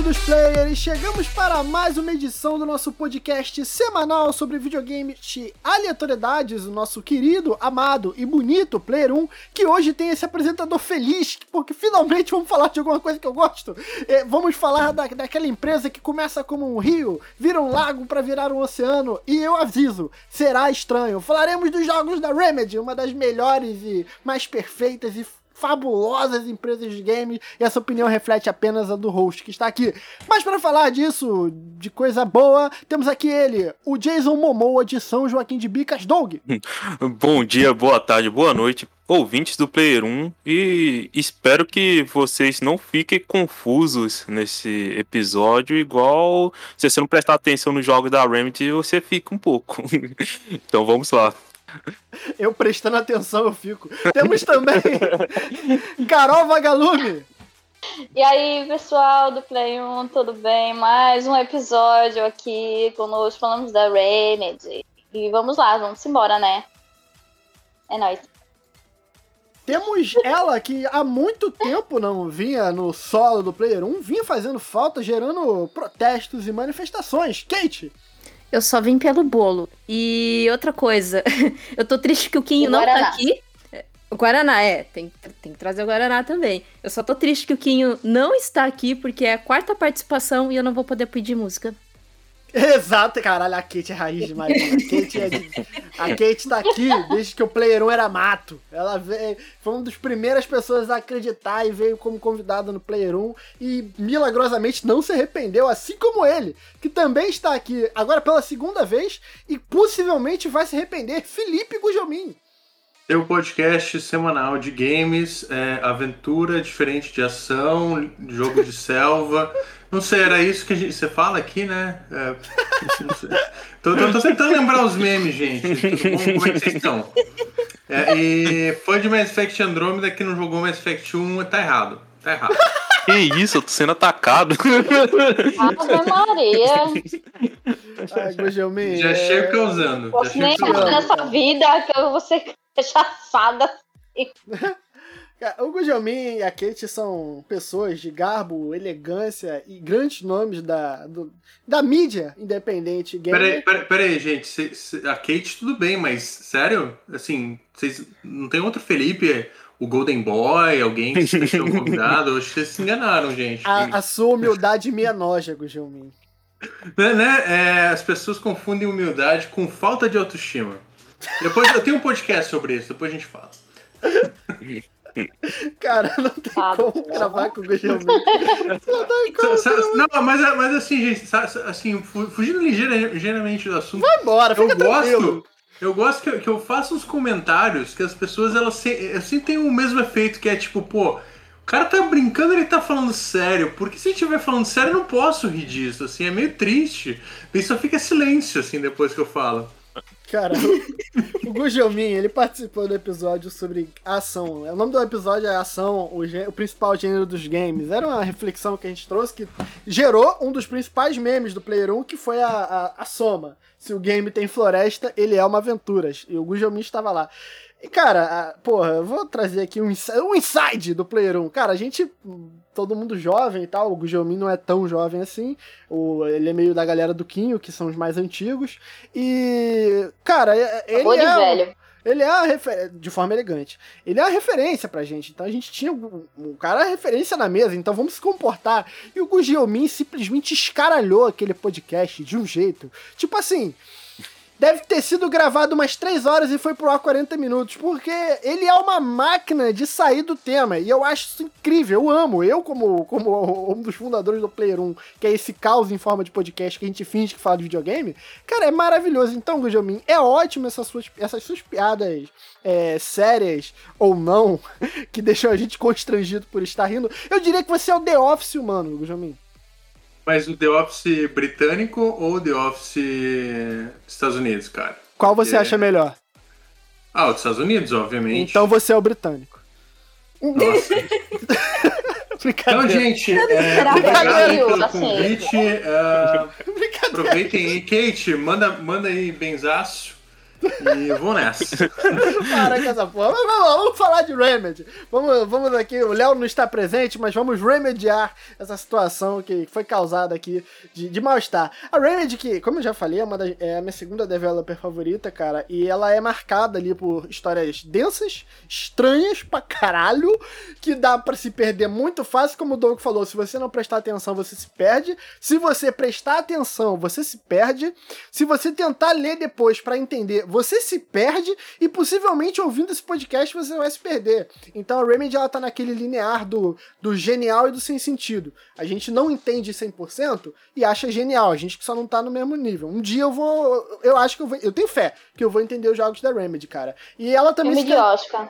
queridos players, chegamos para mais uma edição do nosso podcast semanal sobre videogames de aleatoriedades, o nosso querido, amado e bonito Player 1, que hoje tem esse apresentador feliz, porque finalmente vamos falar de alguma coisa que eu gosto. É, vamos falar da, daquela empresa que começa como um rio, vira um lago para virar um oceano, e eu aviso, será estranho. Falaremos dos jogos da Remedy, uma das melhores e mais perfeitas e fabulosas empresas de games e essa opinião reflete apenas a do host que está aqui. Mas para falar disso, de coisa boa, temos aqui ele, o Jason Momoa de São Joaquim de Bicas, Doug. Bom dia, boa tarde, boa noite, ouvintes do Player 1 e espero que vocês não fiquem confusos nesse episódio, igual se você não prestar atenção nos jogos da Remedy, você fica um pouco. então vamos lá. Eu prestando atenção, eu fico. Temos também Carol Vagalume. E aí, pessoal do Play 1, tudo bem? Mais um episódio aqui conosco, falamos da Remedy. E vamos lá, vamos embora, né? É nóis. Temos ela que há muito tempo não vinha no solo do Player 1, vinha fazendo falta, gerando protestos e manifestações. Kate! Eu só vim pelo bolo. E outra coisa, eu tô triste que o Quinho o não tá Guaraná. tá aqui. O Guaraná, é, tem, tem que trazer o Guaraná também. Eu só tô triste que o Quinho não está aqui, porque é a quarta participação e eu não vou poder pedir música. Exato, caralho, a Kate é raiz demais. A Kate, é de... a Kate tá aqui desde que o Player 1 era mato. Ela veio, foi uma das primeiras pessoas a acreditar e veio como convidada no Player 1 e milagrosamente não se arrependeu, assim como ele, que também está aqui agora pela segunda vez e possivelmente vai se arrepender, Felipe Gujomin. Teu podcast semanal de games, é, aventura diferente de ação, jogo de selva. Não sei, era isso que gente, você fala aqui, né? É, tô, tô, tô, tentando lembrar os memes, gente. Como, é que vocês estão? É, e fã de Mass Effect Andromeda que não jogou Mass Effect 1 tá errado. Tá errado. Que isso, eu tô sendo atacado. Ave Maria. Ai, já chego causando. Posso nem nessa vida que eu vou ser assim. O Gujelmin e a Kate são pessoas de garbo, elegância e grandes nomes da, do, da mídia independente gamer. Peraí, peraí, peraí gente. Cê, cê, a Kate tudo bem, mas sério? Assim, vocês não tem outro Felipe, o Golden Boy, alguém que vocês deixou convidado? Acho que vocês se enganaram, gente. A, a sua humildade me enoja, Gujelmin. Né, né? É, as pessoas confundem humildade com falta de autoestima. Depois eu tenho um podcast sobre isso, depois a gente fala. Cara, não tem ah, como gravar com o Guilherme. Não tem como. Não, mas, mas assim, gente, assim, fugindo ligeiramente do assunto. Vai embora, eu gosto. Eu gosto que, que eu faça uns comentários que as pessoas elas se, assim têm o mesmo efeito que é tipo, pô, o cara tá brincando, ele tá falando sério. Porque se ele estiver falando sério, eu não posso rir disso, assim, é meio triste. E só fica silêncio assim depois que eu falo. Cara, o Gujelmin, ele participou do episódio sobre ação. O nome do episódio é Ação, o, o, principal gênero dos games. Era uma reflexão que a gente trouxe que gerou um dos principais memes do Player 1, que foi a, a, a soma. Se o game tem floresta, ele é uma aventura. E o Gujelmin estava lá. E, cara, a, porra, eu vou trazer aqui um, um inside do Player 1. Cara, a gente, todo mundo jovem e tal, o Gujelmin não é tão jovem assim, o, ele é meio da galera do Quinho, que são os mais antigos, e, cara, ele Acabou é... De velho. Ele é a refer... de forma elegante. Ele é a referência pra gente. Então a gente tinha o cara é a referência na mesa, então vamos se comportar. E o Gujelmin simplesmente escaralhou aquele podcast de um jeito. Tipo assim, deve ter sido gravado umas 3 horas e foi pro ar 40 minutos, porque ele é uma máquina de sair do tema, e eu acho isso incrível, eu amo, eu como, como um dos fundadores do Player 1, que é esse caos em forma de podcast que a gente finge que fala de videogame, cara, é maravilhoso. Então, Gujamin, é ótimo essas suas, essas suas piadas é, sérias ou não, que deixam a gente constrangido por estar rindo. Eu diria que você é o The Office humano, Gujamin. Mas o The Office britânico ou o The Office Estados Unidos, cara? Qual você acha melhor? Ah, o dos Estados Unidos, obviamente. Então você é o britânico. Nossa. então, gente, é, obrigado pelo assim. convite. Uh, aproveitem aí. Kate, manda, manda aí benzaço. E vou nessa. Para com essa porra. Mas vamos, vamos falar de Remedy. Vamos, vamos aqui, o Léo não está presente, mas vamos remediar essa situação que foi causada aqui de, de mal-estar. A Remedy, que, como eu já falei, é, uma das, é a minha segunda developer favorita, cara, e ela é marcada ali por histórias densas, estranhas pra caralho, que dá para se perder muito fácil, como o Doug falou, se você não prestar atenção, você se perde. Se você prestar atenção, você se perde. Se você tentar ler depois para entender, você se perde e possivelmente ouvindo esse podcast você vai se perder. Então a Remedy ela tá naquele linear do, do genial e do sem sentido. A gente não entende 100% e acha genial, a gente que só não tá no mesmo nível. Um dia eu vou, eu acho que eu vou, eu tenho fé que eu vou entender os jogos da Remedy, cara. E ela também de Oscar.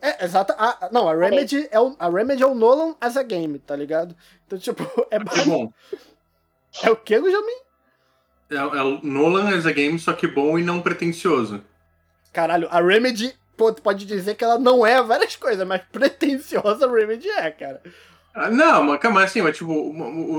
É, exato. Ah, não, a Remedy, é o, a Remedy é o Nolan as a game, tá ligado? Então, tipo, é bom. É o que, Gujamin? É, é o Nolan as a game, só que bom e não pretencioso. Caralho, a Remedy pode dizer que ela não é várias coisas, mas pretenciosa a Remedy é, cara. Ah, não, mas, mas assim, mas, tipo,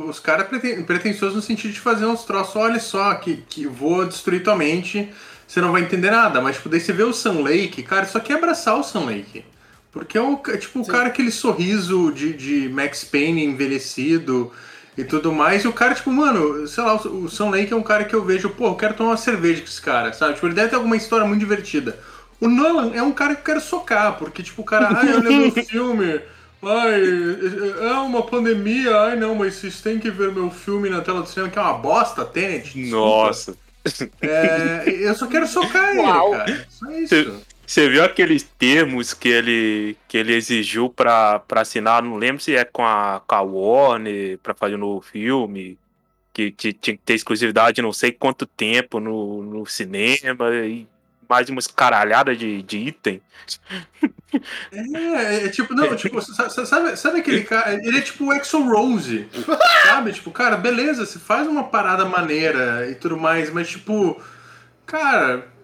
os caras preten pretenciosos no sentido de fazer uns troços, olha só, que, que vou destruir tua mente, você não vai entender nada. Mas, tipo, daí você vê o Sun Lake, cara, só quer abraçar o Sun Lake. Porque é, o, é tipo, Sim. o cara, aquele sorriso de, de Max Payne envelhecido e tudo mais. E o cara, tipo, mano, sei lá, o Sam Lake é um cara que eu vejo, pô, eu quero tomar uma cerveja com esse cara, sabe? Tipo, ele deve ter alguma história muito divertida. O Nolan é um cara que eu quero socar, porque, tipo, o cara, ai, olha meu filme. Ai, é uma pandemia, ai não, mas vocês têm que ver meu filme na tela do cinema, que é uma bosta, Tenet. Nossa. É, eu só quero socar ele, cara. Só isso. Você viu aqueles termos que ele, que ele exigiu para assinar? Não lembro se é com a, com a Warner para fazer um novo filme. Que, tinha que ter exclusividade não sei quanto tempo no, no cinema. E mais umas caralhadas de, de item. É, é tipo, não, tipo, sabe, sabe aquele cara? Ele é tipo o Exo Rose. sabe? Tipo, cara, beleza, você faz uma parada maneira e tudo mais, mas tipo, cara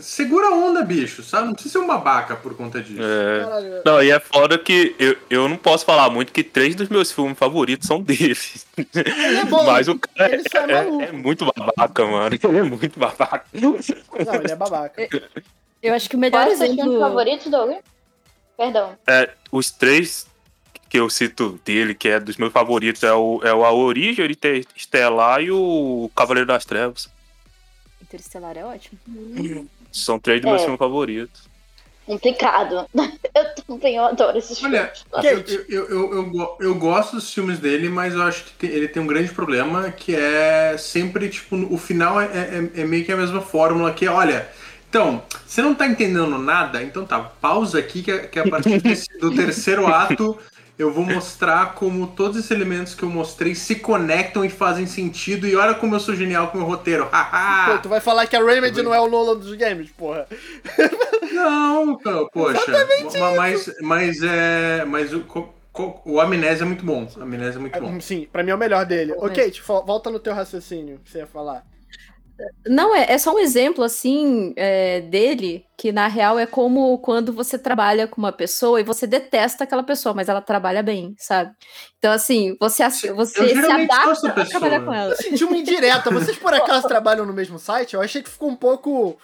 segura a onda, bicho, sabe? Não precisa ser um babaca por conta disso. É... Não, e é foda que eu, eu não posso falar muito que três dos meus filmes favoritos são dele. É bom, Mas o cara é, é, é, muito babaca, mano. Ele é muito babaca. Não, ele é babaca. Eu acho que o melhor Qual exemplo... Qual é o favorito, Doug? Perdão. É, os três que eu cito dele, que é dos meus favoritos, é o, é o A Origem, o Estelar e o Cavaleiro das Trevas. Interestelar é ótimo. São três dos meus é. filmes favoritos. Complicado. Eu também eu adoro esses Olha, filmes. Eu, eu, eu, eu, eu, gosto dos filmes dele, mas eu acho que tem, ele tem um grande problema que é sempre, tipo, o final é, é, é meio que a mesma fórmula que, olha, então, você não tá entendendo nada? Então tá, pausa aqui que, que a partir desse, do terceiro ato eu vou mostrar como todos esses elementos que eu mostrei se conectam e fazem sentido. E olha como eu sou genial com o meu roteiro. Pô, tu vai falar que a Remedy não é o Nolan dos games, porra. Não, poxa. mas, mas é. Mas o, o Amnésia é muito bom. O Amnésia é muito bom. É, sim, pra mim é o melhor dele. Ok, volta no teu raciocínio que você ia falar. Não, é, é só um exemplo, assim, é, dele, que na real é como quando você trabalha com uma pessoa e você detesta aquela pessoa, mas ela trabalha bem, sabe? Então, assim, você, você se adapta a, trabalhar com ela. Eu senti uma indireta. Vocês, por acaso, trabalam no mesmo site? Eu achei que ficou um pouco...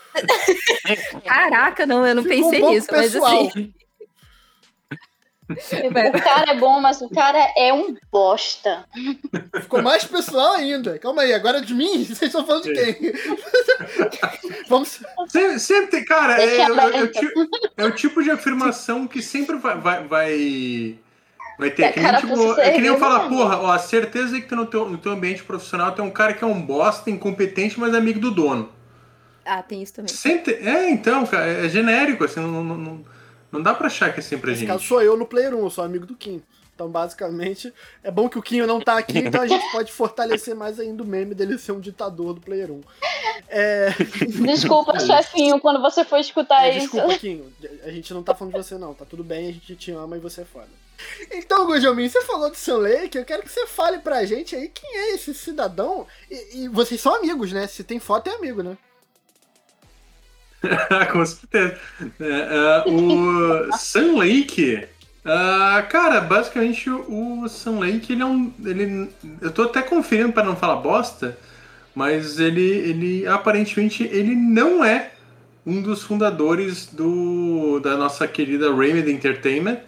Caraca, não, eu não ficou pensei um nisso, pessoal. mas assim... O cara é bom, mas o cara é um bosta. Ficou mais pessoal ainda. Calma aí, agora é de mim? Vocês estão falando de quem? Vamos. Sempre, sempre tem, cara, é, é, é, é, o tipo de afirmação que sempre vai. vai, vai... Vai ter, é, que nem, tipo, é que nem eu falar, porra, ó, a certeza é que no teu, no teu ambiente profissional tem um cara que é um bosta, incompetente, mas é amigo do dono. Ah, tem isso também. Sempre, é, então, cara, é genérico, assim, não, não, não não dá pra achar que é sempre a gente. Nesse caso sou eu no Player 1, eu sou amigo do Kim. Então, basicamente, é bom que o Quinho não tá aqui, então a gente pode fortalecer mais ainda o meme dele ser um ditador do Player 1. É... Desculpa, chefinho, quando você for escutar é, isso. Desculpa, Quinho. A gente não tá falando de você, não. Tá tudo bem, a gente te ama e você é foda. Então, Gojomin, você falou do seu Lake, eu quero que você fale pra gente aí quem é esse cidadão. E, e vocês são amigos, né? Se tem foto, é amigo, né? Com certeza. É, uh, o Sun Lake. Uh, cara, basicamente o Sun Lake ele é um. Ele, eu tô até conferindo para não falar bosta, mas ele, ele aparentemente ele não é um dos fundadores do, da nossa querida Remedy Entertainment,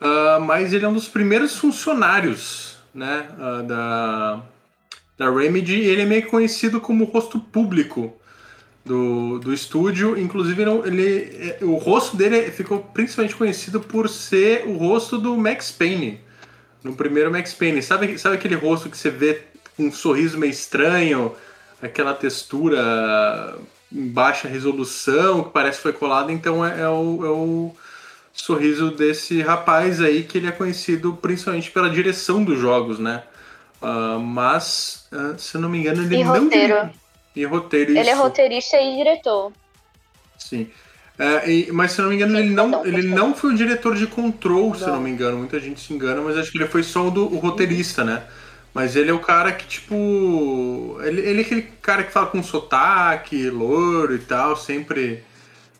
uh, mas ele é um dos primeiros funcionários né, da, da Remedy. Ele é meio conhecido como rosto público do, do estúdio. Inclusive, ele, o rosto dele ficou principalmente conhecido por ser o rosto do Max Payne. No primeiro Max Payne. Sabe, sabe aquele rosto que você vê com um sorriso meio estranho, aquela textura em baixa resolução, que parece que foi colada? Então é, é o, é o sorriso desse rapaz aí, que ele é conhecido principalmente pela direção dos jogos, né? Uh, mas, uh, se eu não me engano, ele e não. Roteiro. E roteiro. Ele é roteirista e diretor. Sim. É, e, mas se não me engano, Sim, ele não, ele não foi o diretor de Control, não. se não me engano. Muita gente se engana, mas acho que ele foi só o, do, o roteirista, né? Mas ele é o cara que, tipo. Ele, ele é aquele cara que fala com sotaque, louro e tal, sempre.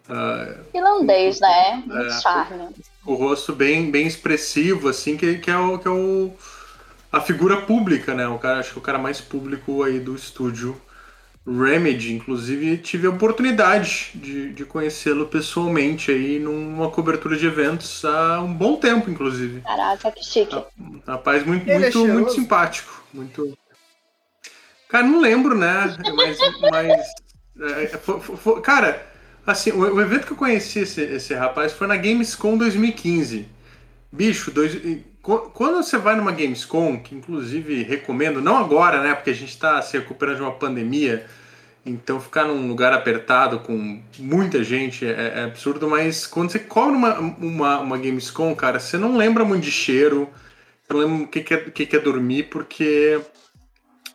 Uh, Irlandês, né? Muito é, charme. O, o rosto bem, bem expressivo, assim, que, que é o. Que é o a figura pública, né? O cara, acho que é o cara mais público aí do estúdio Remedy, inclusive tive a oportunidade de, de conhecê-lo pessoalmente aí numa cobertura de eventos há um bom tempo, inclusive. Caraca, que chique. Rapaz muito, Ele muito, é muito simpático. Muito. Cara, não lembro, né? Mas. mas é, foi, foi, cara, assim, o, o, evento que eu conheci esse, esse rapaz foi na Gamescom 2015. Bicho, dois, quando você vai numa Gamescom, que inclusive recomendo, não agora, né? Porque a gente está se recuperando de uma pandemia, então ficar num lugar apertado com muita gente é, é absurdo, mas quando você come uma, uma, uma, Gamescom, cara, você não lembra muito de cheiro, você não lembra o que, que, é, que, que é dormir, porque.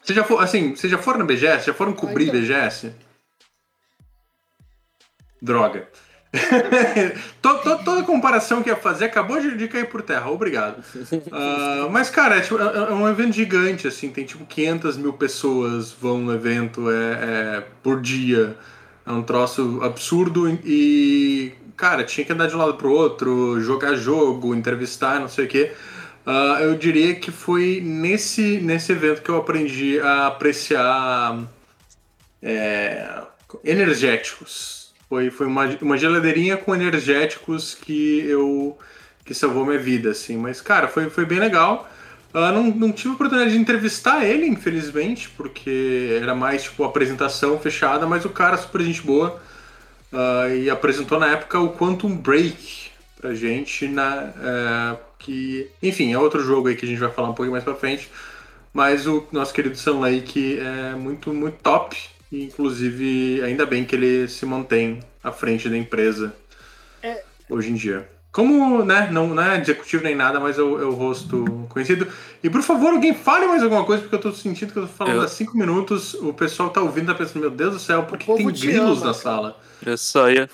Você já for, assim, você já foram na BGS? Já foram cobrir então... BGS? Droga. toda, toda comparação que ia fazer acabou de, de cair por terra, obrigado. Uh, mas, cara, é, tipo, é, é, um evento gigante, assim, tem tipo 500 mil pessoas vão no evento é, é, por dia. É um troço absurdo e, cara, tinha que andar de um lado pro outro, jogar jogo, entrevistar, não sei o quê. Uh, eu diria que foi nesse, nesse evento que eu aprendi a apreciar é, energéticos foi, foi uma, uma geladeirinha com energéticos que eu que salvou minha vida, assim. Mas, cara, foi, foi bem legal. Uh, não, não tive oportunidade de entrevistar ele, infelizmente, porque era mais, tipo, apresentação fechada, mas o cara, super gente boa, uh, e apresentou na época o Quantum Break pra gente, na, uh, que, enfim, é outro jogo aí que a gente vai falar um pouco mais pra frente, mas o nosso querido Sun Lake é muito, muito top, Inclusive, ainda bem que ele se mantém à frente da empresa é... hoje em dia. Como, né, não, não é executivo nem nada, mas é o, é o, rosto conhecido. E por favor, alguém fale mais alguma coisa, porque eu tô sentindo que eu tô falando eu... há cinco minutos, o pessoal tá ouvindo e tá pensando, meu Deus do céu, por que tem grilos na sala? Eu só ia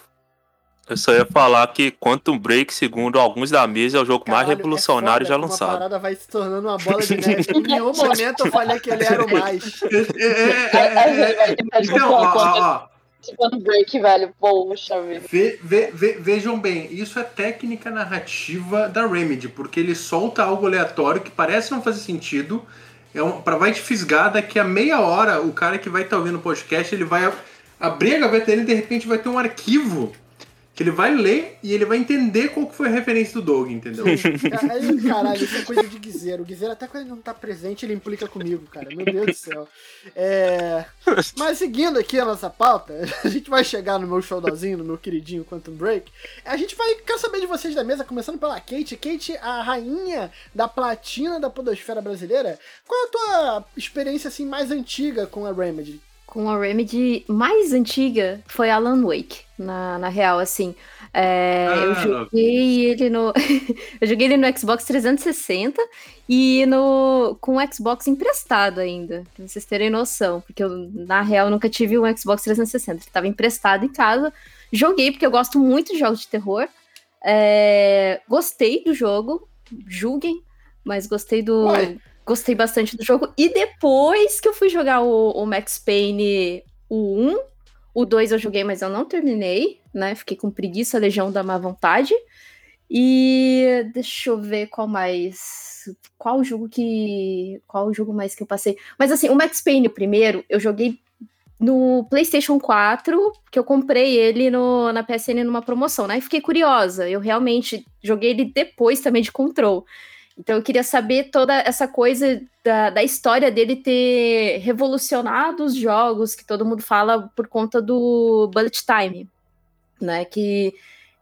eu só ia falar que Quantum Break, segundo alguns da mesa, é o jogo Caralho, mais revolucionário é já lançado. A parada vai se tornando uma bola de neve. em nenhum momento eu falei que ele era o mais. É, é, é, então, ó, ó. Quantum Break, velho, poxa, velho. Ve, ve, ve, vejam bem, isso é técnica narrativa da Remedy, porque ele solta algo aleatório que parece não fazer sentido. É um, pra vai te fisgar daqui a meia hora, o cara que vai estar tá ouvindo o podcast, ele vai abrir a gaveta dele e de repente vai ter um arquivo que ele vai ler e ele vai entender qual que foi a referência do Doug, entendeu? Caralho, isso é coisa de Guizeiro. O Guizeiro, até quando ele não tá presente, ele implica comigo, cara. Meu Deus do céu. É... Mas seguindo aqui a nossa pauta, a gente vai chegar no meu showdownzinho, no meu queridinho Quantum Break. A gente vai, quero saber de vocês da mesa, começando pela Kate. Kate, a rainha da platina da podosfera brasileira. Qual é a tua experiência, assim, mais antiga com a Remedy? Com a Remedy mais antiga foi Alan Wake, na, na real, assim. É, ah, eu joguei ele no. eu joguei ele no Xbox 360 e no com o Xbox emprestado ainda, pra vocês terem noção. Porque eu, na real, nunca tive um Xbox 360. Ele tava emprestado em casa. Joguei porque eu gosto muito de jogos de terror. É, gostei do jogo, julguem, mas gostei do. Ué gostei bastante do jogo. E depois que eu fui jogar o, o Max Payne, o 1, o 2 eu joguei, mas eu não terminei, né? Fiquei com preguiça, Legião da Má Vontade. E deixa eu ver qual mais. Qual jogo que. Qual jogo mais que eu passei? Mas assim, o Max Payne, o primeiro, eu joguei no PlayStation 4, que eu comprei ele no, na PSN numa promoção, né? E fiquei curiosa. Eu realmente joguei ele depois também de Control. Então eu queria saber toda essa coisa da, da história dele ter revolucionado os jogos, que todo mundo fala por conta do Bullet Time, né? Que,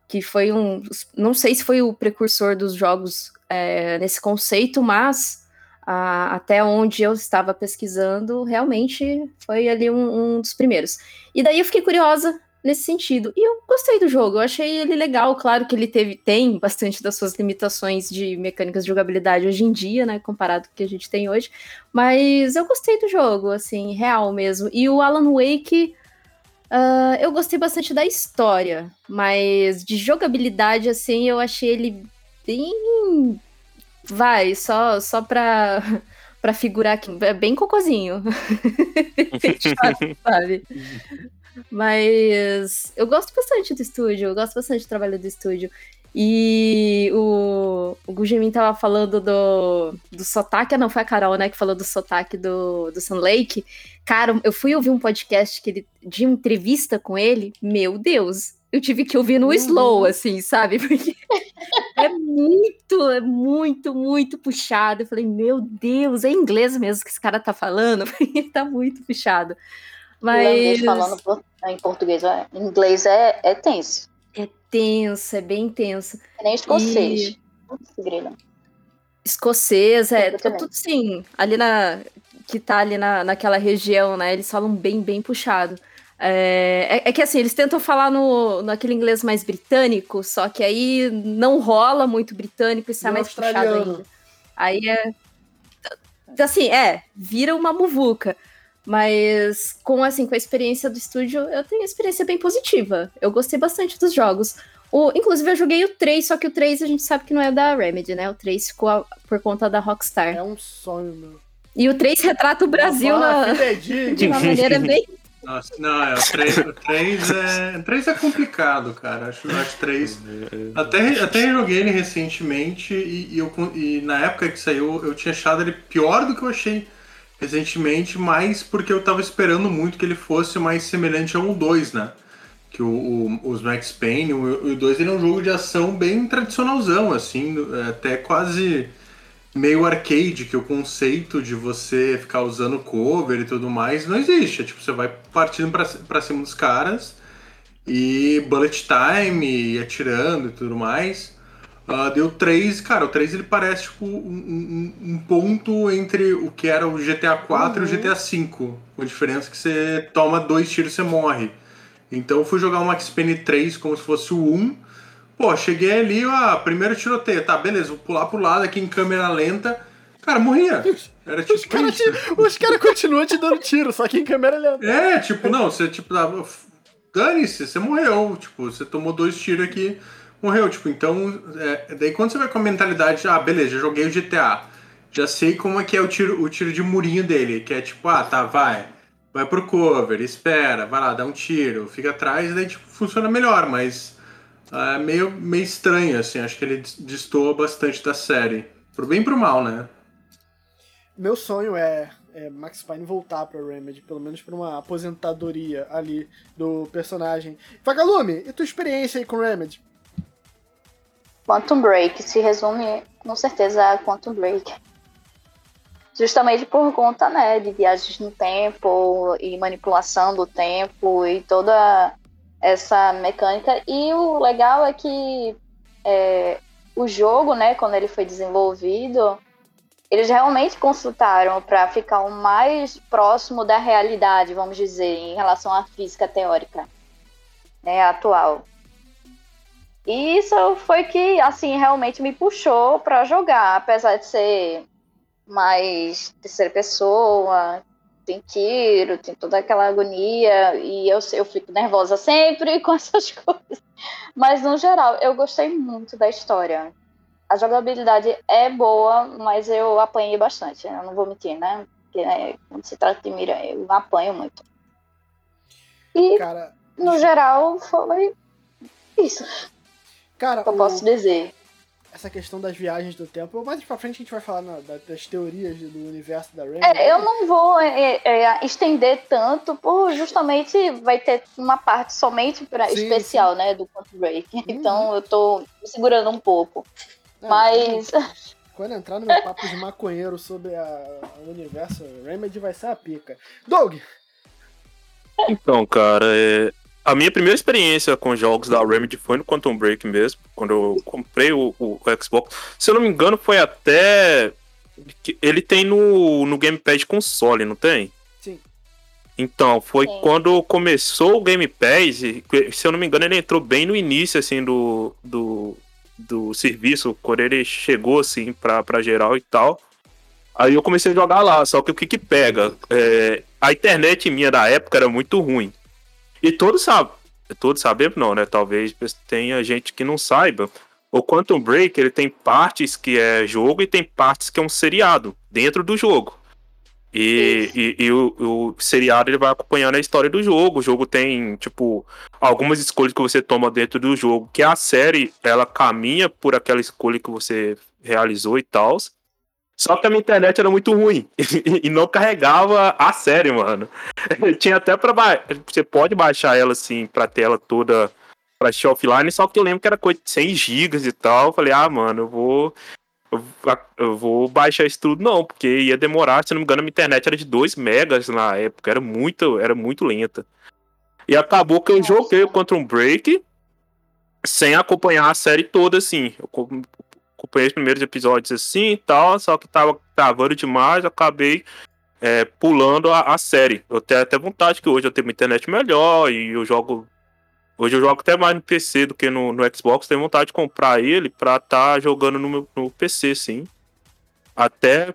que foi um. Não sei se foi o precursor dos jogos é, nesse conceito, mas a, até onde eu estava pesquisando, realmente foi ali um, um dos primeiros. E daí eu fiquei curiosa nesse sentido. E eu gostei do jogo, eu achei ele legal. Claro que ele teve, tem bastante das suas limitações de mecânicas de jogabilidade hoje em dia, né? Comparado com o que a gente tem hoje. Mas eu gostei do jogo, assim, real mesmo. E o Alan Wake. Uh, eu gostei bastante da história, mas de jogabilidade, assim, eu achei ele bem. Vai, só, só pra, pra figurar aqui. É bem cocozinho. sabe? Mas eu gosto bastante do estúdio, eu gosto bastante do trabalho do estúdio. E o, o Gujimin tava falando do, do sotaque, ah, não, foi a Carol, né, que falou do sotaque do, do Sun Lake. Cara, eu fui ouvir um podcast que ele, de entrevista com ele, meu Deus, eu tive que ouvir no uhum. slow, assim, sabe? Porque é muito, é muito, muito puxado. Eu falei, meu Deus, é inglês mesmo que esse cara tá falando? Porque tá muito puxado. Mas. falando em português, em inglês é, é tenso. É tenso, é bem tenso. É nem escocês. E... Escocês, é, é tudo sim. Ali na. Que tá ali na, naquela região, né? Eles falam bem, bem puxado. É, é, é, que assim, eles tentam falar no, naquele inglês mais britânico, só que aí não rola muito britânico e sai mais puxado ainda. Aí é. Assim, é, vira uma muvuca. Mas com assim, com a experiência do estúdio, eu tenho uma experiência bem positiva. Eu gostei bastante dos jogos. O, inclusive, eu joguei o 3, só que o 3 a gente sabe que não é da Remedy, né? O 3 ficou a, por conta da Rockstar. É um sonho, meu. E o 3 retrata o Brasil na, de uma maneira bem. Nossa, não, é, o 3, o 3 é. O 3 é complicado, cara. Acho, acho 3. Até, até joguei ele recentemente e, e, eu, e na época que saiu, eu tinha achado ele pior do que eu achei recentemente, mas porque eu tava esperando muito que ele fosse mais semelhante a um 2, né? Que o, o, os Max Payne, o, o 2 ele é um jogo de ação bem tradicionalzão, assim, é até quase meio arcade, que o conceito de você ficar usando cover e tudo mais não existe. É, tipo, você vai partindo pra cima dos caras e bullet time, e atirando e tudo mais. Uh, deu 3, cara, o 3 ele parece tipo um, um, um, ponto entre o que era o GTA 4 uhum. e o GTA 5. Com a diferença que você toma dois tiros e você morre. Então eu fui jogar o Max Payne 3 como se fosse o 1. Pô, cheguei ali, ó, primeiro tiroteio, tá, beleza, vou pular pro lado aqui em câmera lenta. Cara, morria. Era tipo. Os caras cara continuam te dando tiro, só que em câmera lenta. É, tipo, não, você tipo, dane-se, você morreu. Tipo, você tomou dois tiros aqui morreu. Tipo, então, é, daí quando você vai com a mentalidade, ah, beleza, joguei o GTA, já sei como é que é o tiro, o tiro de murinho dele, que é tipo, ah, tá, vai, vai pro cover, espera, vai lá, dá um tiro, fica atrás, daí tipo, funciona melhor, mas é meio, meio estranho, assim, acho que ele destoa bastante da série. Pro bem e pro mal, né? Meu sonho é, é Max Payne voltar pra Remedy, pelo menos pra uma aposentadoria ali do personagem. Vagalume, e tua experiência aí com Remedy? Quantum Break se resume com certeza a Quantum Break. Justamente por conta, né, de viagens no tempo e manipulação do tempo e toda essa mecânica. E o legal é que é, o jogo, né, quando ele foi desenvolvido, eles realmente consultaram para ficar o mais próximo da realidade, vamos dizer, em relação à física teórica né, atual. E isso foi que, assim, realmente me puxou para jogar, apesar de ser mais terceira pessoa, tem tiro, tem toda aquela agonia, e eu, eu fico nervosa sempre com essas coisas. Mas, no geral, eu gostei muito da história. A jogabilidade é boa, mas eu apanhei bastante, eu não vou mentir, né? Porque né, quando se trata de mira, eu apanho muito. E, Cara, no geral, foi isso. Cara, eu o... posso dizer. essa questão das viagens do tempo. Mais pra frente a gente vai falar na, das teorias do universo da Rain. É, eu não vou é, é, estender tanto, por justamente vai ter uma parte somente pra, sim, especial, sim. né, do Quantum Break. Uhum. Então eu tô segurando um pouco. É, Mas. Quando entrar no meu papo de maconheiro sobre o universo Remedy vai ser a pica. Doug! Então, cara, é, a minha primeira experiência com jogos da Remedy foi no Quantum Break mesmo, quando eu comprei o, o, Xbox. Se eu não me engano, foi até. Ele tem no, no Game Pass console, não tem? Sim. Então, foi Sim. quando começou o Game Pass, se eu não me engano, ele entrou bem no início, assim, do, do, do serviço, quando ele chegou, assim, pra, pra geral e tal. Aí eu comecei a jogar lá, só que o que que pega? É, a internet minha da época era muito ruim. E todos sabem, todos sabem não, né? Talvez tenha gente que não saiba. O Quantum Break, ele tem partes que é jogo e tem partes que é um seriado dentro do jogo. E, e, e o, o, seriado ele vai acompanhando a história do jogo. O jogo tem, tipo, algumas escolhas que você toma dentro do jogo, que a série ela caminha por aquela escolha que você realizou e tal. Só que a minha internet era muito ruim e não carregava a série, mano. Tinha até pra. Ba... Você pode baixar ela assim pra tela toda pra assistir offline, só que eu lembro que era coisa de 100 gigas e tal. Eu falei, ah, mano, eu vou. Eu vou baixar isso tudo, não, porque ia demorar. Se não me engano, a minha internet era de 2 megas na época, era muito, era muito lenta. E acabou que eu joguei Contra um Break sem acompanhar a série toda, assim. Eu acompanhei os primeiros episódios assim e tal, só que tava travando demais, acabei é, pulando a, a, série. Eu tenho até vontade que hoje eu tenho uma internet melhor e eu jogo. Hoje eu jogo até mais no PC do que no, no Xbox. Tenho vontade de comprar ele pra estar tá jogando no, meu, no PC, sim. Até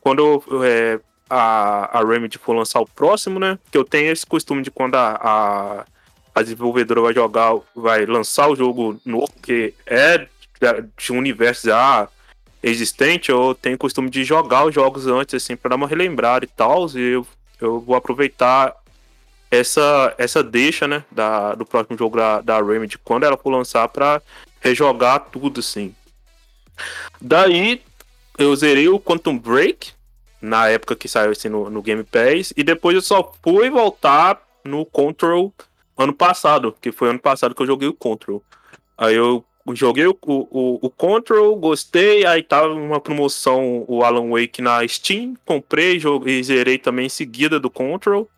quando é, a, a Remedy for lançar o próximo, né? Que eu tenho esse costume de quando a, a, a desenvolvedora vai jogar, vai lançar o jogo novo, que é de um universo já existente, eu tenho costume de jogar os jogos antes, assim, para dar uma relembrada e tal. E eu, eu vou aproveitar essa, essa deixa, né, da, do próximo jogo da, da Remedy, quando ela for lançar, para rejogar tudo, assim. Daí, eu zerei o Quantum Break, na época que saiu assim no, no Game Pass, e depois eu só fui voltar no Control ano passado, que foi ano passado que eu joguei o Control. Aí eu joguei o, o, o Control, gostei, aí tava uma promoção o Alan Wake na Steam, comprei joguei, zerei também em seguida do Control.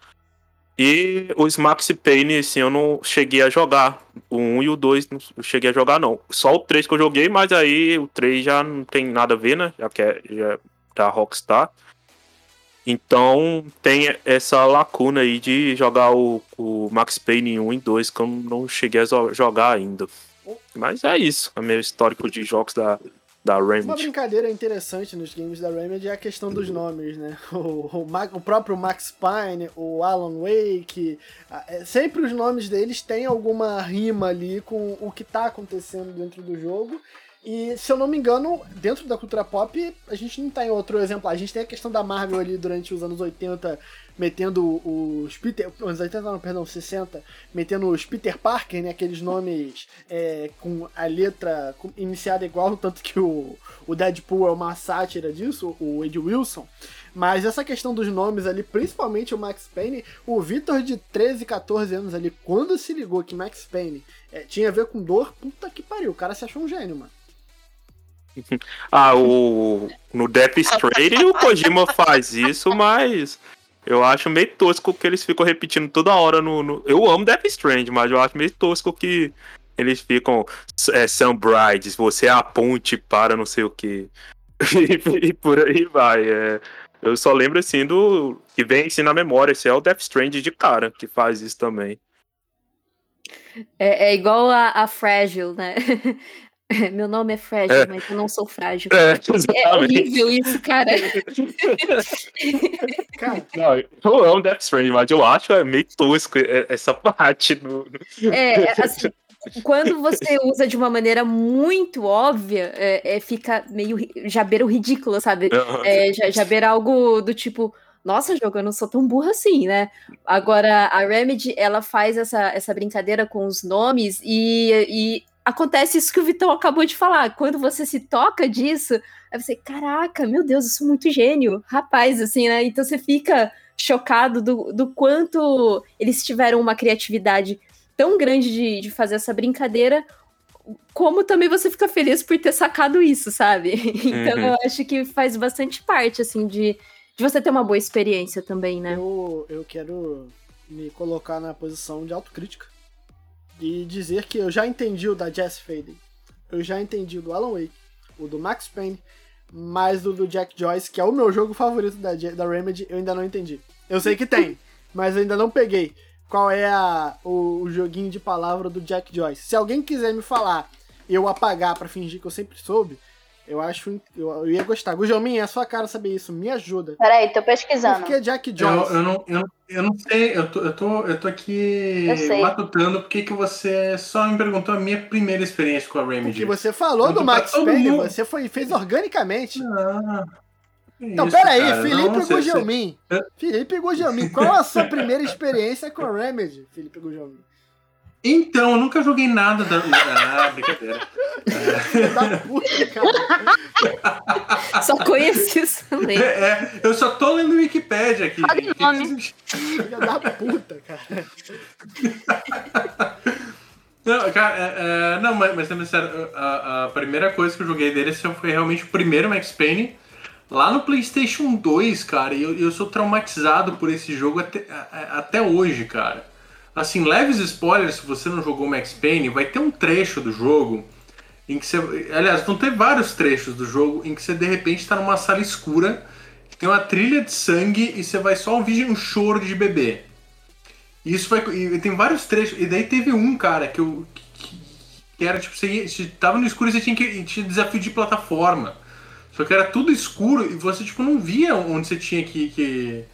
E os Max Payne, assim, eu não cheguei a jogar. O 1 e o 2 não cheguei a jogar, não. Só o 3 que eu joguei, mas aí o 3 já não tem nada a ver, né? Já que é, já é da Rockstar. Então tem essa lacuna aí de jogar o, o Max Payne 1 e 2 que eu não cheguei a jogar ainda. Mas é isso, é meu histórico de jogos da, da Remedy. Uma brincadeira interessante nos games da Remedy é a questão dos nomes, né? O, o, o, próprio Max Payne, o Alan Wake, é, sempre os nomes deles têm alguma rima ali com o que está acontecendo dentro do jogo. E, se eu não me engano, dentro da cultura pop, a gente não tem outro exemplo. A gente tem a questão da Marvel ali durante os anos 80, metendo os Peter. Anos 80, não, perdão, 60, metendo os Peter Parker, né? Aqueles nomes é, com a letra iniciada igual, tanto que o, o Deadpool é uma sátira disso, o Ed Wilson. Mas essa questão dos nomes ali, principalmente o Max Payne, o Victor de 13, 14 anos ali, quando se ligou que Max Payne é, tinha a ver com dor, puta que pariu, o cara se achou um gênio, mano. ah, o no Death Stranding o Kojima faz isso, mas eu acho meio tosco que eles ficam repetindo toda hora no, no... eu amo Death Stranding, mas eu acho meio tosco que eles ficam é, Brides, você é a ponte para não sei o que. e, por aí vai. É. Eu só lembro assim do que vem assim na memória, esse é o Death Stranding de cara que faz isso também. É, é igual a, a Fragile, né? Meu nome é frágil, é. mas eu não sou frágil. É, é horrível isso, cara. cara não, eu amo Death Stranding, mas eu acho é meio tosco essa parte. No... É, assim, quando você usa de uma maneira muito óbvia, é, é fica meio. já beira o ridículo, sabe? É, já, já beira algo do tipo nossa, jogo, eu não sou tão burra assim, né? Agora, a Remedy, ela faz essa, essa brincadeira com os nomes e, e acontece isso que o Vitão acabou de falar. Quando você se toca disso, aí você, caraca, meu Deus, isso é muito gênio. Rapaz, assim, né? Então você fica chocado do, do quanto eles tiveram uma criatividade tão grande de, de fazer essa brincadeira, como também você fica feliz por ter sacado isso, sabe? Então uhum. eu acho que faz bastante parte, assim, de, de você ter uma boa experiência também, né? Eu, eu quero me colocar na posição de autocrítica e dizer que eu já entendi o da Jess Faden, eu já entendi o do Alan Wake, o do Max Payne, mas o do Jack Joyce, que é o meu jogo favorito da, da Remedy, eu ainda não entendi. Eu sei que tem, mas eu ainda não peguei qual é a, o, o, joguinho de palavra do Jack Joyce. Se alguém quiser me falar eu apagar para fingir que eu sempre soube, eu acho. Eu, eu ia gostar. Gujomin, é a sua cara saber isso. Me ajuda. Peraí, tô pesquisando. Por que Jack Joyce? Eu, eu, não, eu, eu não sei, eu tô, eu tô, eu tô aqui matutando porque que você só me perguntou a minha primeira experiência com a Remedy. Porque você falou do Max Payne, você foi, fez organicamente. Ah. Então, Isso, peraí, cara, Felipe Gugelmin. Se... Felipe Gugelmin, qual a sua primeira experiência com a Remedy, Felipe Gugelmin? Então, eu nunca joguei nada da. Ah, brincadeira. É. da puta, cara. Só conheci isso também. É, é, eu só tô lendo o Wikipedia aqui. Filha da puta, cara. Não, cara, é, é, não, mas, mas também sério, a, a, primeira coisa que eu joguei dele foi realmente o primeiro Max Payne. Lá no PlayStation 2, cara, eu, eu sou traumatizado por esse jogo até, até hoje, cara. Assim, leves spoilers, se você não jogou Max Payne, vai ter um trecho do jogo em que você. Aliás, vão ter vários trechos do jogo em que você de repente está numa sala escura, tem uma trilha de sangue e você vai só ouvir um choro de bebê. E isso vai. E tem vários trechos. E daí teve um, cara, que eu. Que, que era tipo, você, ia, você tava no escuro e você tinha que. Tinha desafio de plataforma. Só que era tudo escuro e você tipo não via onde você tinha que, que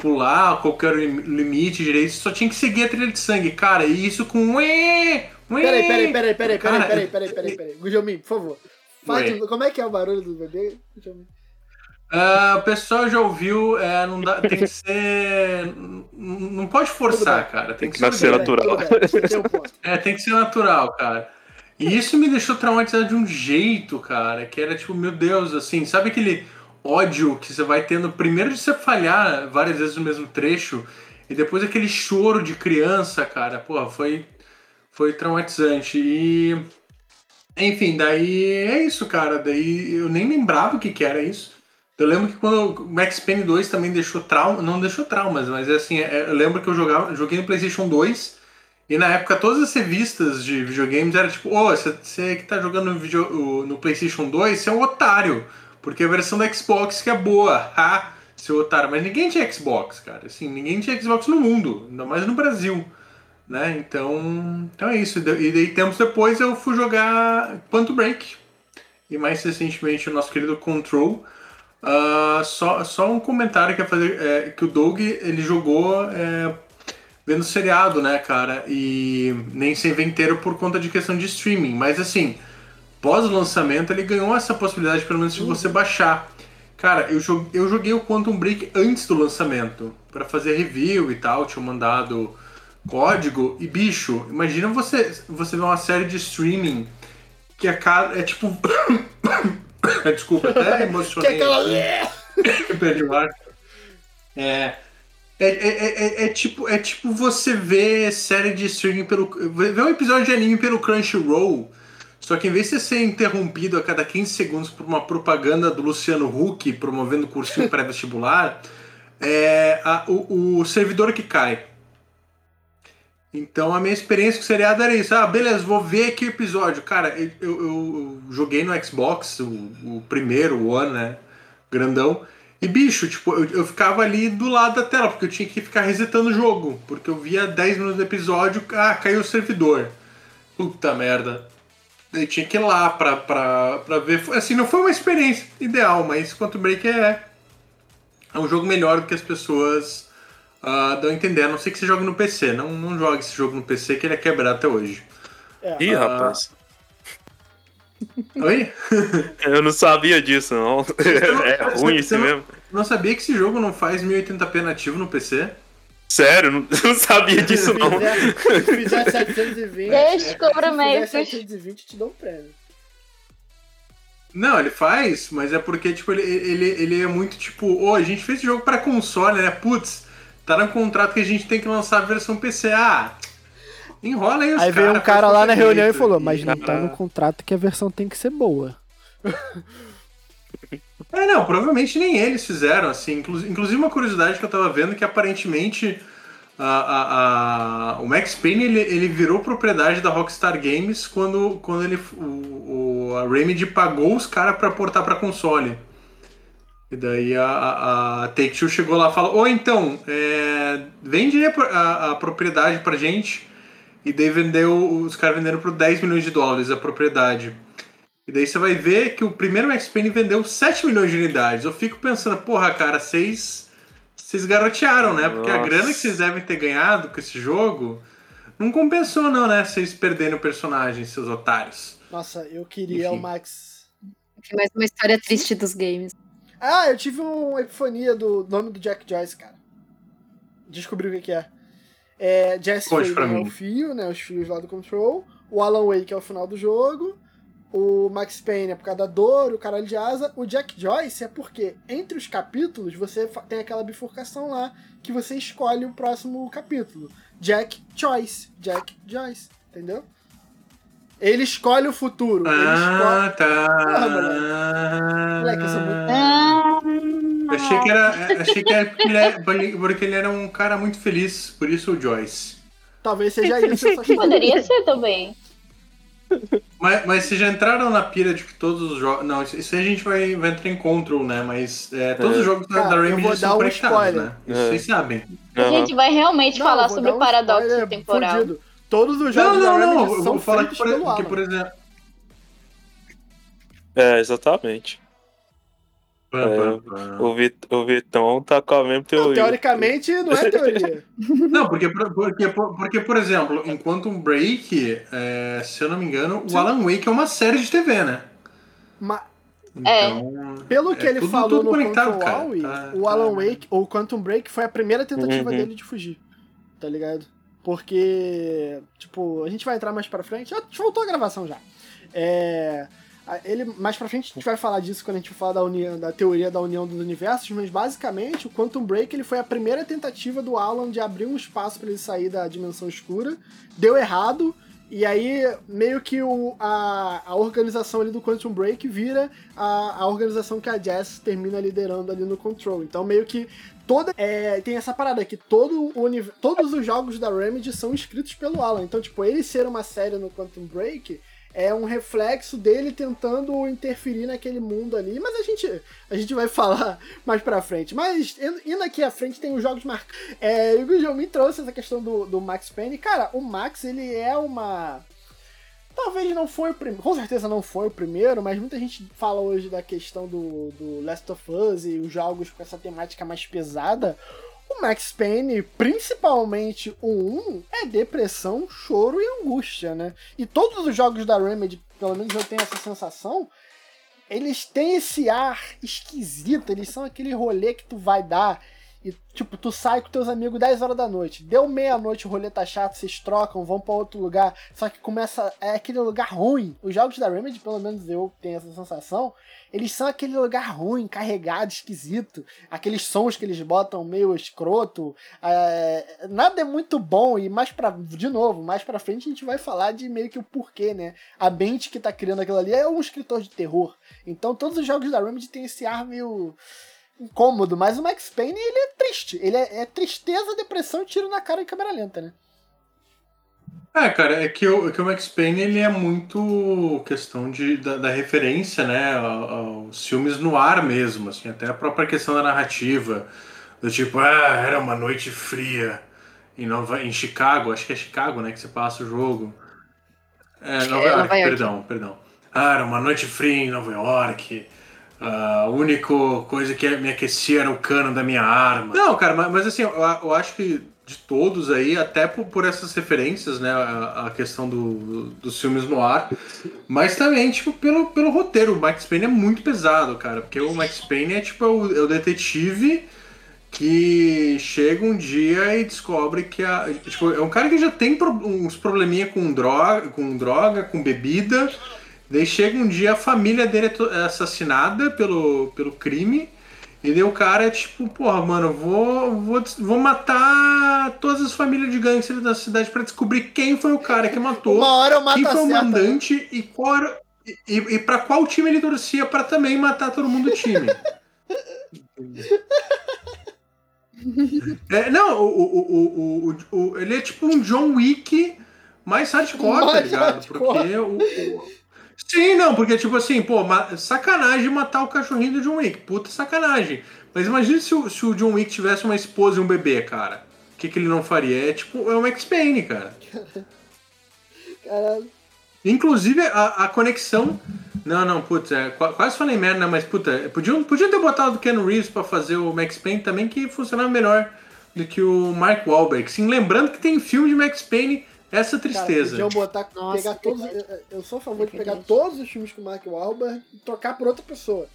pular, qualquer limite direito, só tinha que seguir a trilha de sangue. Cara, e isso com. Ué, ué. Peraí, peraí, peraí, peraí, peraí, peraí, peraí, peraí, peraí. Gujomin, por favor. Faz, como é que é o barulho do bebê? Uh, o pessoal já ouviu, é, não dá, tem que ser. Não pode forçar, cara. Tem, tem que, que ser natural. é, tem que ser natural, cara. E isso me deixou traumatizado de um jeito, cara, que era tipo, meu Deus, assim, sabe aquele ódio que você vai tendo. Primeiro de você falhar várias vezes no mesmo trecho e depois aquele choro de criança, cara, pô, foi foi traumatizante. E enfim, daí é isso, cara, daí eu nem lembrava o que que era isso. Eu lembro que quando o Max Payne 2 também deixou trauma, não deixou traumas, mas é assim, é, eu lembro que eu jogava, joguei no PlayStation 2 e na época todas as revistas de videogames era tipo, ô, oh, você que tá jogando no, video, no PlayStation 2, você é um otário, porque a versão da Xbox que é boa, ha, seu otário. Mas ninguém tinha Xbox, cara, assim, ninguém tinha Xbox no mundo, ainda mais no Brasil, né? Então, então é isso. E daí tempos depois eu fui jogar Quantum Break e mais recentemente o nosso querido Control. Uh, só, só um comentário que, fazer, é, que o Doug ele jogou é, vendo seriado, né, cara? E nem sem inteiro por conta de questão de streaming. Mas assim, pós-lançamento ele ganhou essa possibilidade, pelo menos, de você uhum. baixar. Cara, eu joguei, eu joguei o Quantum Break antes do lançamento, para fazer review e tal, tinha mandado código. E bicho, imagina você, você ver uma série de streaming que a cara é tipo. Desculpa, até emocionei. Que aquela... é. É, é, é, é, tipo, é tipo você ver série de streaming pelo. ver um episódio de anime pelo Crunchyroll. Só que em vez de ser interrompido a cada 15 segundos por uma propaganda do Luciano Huck promovendo cursinho pré-vestibular, é a, o, o, servidor que cai. Então a minha experiência com o seriado era isso. Ah, beleza, vou ver o episódio. Cara, eu, eu, eu joguei no Xbox, o, o primeiro, o One, né? Grandão. E bicho, tipo, eu, eu ficava ali do lado da tela, porque eu tinha que ficar resetando o jogo. Porque eu via 10 minutos do episódio, ah, caiu o servidor. Puta merda. Eu tinha que ir lá pra, pra, pra ver. Assim, não foi uma experiência ideal, mas Quantum Break é, é um jogo melhor do que as pessoas uh, dão a entender. A não ser que você jogue no PC. Não, não jogue esse jogo no PC que ele é quebrado até hoje. É. Ih, uh, rapaz. Oi? Eu não sabia disso, não. não é ruim isso mesmo. Não sabia que esse jogo não faz 1080p nativo no PC? Sério, não, não sabia disso não. Se fizer 720. Descubra meio. Se fizer 720, te dou um prêmio. Não, ele faz, mas é porque, tipo, ele, ele, ele é muito tipo, ô, oh, a gente fez esse jogo para console, né? Putz, tá no contrato que a gente tem que lançar a versão PC. Ah, enrola aí os Aí veio um cara lá na reunião e falou, mas não tá no contrato que a versão tem que ser boa. É, não, provavelmente nem eles fizeram, assim. Inclusive uma curiosidade que eu tava vendo que aparentemente a, a, a, o Max Payne ele, ele virou propriedade da Rockstar Games quando, quando ele, o, o a Remedy pagou os caras para portar para console. E daí a, a, Take-Two chegou lá e falou: Ô, então, é, vende a propriedade pra gente. E daí vendeu, os caras venderam por 10 milhões de dólares a propriedade. E daí você vai ver que o primeiro Max Payne vendeu 7 milhões de unidades. Eu fico pensando, porra, cara, vocês vocês garotearam, né? Porque Nossa. a grana que vocês devem ter ganhado com esse jogo não compensou, não, né? Vocês perderem o personagem, seus otários. Nossa, eu queria Enfim. o Max. Mais uma história triste dos games. Ah, eu tive uma epifania do nome do Jack Joyce, cara. Descobri o que, que é. É Jesse Conte é o fio, né? Os fios lá do Control. O Alan Wake é o final do jogo o Max Payne é por causa da dor, o caralho de asa. O Jack Joyce é porque entre os capítulos você tem aquela bifurcação lá que você escolhe o próximo capítulo. Jack Choice. Jack Joyce. Entendeu? Ele escolhe o futuro. Ele ah, escolhe... tá. Porra, moleque. moleque, eu sou muito. Ah. achei que era, achei que era porque ele, era, porque ele era um cara muito feliz, por isso o Joyce. Talvez seja isso. Poderia ser também. Mas, mas vocês já entraram na pira de que todos os jogos. Não, isso aí a gente vai, vai entrar em Control, né? Mas é, todos é. os jogos Cara, da Remedy são um conectados, né? Isso é. vocês sabem. A gente vai realmente não, falar sobre o um paradoxo temporal. Fudido. Todos os jogos não, não, da Remedy não, são vou falar que por, que, por exemplo. É, exatamente. É, o, Vit, o Vitão tá com a mesma teoria. Não, teoricamente, não é teoria. não, porque, porque, porque, por exemplo, enquanto um break, é, se eu não me engano, Sim. o Alan Wake é uma série de TV, né? Ma então, é. Pelo que é ele tudo, falou tudo no Control All, tá, o Alan tá... Wake, ou Quantum Break, foi a primeira tentativa uhum. dele de fugir. Tá ligado? Porque, tipo, a gente vai entrar mais pra frente. A gente voltou a gravação já. É. Ele, mais pra frente a gente vai falar disso quando a gente falar da, união, da teoria da união dos universos, mas basicamente o Quantum Break ele foi a primeira tentativa do Alan de abrir um espaço para ele sair da dimensão escura. Deu errado, e aí, meio que o, a, a organização ali do Quantum Break vira a, a organização que a Jess termina liderando ali no Control. Então, meio que toda. É, tem essa parada que todo o, todos os jogos da Remedy são escritos pelo Alan. Então, tipo, ele ser uma série no Quantum Break é um reflexo dele tentando interferir naquele mundo ali, mas a gente, a gente vai falar mais pra frente. Mas indo aqui à frente tem os jogos marcados. É, o Guilherme me trouxe essa questão do, do Max Payne. Cara, o Max, ele é uma. Talvez não foi o primeiro, com certeza não foi o primeiro, mas muita gente fala hoje da questão do, do Last of Us e os jogos com essa temática mais pesada. O Max Payne, principalmente o 1, é depressão, choro e angústia, né? E todos os jogos da Remedy, pelo menos eu tenho essa sensação, eles têm esse ar esquisito, eles são aquele rolê que tu vai dar e, tipo, tu sai com teus amigos 10 horas da noite. Deu meia-noite, o rolê tá chato, vocês trocam, vão para outro lugar. Só que começa. É aquele lugar ruim. Os jogos da Remedy, pelo menos eu tenho essa sensação, eles são aquele lugar ruim, carregado, esquisito. Aqueles sons que eles botam meio escroto. É, nada é muito bom. E mais pra. De novo, mais pra frente a gente vai falar de meio que o porquê, né? A mente que tá criando aquilo ali é um escritor de terror. Então todos os jogos da Remedy têm esse ar meio incômodo, mas o Max Payne ele é triste. Ele é, é tristeza, depressão e tiro na cara em câmera lenta, né? É, cara, é que o, é que o Max Payne ele é muito questão de, da, da referência, né, aos filmes no ar mesmo, assim, até a própria questão da narrativa, do tipo, ah, era uma noite fria em, Nova, em Chicago, acho que é Chicago, né, que você passa o jogo. É, Nova, é, York, Nova York, perdão, perdão. Ah, era uma noite fria em Nova York, a única coisa que me aquecia era o cano da minha arma. Não, cara, mas, mas assim, eu, eu, acho que de todos aí, até por, por essas referências, né, a, a, questão do, dos filmes no ar, mas também, tipo, pelo, pelo roteiro. O Max Payne é muito pesado, cara, porque o Max Payne é, tipo, é o, é o detetive que chega um dia e descobre que a, tipo, é um cara que já tem pro, uns probleminha com droga, com droga, com bebida. Daí chega um dia a família dele é assassinada pelo, pelo crime. E daí o cara é tipo, porra, mano, vou, vou, vou matar todas as famílias de gangsters da cidade para descobrir quem foi o cara que matou. Uma hora eu mato quem foi o né? mandante e qual e, e para qual time ele torcia para também matar todo mundo do time. é, não, o, o, o, o, ele é tipo um John Wick mais hardcore, mais tá ligado? Hardcore. Porque o, Sim, não, porque tipo assim, pô, sacanagem matar o cachorrinho do John Wick. Puta sacanagem. Mas imagina se o, se o John Wick tivesse uma esposa e um bebê, cara. O que, que ele não faria? É tipo, é um X-Payne, cara. Caralho. Inclusive, a, a conexão. Não, não, putz, é, quase falei merda, mas puta, podiam, podiam ter botado o Ken Reeves pra fazer o Max Payne também, que funcionava melhor do que o Mark Wahlberg. Sim, lembrando que tem filme de Max Payne essa tristeza. Cara, botar, Nossa, pegar todos, eu sou a favor de pegar todos os filmes com o Mark Wahlberg e trocar por outra pessoa.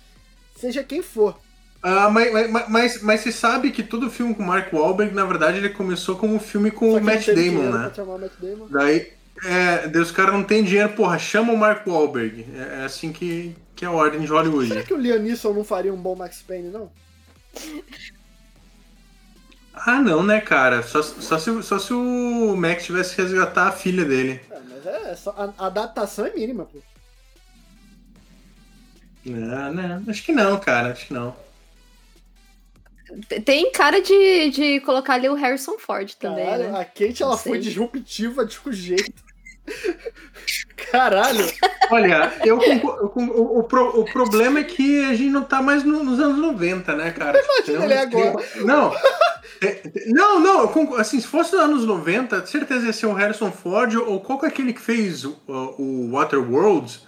Seja quem for. Ah, mas, mas, mas, mas você sabe que todo filme com o Mark Wahlberg, na verdade, ele começou como um filme com o Matt Damon, né? Matt Damon. Daí, é, daí os caras não têm dinheiro, porra, chama o Mark Wahlberg. É, é, assim que, que é a ordem de Hollywood. Será que o Liam Neeson não faria um bom Max Payne, não? Ah, não, né, cara? Só, só, se, só se o Max tivesse que resgatar a filha dele. É, mas é, só, a, a adaptação é mínima, pô. Não, não, acho que não, cara, acho que não. Tem cara de, de colocar ali o Harrison Ford também. Caralho, né? a Kate ela foi disruptiva de um jeito. Caralho! Olha, eu, eu, o, o, o, problema é que a gente não tá mais no, nos anos 90, né, cara? Imagina ele agora. Não, é, não, não, assim, se fosse nos anos 90, certeza ia ser o Harrison Ford ou qual que é aquele que fez o, o Waterworld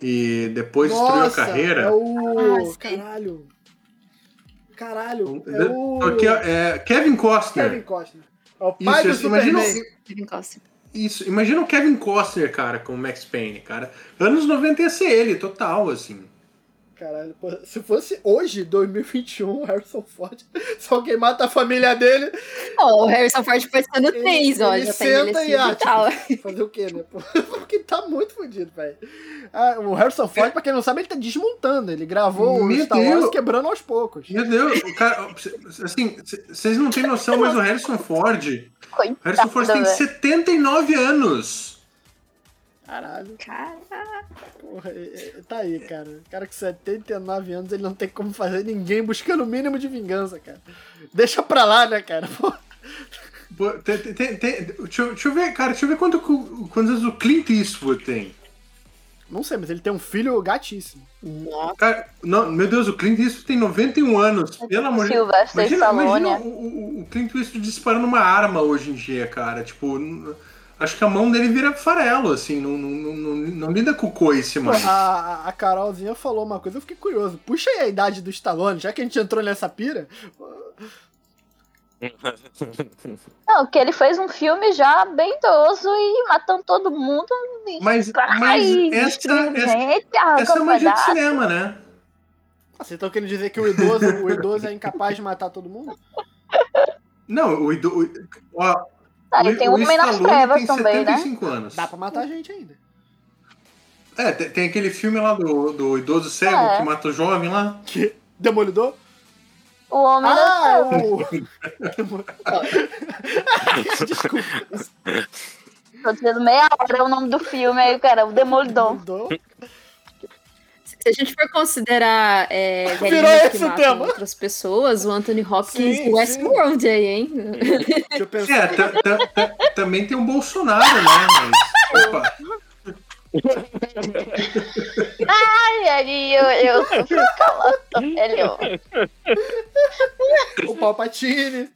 e depois Nossa, destruiu a carreira. É o. Caralho. Caralho. É o... É Kevin Costner. Kevin Costner. É o pai Isso, do imagina, Kevin Costner. Isso, imagina o Kevin Costner, cara, com o Max Payne, cara. Anos 90 ia ser ele, total, assim. Caralho, pô, se fosse hoje, 2021, Harrison Ford, só quem mata a família dele. Oh, o Harrison Ford foi sendo três, ó. Ele já tá senta e, ah, tipo, fazer o quê, né? Porque tá muito fodido, velho. Ah, o Harrison Ford, é. pra quem não sabe, ele tá desmontando. Ele gravou Meu o Star Wars quebrando aos poucos. Meu Deus, o cara, assim, vocês não têm noção, mas o Harrison Ford. Coitado, Harrison Ford tem 79 anos. Caralho. Caralho. Porra, tá aí, cara. O cara com 79 anos, ele não tem como fazer ninguém buscando o mínimo de vingança, cara. Deixa pra lá, né, cara? Porra. Tem, tem, tem, deixa, deixa, eu ver, cara, deixa eu ver quanto, quantos anos o Clint Eastwood tem. Não sei, mas ele tem um filho gatíssimo. Cara, não, meu Deus, o Clint Eastwood tem 91 anos. Pelo amor de Deus. Imagina, imagina o, o, o Clint Eastwood disparando uma arma hoje em dia, cara. Tipo, acho que a mão dele vira farelo, assim, não, não, não, não lida com o coice, mano. A, a Carolzinha falou uma coisa, eu fiquei curioso. Puxa aí a idade do Stallone, já que a gente entrou nessa pira. Não, que ele fez um filme já bem idoso e matando todo mundo. Mas, mas essa, essa, essa é magia de cinema, né? Ah, vocês estão querendo dizer que o idoso, o idoso é incapaz de matar todo mundo? Não, o idoso. Ó, ah, e tem o Homem nas Trevas também, né? Anos. Dá pra matar a gente ainda. É, tem, tem, aquele filme lá do, do idoso cego é. que mata o jovem lá. Que? Demolidor? O Homem ah, das Trevas. O... Desculpa. Tô dizendo meia hora é o nome do filme, aí, cara, o Demolidor. Demolidor? Se a gente for considerar é, Virou esse o tema. outras pessoas, o Anthony Hopkins sim, Westworld aí, hein? Deixa eu pensar. É, também tem o Bolsonaro, né? Mas, opa. Ai, aí eu, eu fico calado, melhor. O Palpatine.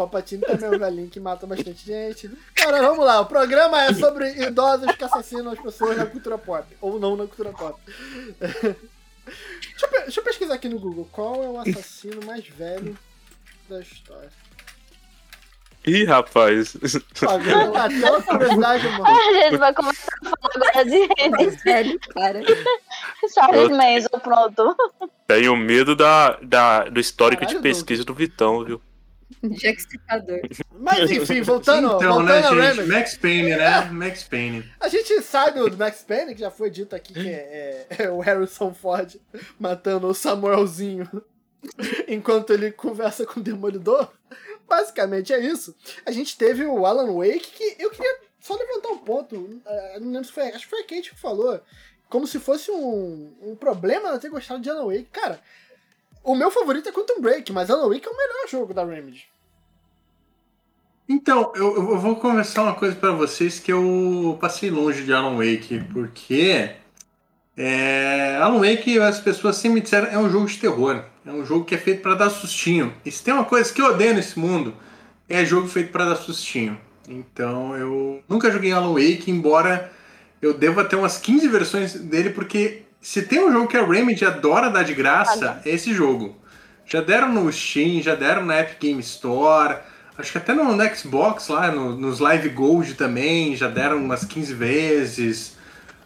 Palpatine também é um velhinho que mata bastante gente. Cara, vamos lá. O programa é sobre idosos que assassinam as pessoas na cultura pop. Ou não na cultura pop. deixa, eu, deixa eu pesquisar aqui no Google. Qual é o assassino mais velho da história? Ih, rapaz. Pagando até a curiosidade, mano. A gente vai começar a falar agora de Sério, cara. Charles Manson, pronto. Tenho medo da, da, do histórico Caralho, de pesquisa do Vitão, viu? Jacksepticador. Mas enfim, voltando, Então, voltando né, gente? Remedy. Max Payne, né? Max Payne. A gente sabe do Max Payne, que já foi dito aqui que é, é- é o Harrison Ford matando o Samuelzinho enquanto ele conversa com o Demolidor. Basicamente é isso. A gente teve o Alan Wake, que eu queria só levantar um ponto. eh, Não lembro se foi. Acho que foi a Kate que falou. Como se fosse um, um problema não ter gostado de Alan Wake. Cara, o meu favorito é Quantum Break, mas Alan Wake é o melhor jogo da Remedy. Então, eu, eu vou conversar uma coisa pra vocês que eu passei longe de Alan Wake, porque é, Alan Wake, as pessoas sempre disseram, é um jogo de terror. É um jogo que é feito pra dar sustinho. E se tem uma coisa que eu odeio nesse mundo, é jogo feito pra dar sustinho. Então, eu nunca joguei Alan Wake, embora eu deva ter umas 15 versões dele, porque se tem um jogo que a Remedy adora dar de graça, é esse jogo. Já deram no Steam, já deram na Epic Game Store, acho que até no, no Xbox lá, no- nos Live Gold também, já deram umas 15 vezes.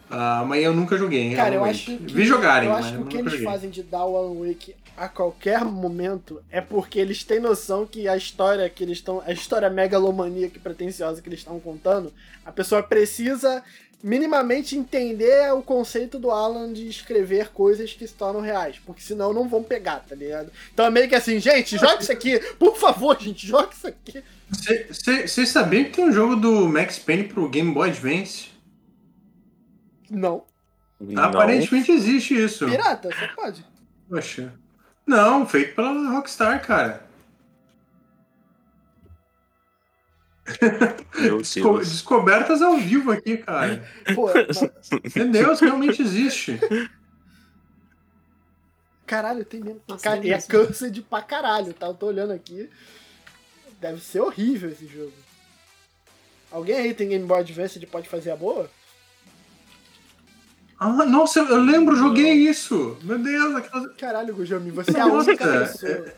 Ah, mas eu nunca joguei. Cara, Alan eu Wake. acho que. Vi jogarem, eu mas acho que o que eles joguei. fazem de dar o Alan Wake a qualquer momento é porque eles têm noção que a história que eles estão. A história megalomaníaca e pretensiosa que eles estão contando, a pessoa precisa minimamente entender o conceito do Alan de escrever coisas que se tornam reais. Porque senão não vão pegar, tá ligado? Então é meio que assim, gente, joga isso aqui, por favor, gente, joga isso aqui. Vocês sabiam que tem um jogo do Max Payne pro Game Boy Advance? Não. Não. Aparentemente existe isso. Pirata, você pode. Poxa. Não, feito pela Rockstar, cara. Desco- descobertas ao vivo aqui, cara. Pô, Deus, realmente existe. Caralho, tem mesmo. Nossa, Cara, é e é mesmo. cursed pra caralho, tá? Eu tô olhando aqui. Deve ser horrível esse jogo. Alguém aí tem Game Boy Advance e pode fazer a boa? Ah, nossa, eu lembro, joguei isso. Meu Deus, aquelas... Caralho, Gujomi, você é a única pessoa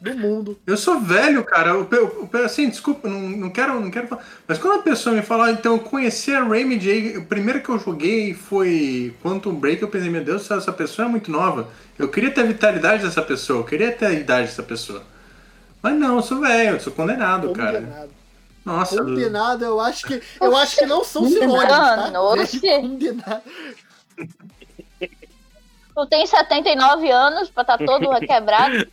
do mundo. eu sou velho, cara. Eu, eu- eu- assim, desculpa, não, não quero, não quero falar. Mas quando a pessoa me fala, "Ah, então eu conheci a Remedy, o primeiro que eu joguei foi Quantum Break, eu pensei, meu Deus, essa- essa pessoa é muito nova. Eu queria ter a vitalidade dessa pessoa, eu queria ter a idade dessa pessoa. Mas não, eu sou velho, eu sou condenado, cara. Condenado. Nossa, Condenado, eu acho que. Eu acho que não são sinônimos, tá? Condenado. Tu tem 79 anos pra estar todo quebrado.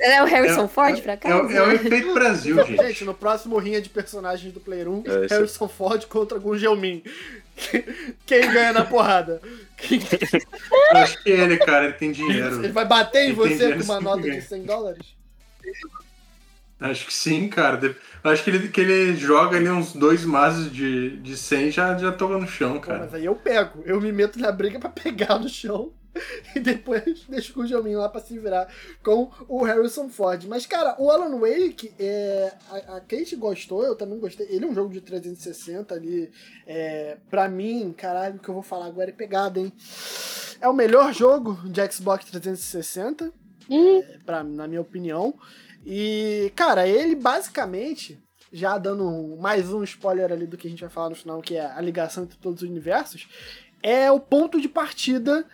É o Harrison É- Ford, pra é, cá? o- é o efeito Brasil, gente. Gente, no próximo rinha de personagens do Player 1, É, Harrison Ford contra Gungelmin. Quem ganha na porrada? Quem- Eu acho que ele, cara, ele tem dinheiro. Ele vai bater em Entendi, você com uma nota de 100 dólares? Acho que sim, cara. De- Acho que ele, que ele joga ali uns dois mazos de, de 100 e já, já toca no chão, Pô, cara. mas aí eu pego. Eu me meto na briga pra pegar no chão. E depois deixo o Gugelmin lá pra se virar com o Harrison Ford. Mas, cara, o Alan Wake, é, a, a Kate gostou, eu também gostei. Ele é um jogo de 360 ali. É, pra mim, caralho, o que eu vou falar agora é pegada, hein? É o melhor jogo de Xbox 360, Ih, é, pra, na minha opinião. E, cara, ele basicamente, já dando mais um spoiler ali do que a gente vai falar no final, que é a ligação entre todos os universos, é o ponto de partida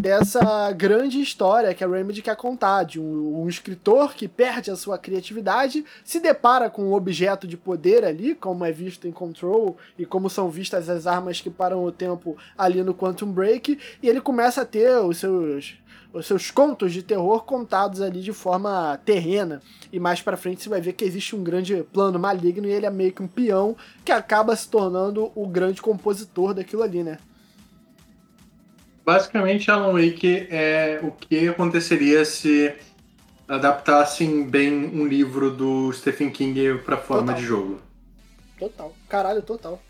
dessa grande história que a Remedy quer contar, de um, um escritor que perde a sua criatividade, se depara com um objeto de poder ali, como é visto em Control, e como são vistas as armas que param o tempo ali no Quantum Break, e ele começa a ter os seus os seus contos de terror contados ali de forma terrena. E mais pra frente você vai ver que existe um grande plano maligno e ele é meio que um peão que acaba se tornando o grande compositor daquilo ali, né? Basicamente, Alan Wake é o que aconteceria se adaptassem bem um livro do Stephen King pra forma Total. de jogo. Total. Caralho, total.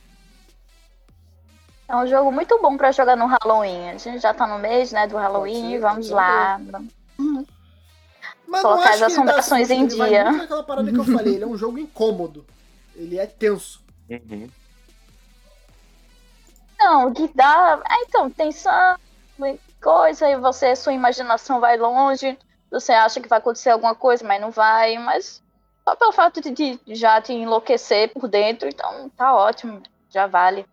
É um jogo muito bom pra jogar no Halloween. A gente já tá no mês, né, do Halloween. ser, Vamos lá. Mas Colocar as assombrações em dia. muito naquela parada que eu falei, ele é um jogo incômodo. Ele é tenso. Uhum. Não, que dá. Ah, então, sangue, coisa, e você, sua imaginação vai longe. Você acha que vai acontecer alguma coisa, mas não vai. Mas Só pelo fato de, de já te enlouquecer por dentro, então tá ótimo, já vale.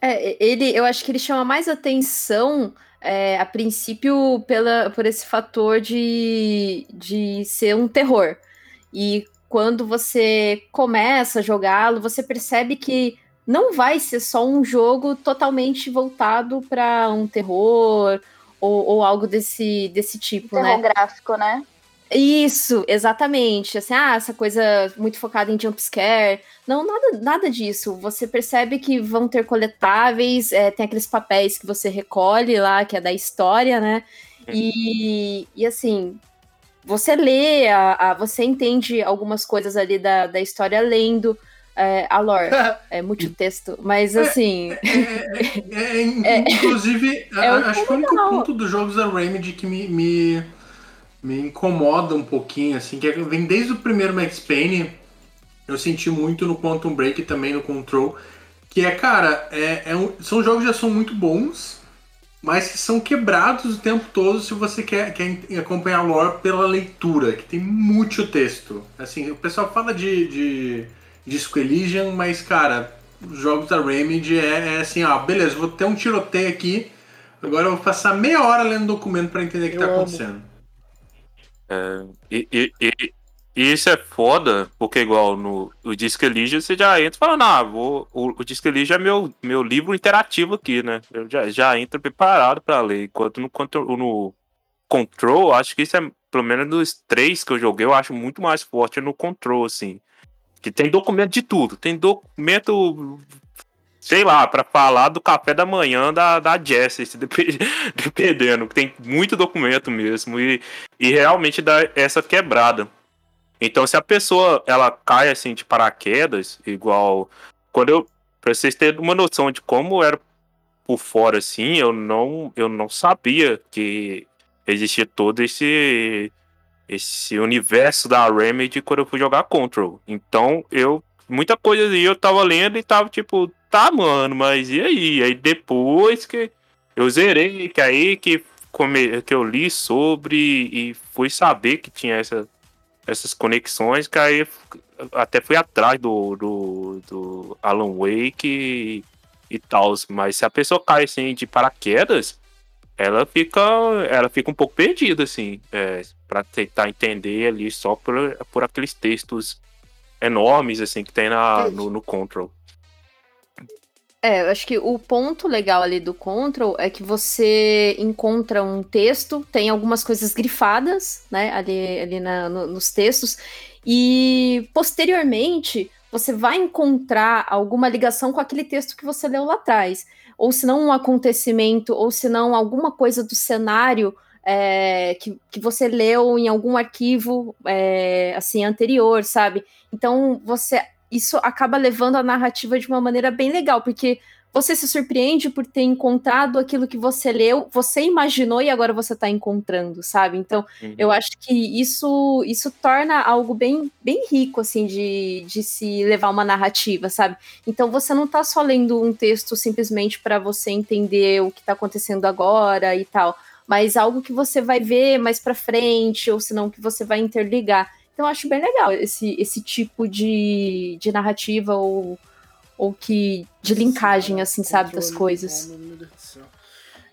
É, ele, eu acho que ele chama mais atenção é, a princípio pela, por esse fator de, de ser um terror. E quando você começa a jogá-lo, você percebe que não vai ser só um jogo totalmente voltado para um terror ou, ou, algo desse, desse tipo, terror né? gráfico, né? Isso, exatamente. Assim, ah, essa coisa muito focada em jumpscare. Não, nada, nada disso. Você percebe que vão ter coletáveis, é, tem aqueles papéis que você recolhe lá, que é da história, né? E, e assim, você lê, a, a, você entende algumas coisas ali da, da história lendo é, a lore. é muito texto, mas é, assim. É, é, é inclusive, acho que o único ponto dos jogos da Remedy que me, me, me incomoda um pouquinho, assim, que vem desde o primeiro Max Payne, eu senti muito no Quantum Break e também no Control, que é, cara, é, um, são jogos que já são muito bons, mas que são quebrados o tempo todo se você quer, quer acompanhar a lore pela leitura, que tem muito texto. Assim, o pessoal fala de, de Disco Elysium, mas, cara, os jogos da Remedy é, é, assim, ó, beleza, vou ter um tiroteio aqui, agora eu vou passar meia hora lendo documento para entender o que eu tá amo. acontecendo. É, e, e, e, isso é foda, porque igual no, no Disco Elysium você já entra falando, ah, vou, o, o Disco Elysium é meu, meu livro interativo aqui, né? Eu já, já entro preparado para ler. Enquanto no, no Control, acho que isso é, pelo menos dos três que eu joguei, eu acho muito mais forte no Control, assim. Que tem documento de tudo. Tem documento, sei lá, para falar do café da manhã da, da Jessie, dependendo. Tem muito documento mesmo. E, e realmente dá essa quebrada. Então, se a pessoa ela cai assim de paraquedas, igual quando eu para vocês terem uma noção de como era por fora assim, eu não eu não sabia que existia todo esse esse universo da Remedy quando eu fui jogar Control. Então, eu muita coisa aí eu tava lendo e tava tipo, tá, mano, mas e aí? Aí depois que eu zerei, que aí que come, que eu li sobre e fui saber que tinha essa essas conexões, que aí até fui atrás do, do, do Alan Wake e, e tal. Mas se a pessoa cai assim de paraquedas, ela fica, ela fica um pouco perdida, assim, é, para tentar entender ali só por, por aqueles textos enormes, assim, que tem na, no, no Control. É, eu acho que o ponto legal ali do Control é que você encontra um texto, tem algumas coisas grifadas, né, ali, ali na, no, nos textos, e posteriormente você vai encontrar alguma ligação com aquele texto que você leu lá atrás. Ou se não um acontecimento, ou se não alguma coisa do cenário é, que, que você leu em algum arquivo é, assim anterior, sabe? Então você isso acaba levando a narrativa de uma maneira bem legal, porque você se surpreende por ter encontrado aquilo que você leu, você imaginou e agora você está encontrando, sabe? Então, uhum. eu acho que isso isso torna algo bem, bem rico, assim, de, de se levar uma narrativa, sabe? Então, você não está só lendo um texto simplesmente para você entender o que está acontecendo agora e tal, mas algo que você vai ver mais para frente, ou senão que você vai interligar. Então eu acho bem legal esse, esse tipo de, de narrativa ou, ou que de linkagem, assim, sabe, das coisas.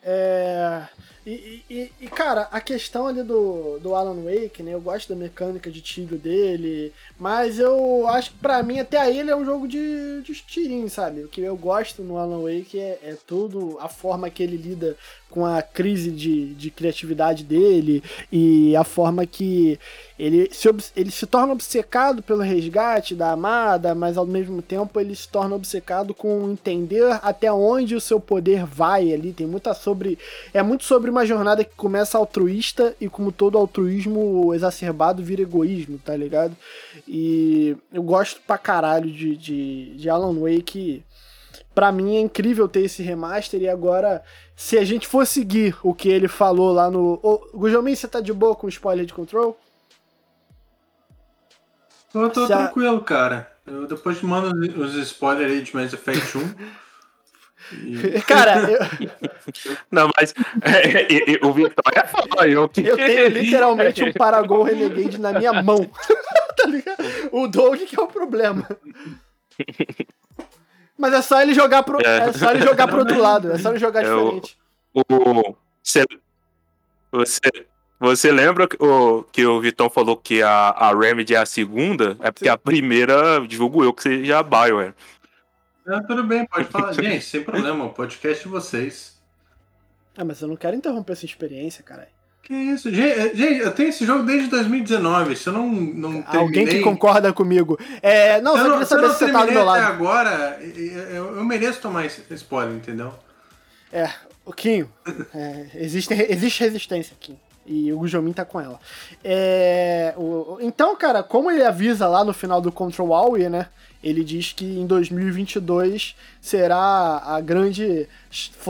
É, e, e, e, cara, a questão ali do, do Alan Wake, né? Eu gosto da mecânica de tiro dele, mas eu acho que pra mim até aí ele é um jogo de, de tirinho, sabe? O que eu gosto no Alan Wake é, é tudo a forma que ele lida com a crise de, de criatividade dele e a forma que ele se, ele se torna obcecado pelo resgate da amada, mas ao mesmo tempo ele se torna obcecado com entender até onde o seu poder vai ali. Tem muita sobre. É muito sobre uma jornada que começa altruísta e, como todo altruísmo exacerbado, vira egoísmo, tá ligado? E eu gosto pra caralho de, de, de Alan Wake. Pra mim é incrível ter esse remaster e agora se a gente for seguir o que ele falou lá no. Ô, Gujomin, você tá de boa com spoiler de control? Eu tô se tranquilo, a... cara. Eu depois te mando os spoilers aí de Mass Effect 1. Cara, eu... Não, mas é, é, o Vitória falou eu que. Eu tenho literalmente um Paragon Renegade na minha mão. tá ligado? O Doug que é o problema. Mas é só ele jogar pro, é. é só ele jogar pro outro lado, é só ele jogar é diferente. O, o, você, você, você lembra o, que o Vitão falou que a, a Remedy é a segunda? É porque Sim. a primeira, divulgo eu, que seja a Bioware. É, tudo bem, pode falar. Gente, sem problema, o podcast de vocês. Ah, mas eu não quero interromper essa experiência, caralho. Que isso? Gente, gente, eu tenho esse jogo desde 2019. Se eu não, não terminei... Alguém que concorda comigo. É, não, eu só queria saber se você tá do meu lado. agora, eu, eu mereço tomar esse spoiler, entendeu? É, o Quinho. É, existe, existe resistência, Quinho. E o Gujomin tá com ela. É, o, então, cara, como ele avisa lá no final do Control All, né? Ele diz que em 2022 será a grande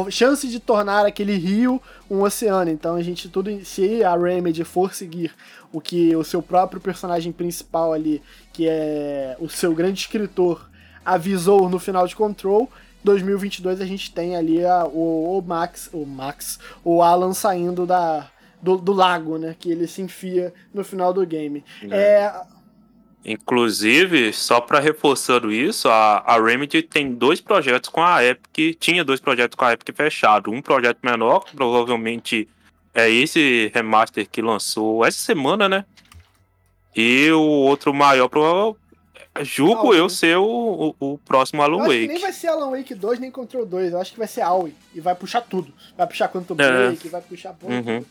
chance de tornar aquele rio um oceano. Então a gente tudo se a Remedy for seguir o que o seu próprio personagem principal ali, que é o seu grande escritor, avisou no final de Control, 2022 a gente tem ali a, o, o, Max, o Max, o Alan saindo da do, do, lago, né, que ele se enfia no final do game. É, é Inclusive, só para reforçando isso, a, a Remedy tem dois projetos com a Epic, tinha dois projetos com a Epic fechado. Um projeto menor, provavelmente é esse remaster que lançou essa semana, né? E o outro maior, provavelmente, julgo eu ser o, o, o próximo Alan Wake. Que nem vai ser Alan Wake 2 nem Control 2, eu acho que vai ser Aoi. E vai puxar tudo. Vai puxar Quantum é. Break, vai puxar uhum.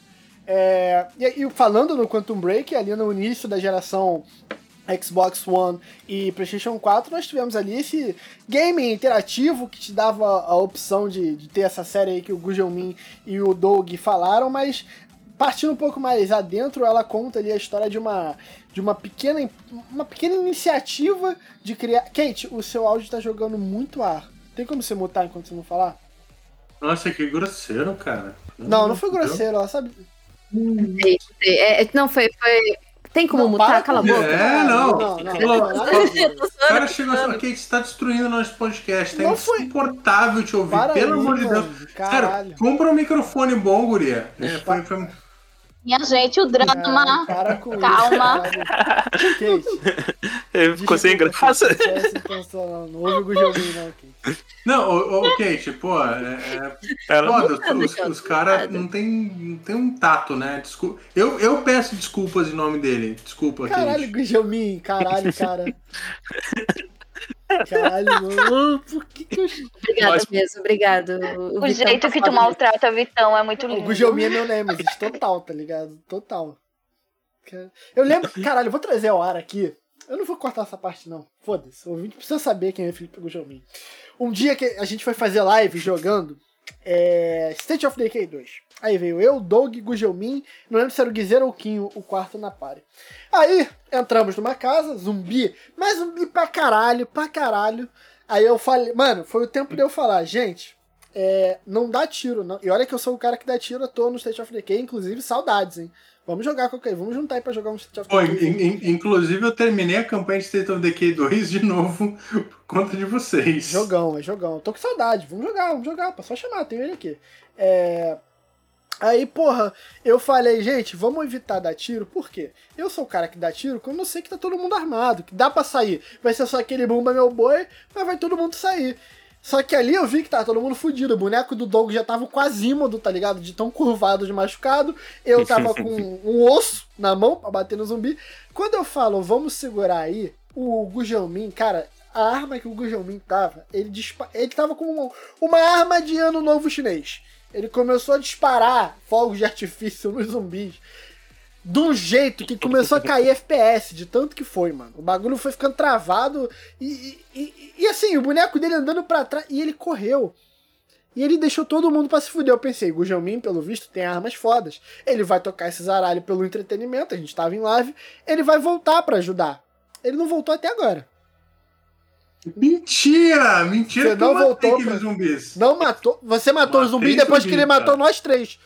É, e, e falando no Quantum Break, ali no início da geração Xbox One e PlayStation 4, nós tivemos ali esse game interativo que te dava a opção de, de ter essa série aí que o Gujelmin e o Doug falaram, mas partindo um pouco mais adentro, ela conta ali a história de uma de uma pequena uma pequena iniciativa de criar. Kate, o seu áudio tá jogando muito ar. Tem como você mutar enquanto você não falar? Nossa, que grosseiro, cara. Não, não foi grosseiro, ela sabe. É, é, não, foi, foi, tem como não, mutar? Cala a boca. É, não. não, não, o cara chegou assim, ok, você tá destruindo nosso podcast. Tá não insuportável te ouvir, Para pelo aí, amor de Deus. Cara, compra um microfone bom, guria. É, foi, foi... Minha gente, o drama. Cara, Calma. Ele ficou sem graça. Não ouve o joguinho, não, Kate. Não, o, Kate, pô, é, é foda, os, os caras não tem, não tem um tato, né? Desculpa. Eu, eu peço desculpas em nome dele. Desculpa, Caralho, Guilherme, caralho, cara. Caralho, mano, por que que eu... Obrigada Mas... mesmo, obrigado. O, o jeito tá que tu maltrata o Vitão é muito lindo. O Gujelmi é meu Nemesis, total, tá ligado? Total. Eu lembro, caralho, eu vou trazer ao ar aqui. Eu não vou cortar essa parte, não. Foda-se. O ouvinte precisa saber quem é Felipe Gujelmin. Um dia que a gente foi fazer live jogando é, State of Decay 2. Aí veio eu, Doug, Gujelmin, não lembro se era o Guizeiro ou o Quinho, o quarto na pare. Aí entramos numa casa, zumbi, mas zumbi pra caralho, pra caralho. Aí eu falei, mano, foi o tempo de eu falar, gente, é, não dá tiro, não. E olha que eu sou o cara que dá tiro, eu tô no State of Decay, inclusive saudades, hein. Vamos jogar qualquer vamos juntar aí pra jogar um State of Decay. In, in, inclusive eu terminei a campanha de State of Decay 2 de novo por conta de vocês. Jogão, é jogão. Tô com saudade, vamos jogar, vamos jogar, só chamar, tem ele aqui. É... Aí, porra, eu falei, gente, vamos evitar dar tiro, por quê? Eu sou o cara que dá tiro quando eu sei que tá todo mundo armado, que dá para sair. Vai ser só aquele bomba meu boi, mas vai todo mundo sair. Só que ali eu vi que tava todo mundo fudido. O boneco do Doug já tava quase ímodo, tá ligado? De tão curvado, de machucado. Eu tava com um osso na mão pra bater no zumbi. Quando eu falo, vamos segurar aí, o Gujelmin, cara, a arma que o Gujelmin tava, ele, dispa ele tava com uma arma de ano novo chinês. Ele começou a disparar fogos de artifício nos zumbis de um jeito que começou a cair FPS, de tanto que foi, mano. O bagulho foi ficando travado e, e, e, e assim, o boneco dele andando para trás e ele correu. E ele deixou todo mundo pra se fuder. Eu pensei, Gujelmin, pelo visto, tem armas fodas. Ele vai tocar esse zaralho pelo entretenimento, a gente tava em live. Ele vai voltar para ajudar. Ele não voltou até agora. Mentira! Mentira Você não voltou pra... zumbis. Não matou. Você matou os zumbis depois zumbi, que ele matou nós três.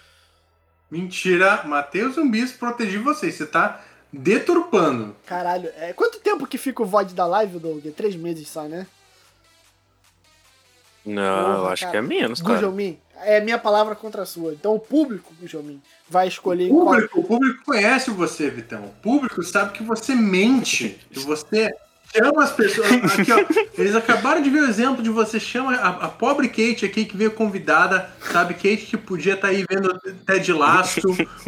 Mentira, matei os zumbis, protegi vocês. Você tá deturpando. Caralho, é, quanto tempo que fica o VOD da live, Doug? É três meses só, né? Não, Porra, eu acho cara. que é menos, cara. Gujomin, é minha palavra contra a sua. Então o público, Gujomin, vai escolher... O público, qual... o público conhece você, Vitão. O público sabe que você mente, que você chama as pessoas. Aqui, ó, eles acabaram de ver o exemplo de você chama a, a, pobre Kate aqui que veio convidada, sabe? Kate que podia estar tá aí vendo Ted Lasso,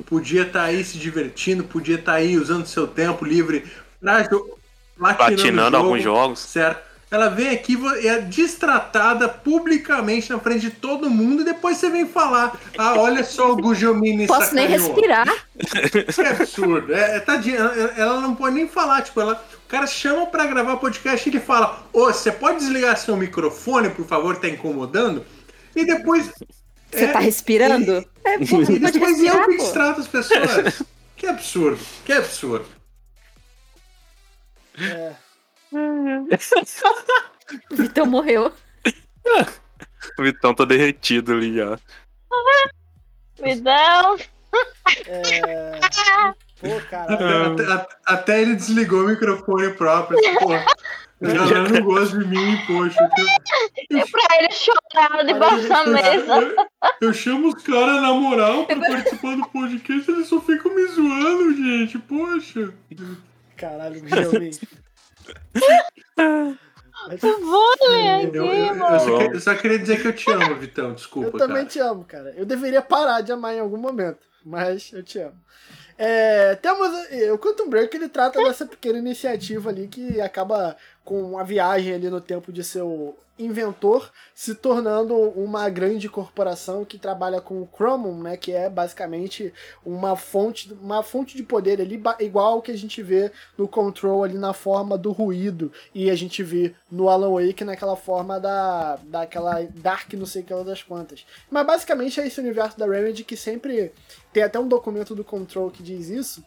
podia estar tá aí se divertindo, podia estar tá aí usando seu tempo livre pra platinando alguns jogos. Certo. Ela vem aqui e é destratada publicamente na frente de todo mundo e depois você vem falar: Ah, olha só o Gujomin me Posso sacaneou. nem respirar. Que absurdo. É, é, tadinha, ela não pode nem falar. Tipo, ela, cara chama pra gravar podcast e ele fala: Ô, você pode desligar seu microfone, por favor, tá incomodando? E depois. Você é, tá respirando? E, é, e depois respirar, eu que distrato as pessoas. que absurdo, que absurdo. É. o Vitão morreu. o Vitão tá derretido ali já. Vitão! É... Pô, caralho. Até, até, ele desligou o microfone próprio. Pô, eu não gosto de mim, poxa. Eu, eu, pra ele chorar debaixo da mesa. Eu, eu, chamo os caras na moral pra participar do podcast, eles só ficam me zoando, gente. Poxa. Caralho, realmente. Eu, eu, eu, só queria, eu, só queria dizer que eu te amo, Vitão. Desculpa. Eu também cara. te amo, cara. Eu deveria parar de amar em algum momento, mas eu te amo. É, temos o Quantum Break ele trata dessa pequena iniciativa ali que acaba com a viagem ali no tempo de seu inventor se tornando uma grande corporação que trabalha com o Chromum, né, que é basicamente uma fonte, uma fonte de poder ali igual que a gente vê no Control ali na forma do ruído e a gente vê no Alan Wake naquela forma da daquela Dark não sei que das quantas. Mas basicamente é esse universo da Remedy que sempre tem até um documento do Control que diz isso,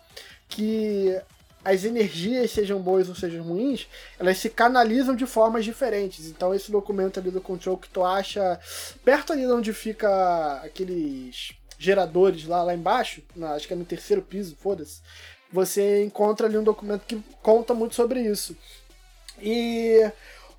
que as energias, sejam boas ou sejam ruins, elas se canalizam de formas diferentes. Então esse documento ali do Control que tu acha perto ali onde fica aqueles geradores lá, lá embaixo, na, acho que é no terceiro piso, foda-se, você encontra ali um documento que conta muito sobre isso. E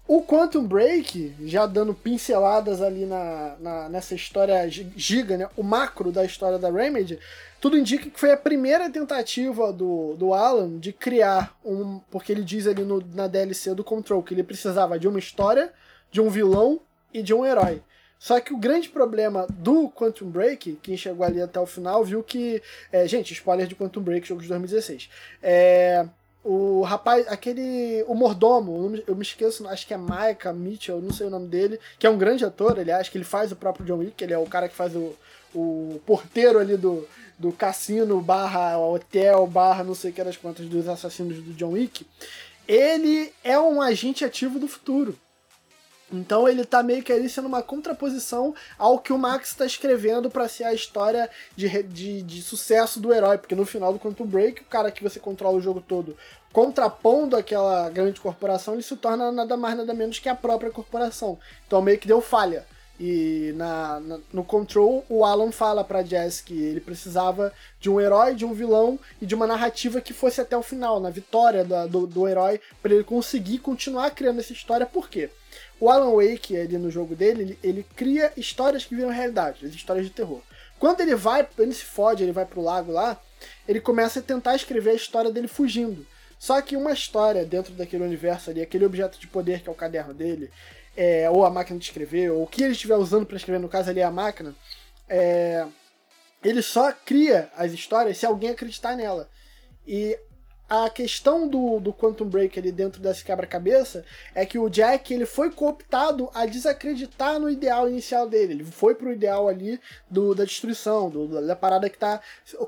o Quantum Break, já dando pinceladas ali na, na, nessa história giga, né? O macro da história da Remedy, tudo indica que foi a primeira tentativa do, do Alan de criar um. Porque ele diz ali no, na DLC do Control que ele precisava de uma história, de um vilão e de um herói. Só que o grande problema do Quantum Break, quem chegou ali até o final, viu que. É, gente, spoiler de Quantum Break, jogo de 2016. É, o rapaz, aquele. O mordomo, eu me esqueço, acho que é Micah Mitchell, não sei o nome dele, que é um grande ator, aliás, que ele faz o próprio John Wick, ele é o cara que faz o, o porteiro ali do, do cassino barra hotel barra não sei o que das quantas dos assassinos do John Wick, ele é um agente ativo do futuro. Então ele tá meio que ali sendo uma contraposição ao que o Max está escrevendo para ser a história de, de, de, sucesso do herói, porque no final do Quantum Break, o cara que você controla o jogo todo, contrapondo aquela grande corporação, ele se torna nada mais nada menos que a própria corporação. Então meio que deu falha. E na, na, no Control, o Alan fala pra Jess que ele precisava de um herói, de um vilão e de uma narrativa que fosse até o final, na vitória da, do, do herói, para ele conseguir continuar criando essa história. Por quê? O Alan Wake, ali no jogo dele, ele, ele cria histórias que viram realidade, as histórias de terror. Quando ele vai, ele se fode, ele vai pro lago lá, ele começa a tentar escrever a história dele fugindo. Só que uma história dentro daquele universo ali, aquele objeto de poder que é o caderno dele, é, ou a máquina de escrever, ou o que ele estiver usando para escrever, no caso ali é a máquina, é, ele só cria as histórias se alguém acreditar nela. E a questão do, do Quantum Break ali dentro desse quebra-cabeça é que o Jack ele foi cooptado a desacreditar no ideal inicial dele. Ele foi pro ideal ali do, da destruição, do, da parada que tá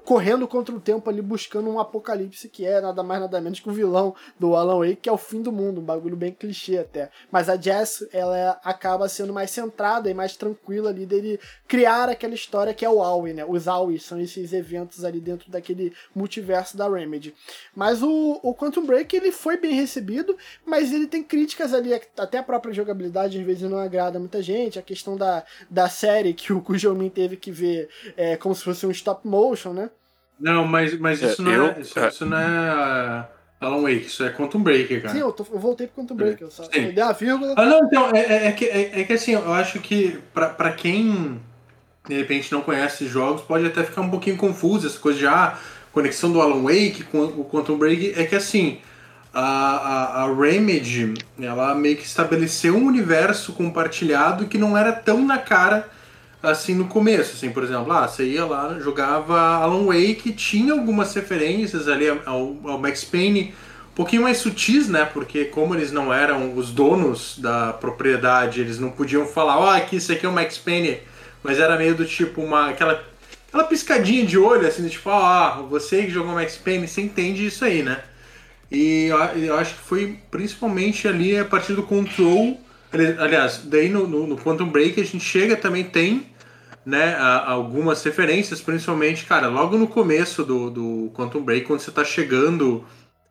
correndo contra o tempo ali, buscando um apocalipse que é nada mais nada menos que o vilão do Alan Wake, que é o fim do mundo, um bagulho bem clichê até. Mas a Jess, ela acaba sendo mais centrada e mais tranquila ali dele criar aquela história que é o Aoi, né? Os Aoi são esses eventos ali dentro daquele multiverso da Remedy. Mas mas o, o Quantum Break ele foi bem recebido, mas ele tem críticas ali, até a própria jogabilidade às vezes não agrada muita gente, a questão da, da série que o Kujomin teve que ver é, como se fosse um stop motion, né? Não, mas, mas isso, é, não, eu, é, isso, é. isso, não é. Alan Wake, isso é Quantum Break, cara. Sim, eu, tô, eu voltei pro Quantum Break, eu só eu dei a vírgula. Ah, não, então, é, é, é, que, é, é, que assim, eu acho que pra, pra quem de repente não conhece jogos, pode até ficar um pouquinho confuso essa coisa de ah, conexão do Alan Wake com o Quantum Break. É que assim, a, a, a Remedy, ela meio que estabeleceu um universo compartilhado que não era tão na cara assim no começo, assim, por exemplo, ah, você ia lá, jogava Alan Wake, tinha algumas referências ali ao, ao Max Payne, um pouquinho mais sutis, né, porque como eles não eram os donos da propriedade, eles não podiam falar, ó, oh, aqui, isso aqui é o Max Payne, mas era meio do tipo uma, aquela, aquela piscadinha de olho, assim, do tipo, ah, você que jogou Max Payne, você entende isso aí, né. E eu, acho que foi principalmente ali a partir do Control Aliás, daí no, no, no, Quantum Break a gente chega também tem né, algumas referências, principalmente, cara, logo no começo do, do Quantum Break, quando você está chegando,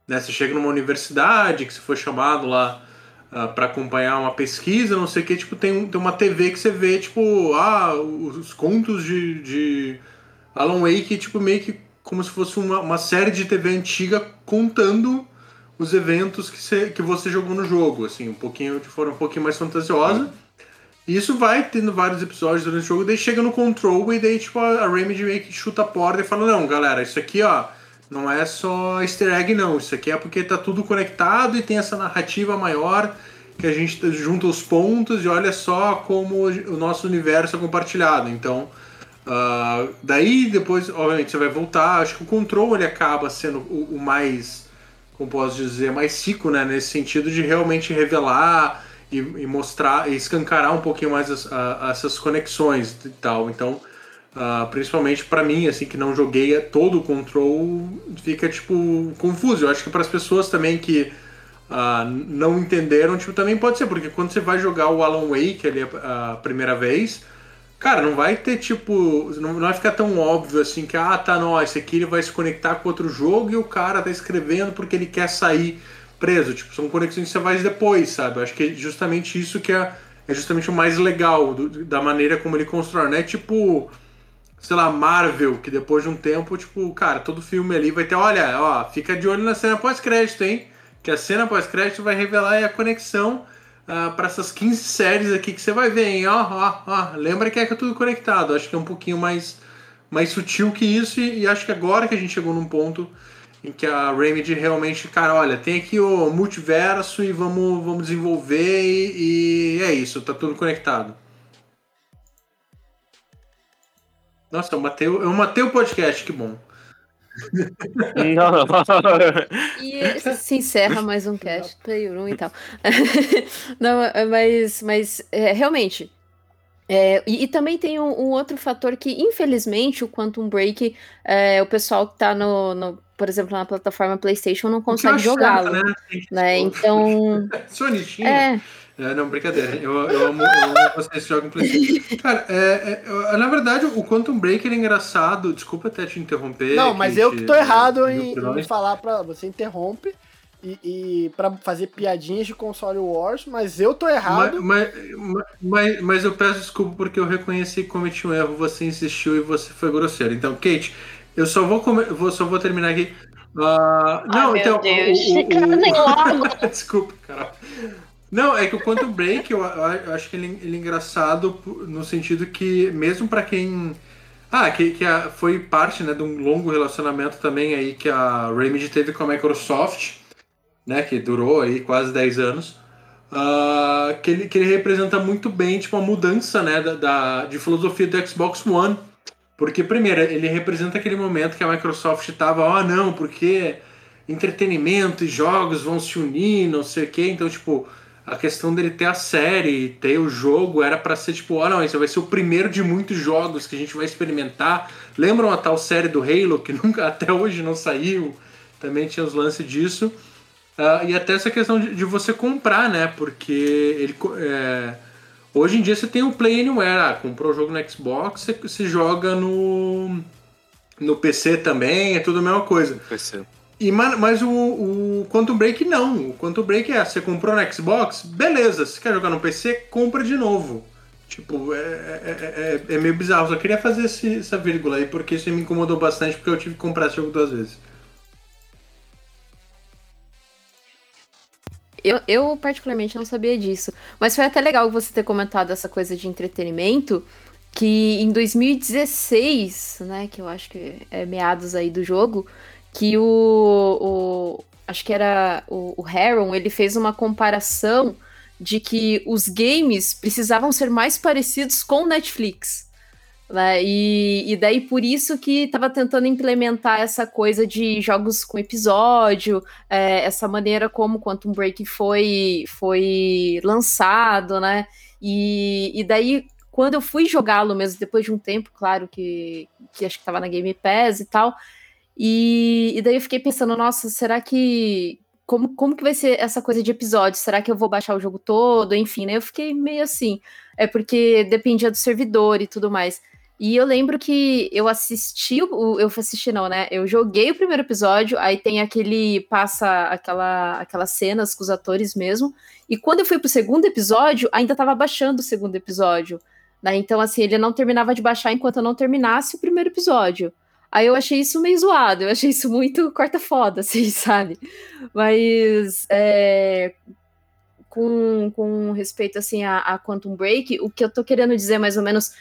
né, você chega numa universidade, que você foi chamado lá uh, ah, para acompanhar uma pesquisa, não sei o que, tipo, tem, tem uma TV que você vê, tipo, ah, os contos de, de Alan Wake, tipo, meio que como se fosse uma, uma série de TV antiga contando os eventos que você, que você jogou no jogo, assim, um pouquinho de forma um pouquinho mais fantasiosa. E isso vai tendo vários episódios durante o jogo, daí chega no control e daí tipo a Remedy meio que chuta a porta e fala: "Não, galera, isso aqui, ó, não é só easter egg não, isso aqui é porque tá tudo conectado e tem essa narrativa maior que a gente junta os pontos e olha só como o nosso universo é compartilhado. Então, uh, daí depois, obviamente, você vai voltar. Acho que o control ele acaba sendo o, o mais como posso dizer, mais rico, né? Nesse sentido de realmente revelar e, e mostrar, e escancarar um pouquinho mais as, a, essas conexões e tal. Então, uh, principalmente para mim, assim, que não joguei todo o Control, fica, tipo, confuso. Eu acho que para as pessoas também que uh, não entenderam, tipo, também pode ser, porque quando você vai jogar o Alan Wake ali a, a primeira vez Cara, não vai ter tipo. Não vai ficar tão óbvio assim que, ah, tá, não, esse aqui ele vai se conectar com outro jogo e o cara tá escrevendo porque ele quer sair preso. Tipo, são conexões que você faz depois, sabe? Eu acho que é justamente isso que é, é justamente o mais legal do, da maneira como ele constrói, né? Tipo, sei lá, Marvel, que depois de um tempo, tipo, cara, todo filme ali vai ter, olha, ó, fica de olho na cena pós-crédito, hein? Que a cena pós-crédito vai revelar a conexão uh, ah, para essas 15 séries aqui que você vai ver, hein? Ó, ó, ó. Lembra que é, que tudo conectado. Acho que é um pouquinho mais, mais sutil que isso. E, e acho que agora que a gente chegou num ponto em que a Remedy realmente, cara, olha, tem aqui o multiverso e vamos, vamos desenvolver e, e é isso, tá tudo conectado. Nossa, eu matei, eu matei o podcast, que bom. Não. e se encerra mais um cast, Player 1 e tal. Não, mas, mas é, realmente. É, e, e, também tem um, um, outro fator que, infelizmente, o Quantum Break, é, o pessoal que tá no, no, por exemplo, na plataforma PlayStation não consegue jogá-lo. Né? né? Então. Sonichinha. É. É, não, brincadeira. Eu, eu amo, eu amo vocês que jogam PlayStation. Cara, é, é, na verdade, o Quantum Break é engraçado. Desculpa até te interromper. Não, mas eu que tô errado em, em, falar pra. Você interrompe e, e para fazer piadinhas de console wars, mas eu tô errado. Mas, mas, mas, mas, eu peço desculpa porque eu reconheci que cometi um erro, você insistiu e você foi grosseiro. Então, Kate, eu só vou, vou só vou terminar aqui. Uh, não, Ai, então. Deus. O, o, o... Desculpa, cara. Não, é que o Quantum Break eu, eu acho que ele, ele, é engraçado no sentido que, mesmo para quem. Ah, que, que a, foi parte né, de um longo relacionamento também aí que a Remedy teve com a Microsoft, né, que durou aí quase 10 anos. Uh, que, ele, que ele representa muito bem tipo, a mudança né, da, da, de filosofia do Xbox One. Porque, primeiro, ele representa aquele momento que a Microsoft estava, ah, oh, não, porque entretenimento e jogos vão se unir, não sei o quê. Então, tipo, a questão dele ter a série, ter o jogo, era para ser tipo, ah não, esse vai ser o primeiro de muitos jogos que a gente vai experimentar. Lembram a tal série do Halo, que nunca até hoje não saiu? Também tinha os lances disso. Uh, e até essa questão de, de, você comprar, né? Porque ele. É, hoje em dia você tem o Play Anywhere. Ah, comprou o jogo no Xbox, você, você joga no. No PC também, é tudo a mesma coisa. PC. E, mas o, o Quantum Break não. O Quantum Break é, você comprou no Xbox, beleza. Se quer jogar no PC, compra de novo. Tipo, é, é, é, é meio bizarro. Só queria fazer esse, essa vírgula aí, porque isso me incomodou bastante, porque eu tive que comprar esse jogo duas vezes. Eu, eu, particularmente, não sabia disso. Mas foi até legal você ter comentado essa coisa de entretenimento, que em 2016, né, que eu acho que é meados aí do jogo, que o, o acho que era o, o Heron, ele fez uma comparação de que os games precisavam ser mais parecidos com Netflix. Né? E, e daí por isso que estava tentando implementar essa coisa de jogos com episódio, é, essa maneira como Quantum Break foi, foi lançado, né? E, e daí, quando eu fui jogá-lo mesmo, depois de um tempo, claro, que, que acho que estava na Game Pass e tal, e, e daí eu fiquei pensando, nossa, será que, como, como que vai ser essa coisa de episódio? Será que eu vou baixar o jogo todo? Enfim, né? Eu fiquei meio assim. É porque dependia do servidor e tudo mais. E eu lembro que eu assisti, o, eu assisti não, né? Eu joguei o primeiro episódio, aí tem aquele passa aquela aquelas cenas com os atores mesmo. E quando eu fui pro segundo episódio, ainda tava baixando o segundo episódio, né? Então assim, ele não terminava de baixar enquanto eu não terminasse o primeiro episódio. Aí eu achei isso meio zoado, eu achei isso muito corta foda, assim, sabe? Mas é, com, com respeito assim a, a Quantum Break, o que eu tô querendo dizer mais ou menos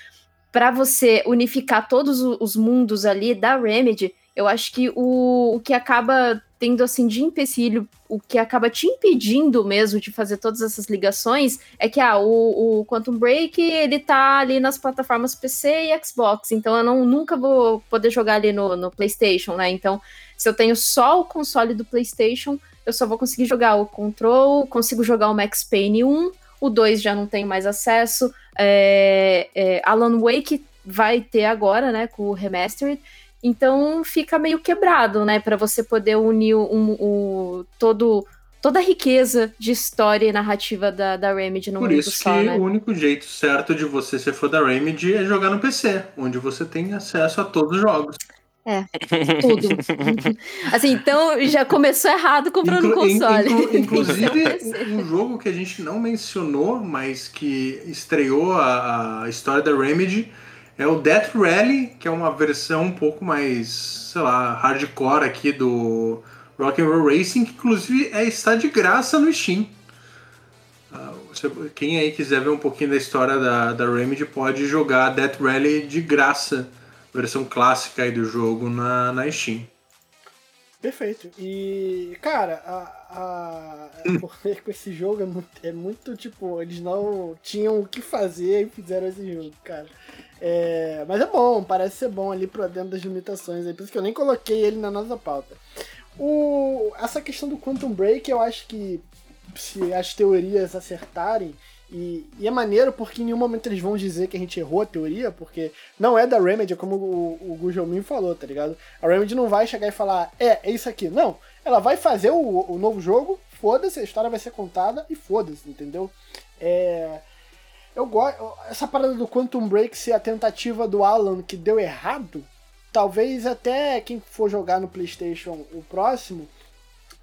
para você unificar todos os mundos ali da Remedy, eu acho que o, o que acaba tendo assim de empecilho, o que acaba te impedindo mesmo de fazer todas essas ligações é que ah, o, o Quantum Break ele tá ali nas plataformas PC e Xbox, então eu não, nunca vou poder jogar ali no, no PlayStation, né? Então, se eu tenho só o console do PlayStation, eu só vou conseguir jogar o Control, consigo jogar o Max Payne 1, o 2 já não tenho mais acesso, é, é, Alan Wake vai ter agora, né, com o Remastered. Então fica meio quebrado, né, para você poder unir um, um, todo toda a riqueza de história e narrativa da, da Remedy no Por isso só, que né? o único jeito certo de você ser fã da Remedy é jogar no PC, onde você tem acesso a todos os jogos. É, tudo. assim, então já começou errado comprando Inclu console. Inclu inclusive, um jogo que a gente não mencionou, mas que estreou a, a história da Remedy é o Death Rally, que é uma versão um pouco mais, sei lá, hardcore aqui do Rock and Roll Racing, que inclusive é, está de graça no Steam. Uh, quem aí quiser ver um pouquinho da história da, da Remedy pode jogar Death Rally de graça versão clássica aí do jogo na, na Steam. Perfeito. E, cara, a, a, hum. com esse jogo é muito, é muito, tipo, eles não tinham o que fazer e fizeram esse jogo, cara. É, mas é bom, parece ser bom ali pro dentro das limitações aí, por isso que eu nem coloquei ele na nossa pauta. O, essa questão do Quantum Break, eu acho que se as teorias acertarem, e, e, é maneiro porque em nenhum momento eles vão dizer que a gente errou a teoria, porque não é da Remedy, como o, o Gujelmin falou, tá ligado? A Remedy não vai chegar e falar, é, é isso aqui. Não, ela vai fazer o, o novo jogo, foda-se, a história vai ser contada e foda-se, entendeu? É. Eu gosto. Essa parada do Quantum Break ser a tentativa do Alan que deu errado, talvez até quem for jogar no PlayStation o próximo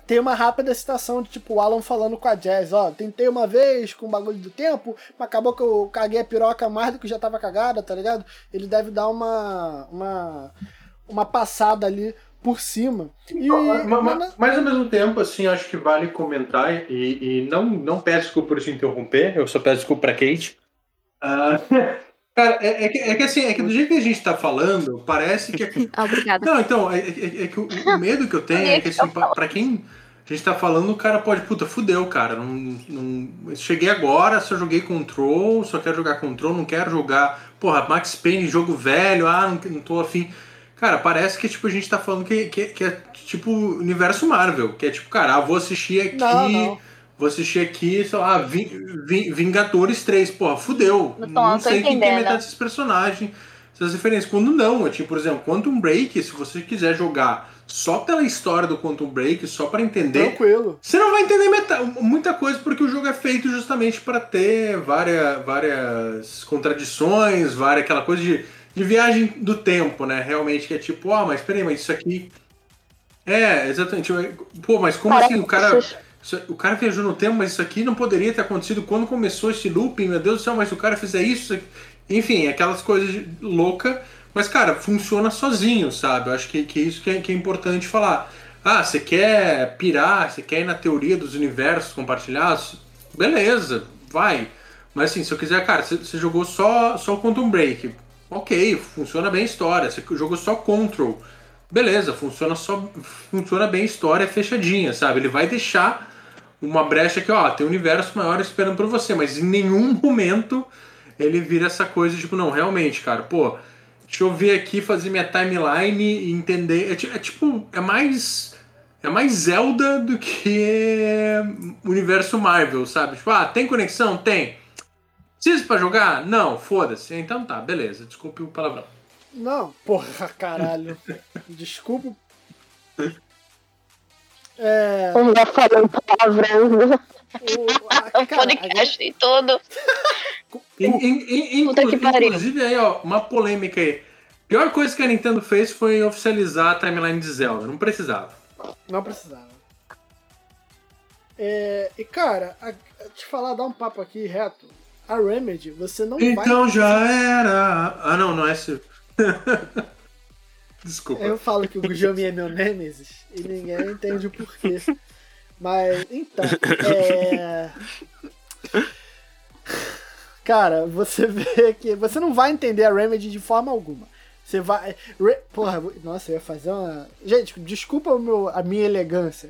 tem uma rápida citação de tipo o Alan falando com a Jazz, ó, tentei uma vez com o bagulho do tempo, mas acabou que eu caguei a piroca mais do que já tava cagada, tá ligado? Ele deve dar uma uma uma passada ali por cima. E, mas, mas, mas, ao mesmo tempo, assim, acho que vale comentar e, e não, não peço desculpa por te interromper, eu só peço desculpa pra Kate. Uh, cara, é, é, que, é, que, assim, é que do jeito que a gente tá falando, parece que. Obrigada. Não, então, é, é, é que o, o, medo que eu tenho é que, assim, pra, pra quem a gente tá falando, o cara pode, puta, fudeu, cara. Não, não, cheguei agora, só joguei Control, só quero jogar Control, não quero jogar, porra, Max Payne, jogo velho, ah, não, não tô afim. Cara, parece que tipo, a gente tá falando que, que, que é tipo universo Marvel, que é tipo, cara, ah, vou assistir aqui. Não, não. Vou assistir aqui, sei lá, Vingadores 3. Porra, fudeu. Não, não sei quem tem metade desses personagens, essas referências. Quando não, é tipo, por exemplo, Quantum Break, se você quiser jogar só pela história do Quantum Break, só para entender. Tranquilo. Você não vai entender muita coisa porque o jogo é feito justamente para ter várias, várias contradições, várias aquela coisa de, de viagem do tempo, né? Realmente que é tipo, ah, mas peraí, mas isso aqui é, exatamente. Pô, mas como assim? O cara, o cara viajou no tempo, mas isso aqui não poderia ter acontecido quando começou esse looping, meu Deus do céu, mas se o cara fizer isso. Enfim, aquelas coisas loucas mas, cara, funciona sozinho, sabe? Eu acho que, que isso que é, que é importante falar. Ah, você quer pirar, você quer ir na teoria dos universos compartilhados? Beleza, vai. Mas assim, se eu quiser, cara, você, jogou só, só Quantum Break. Ok, funciona bem a história. Você jogou só Control. Beleza, funciona só. Funciona bem a história fechadinha, sabe? Ele vai deixar uma brecha que, ó, tem um universo maior esperando por você, mas em nenhum momento ele vira essa coisa, tipo, não, realmente, cara, pô, deixa eu ver aqui, fazer minha timeline e entender. É, é tipo, é mais. É mais Zelda do que universo Marvel, sabe? Tipo, ah, tem conexão? Tem. Precisa pra jogar? Não, foda-se. Então tá, beleza. Desculpe o palavrão. Não, porra, caralho. Desculpa. É... Eu já falei palavrão. O, podcast e todo. inclusive aí, ó, uma polêmica aí. Pior coisa que a Nintendo fez foi oficializar a timeline de Zelda. Não precisava. Não precisava. É, e cara, a, te falar, dar um papo aqui reto a Remedy, você não então vai. Então já era. Ah, não, não é esse. Desculpa. Eu falo que o Gujomi é meu Nemesis e ninguém entende o porquê. Mas, então, é. Cara, você vê que você não vai entender a Remedy de forma alguma. Você vai. Re... Porra, nossa, eu ia fazer uma. Gente, desculpa meu, a minha elegância.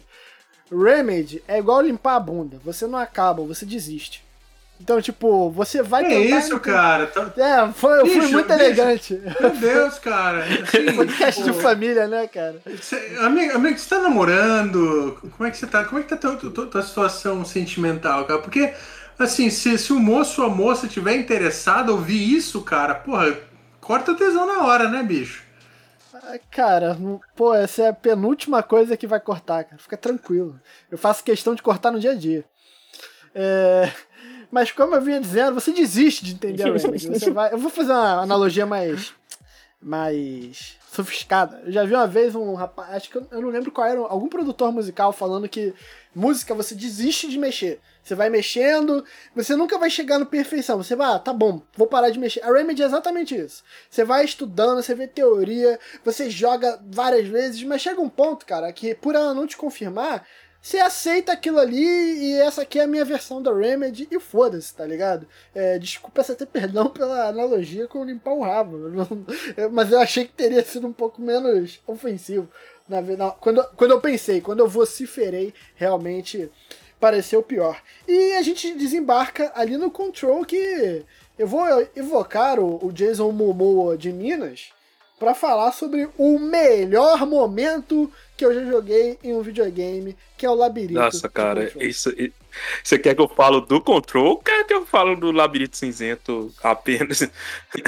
Remedy é igual limpar a bunda. Você não acaba, você desiste. Então, tipo, você vai tentar. É isso, cara. Tá... É, foi, eu fui muito bicho, elegante. Meu Deus, cara. Assim, Podcast pô, de família, né, cara? Você, amigo, amigo, você tá namorando? Como é que você tá? Como é que tá a tua, tua, tua situação sentimental, cara? Porque, assim, se, se o moço ou a moça tiver interessado a ouvir isso, cara, porra, corta o tesão na hora, né, bicho? Ah, cara, pô, essa é a penúltima coisa que vai cortar, cara. Fica tranquilo. Eu faço questão de cortar no dia a dia. É. Mas como eu vinha dizendo, você desiste de entender a Remedy. Você vai, eu vou fazer uma analogia mais, mais sofisticada. Eu já vi uma vez um rapaz, acho que eu, eu não lembro qual era, algum produtor musical falando que música você desiste de mexer. Você vai mexendo, você nunca vai chegar no perfeição. Você vai, ah, tá bom, vou parar de mexer. A Remedy é exatamente isso. Você vai estudando, você vê teoria, você joga várias vezes, mas chega um ponto, cara, que por ela não te confirmar, você aceita aquilo ali e essa aqui é a minha versão da Remedy e foda-se, tá ligado? É, desculpa você ter perdão pela analogia com limpar o rabo, mas eu achei que teria sido um pouco menos ofensivo. Na, na, quando, quando eu pensei, quando eu vociferei, realmente pareceu pior. E a gente desembarca ali no Control que eu vou evocar o, o Jason Momoa de Minas para falar sobre o melhor momento que eu já joguei em um videogame, que é o Labirinto. Nossa, cara, isso, você quer que eu falo do Control ou quer que eu falo do Labirinto Cinzento apenas?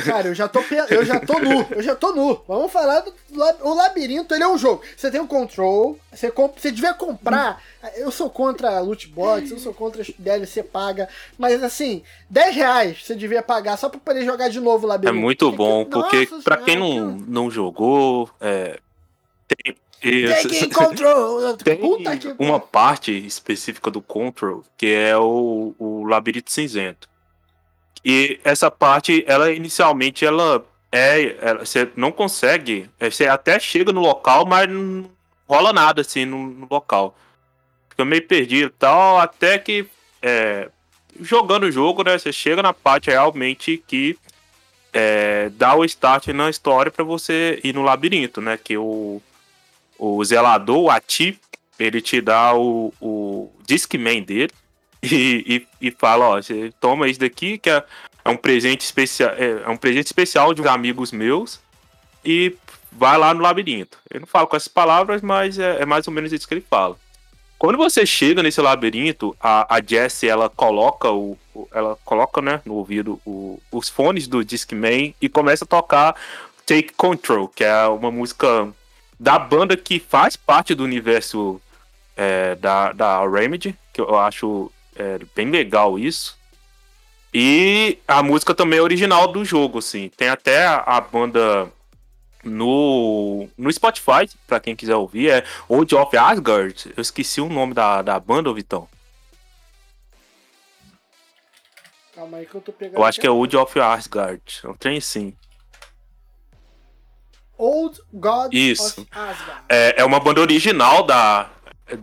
Cara, eu já tô, eu já tô nu, eu já tô nu. Vamos falar do o Labirinto, ele é um jogo. Você tem o Control, você, comp, você devia comprar. Eu sou contra loot box, eu sou contra DLC paga, mas assim, 10 reais você devia pagar só pra poder jogar de novo o Labirinto. É muito bom, porque Nossa, pra quem não, não jogou, é, tem isso. Control. Tem uma parte específica do Control que é o, o labirinto cinzento. E essa parte, ela inicialmente, ela é. Ela, você não consegue. É, você até chega no local, mas não rola nada assim no, no local. Fica meio perdido e tal, até que. É, jogando o jogo, né? Você chega na parte realmente que é, dá o start na história para você ir no labirinto, né? Que o o zelador, o Ati, ele te dá o, o Discman dele e, e, e fala, ó, você toma isso daqui, que é, é um presente especial, é, é, um presente especial de uns amigos meus e vai lá no labirinto. Eu não falo com essas palavras, mas é, é mais ou menos isso que ele fala. Quando você chega nesse labirinto, a, a Jessie, ela coloca o, ela coloca, né, no ouvido o, os fones do Discman e começa a tocar Take Control, que é uma música da banda que faz parte do universo é, da, da Remedy, que eu acho é, bem legal isso. E a música também é original do jogo, assim. Tem até a, a banda no, no Spotify, para quem quiser ouvir, é Old of Asgard. Eu esqueci o nome da, da banda, Vitão. Calma aí que eu tô pegando. Eu acho que é Old of Asgard. É um trem sim. Old God Isso. of Asgard. É, é uma banda original da,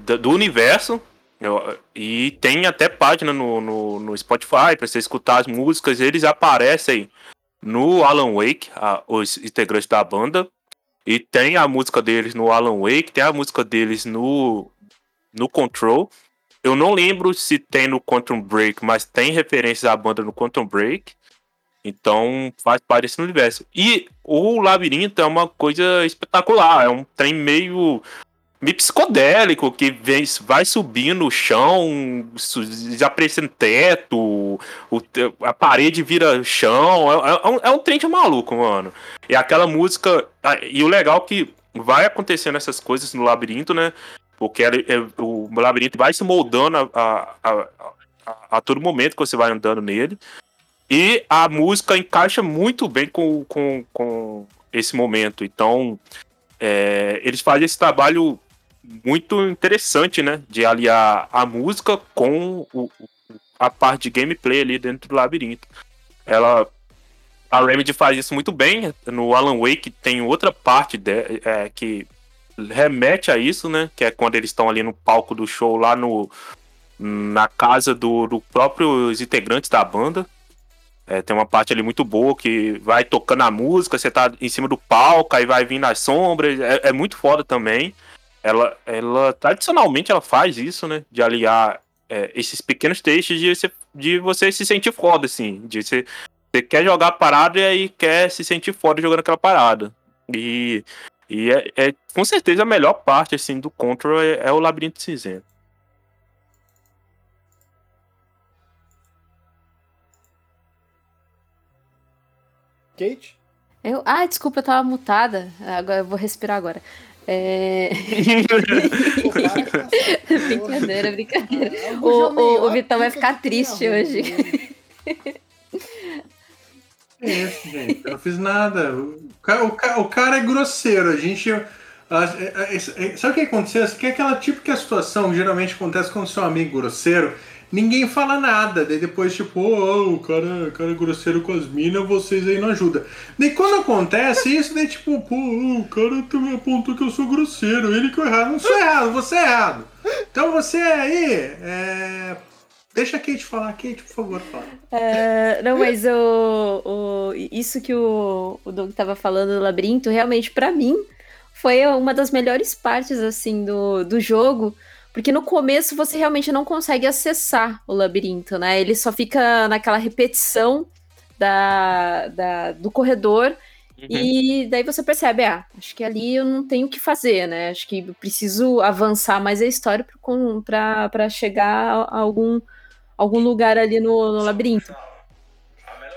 da do universo. Eu, e tem até página no, no, no Spotify para você escutar as músicas. Eles aparecem no Alan Wake, a, os integrantes da banda. E tem a música deles no Alan Wake, tem a música deles no, no Control. Eu não lembro se tem no Quantum Break, mas tem referências à banda no Quantum Break. Então faz parte desse universo. E o labirinto é uma coisa espetacular. É um trem meio, meio psicodélico que vem, vai subindo o chão, desaparecendo teto, o, a parede vira chão. É, é, é, um, é um trem de maluco, mano. E aquela música. E o legal é que vai acontecendo essas coisas no labirinto, né? Porque é, o labirinto vai se moldando a, a, a, a, todo momento que você vai andando nele. E a música encaixa muito bem com, com, com esse momento. Então, é, eles fazem esse trabalho muito interessante, né? De aliar a música com o, a parte de gameplay ali dentro do labirinto. Ela. A Remedy faz isso muito bem. No Alan Wake tem outra parte de, é, que remete a isso, né? Que é quando eles estão ali no palco do show lá no na casa do, do próprios integrantes da banda. É, tem uma parte ali muito boa que vai tocando a música, você tá em cima do palco, aí vai vindo as sombras. É, é muito foda também. Ela, ela, tradicionalmente, ela faz isso, né? De aliar é, esses pequenos textos de você, de você se sentir foda, assim. De você, você quer jogar a parada e aí quer se sentir foda jogando aquela parada. E, e é, é com certeza a melhor parte, assim, do Control é, é o Labirinto Cinzento. Kate? Eu, ah, desculpa, eu tava mutada. Agora eu vou respirar agora. É... brincadeira, brincadeira. Ah, o, o, o Vitão vai ficar triste hoje. É isso, gente. Eu não fiz nada. O cara, o cara, o cara é grosseiro. A gente. A, a, a, sabe o que aconteceu? Que é aquela típica situação que geralmente acontece com o seu amigo grosseiro ninguém fala nada. Daí depois, tipo, oh, o cara, o cara é grosseiro com as minas, vocês aí não ajudam. Daí quando acontece isso, daí tipo, pô, o cara também apontou que eu sou grosseiro, ele que é errado. Não sou errado, você é errado. Então você aí, é... Deixa a Kate falar, Kate, por favor, fala. É, não, mas o, o, isso que o, o Doug tava falando do labirinto, realmente, para mim, foi uma das melhores partes, assim, do, do jogo, porque no começo você realmente não consegue acessar o labirinto, né? Ele só fica naquela repetição da, da do corredor. Uhum. E daí você percebe, ah, acho que ali eu não tenho o que fazer, né? Acho que preciso avançar mais a história para chegar a algum, algum lugar ali no, no labirinto.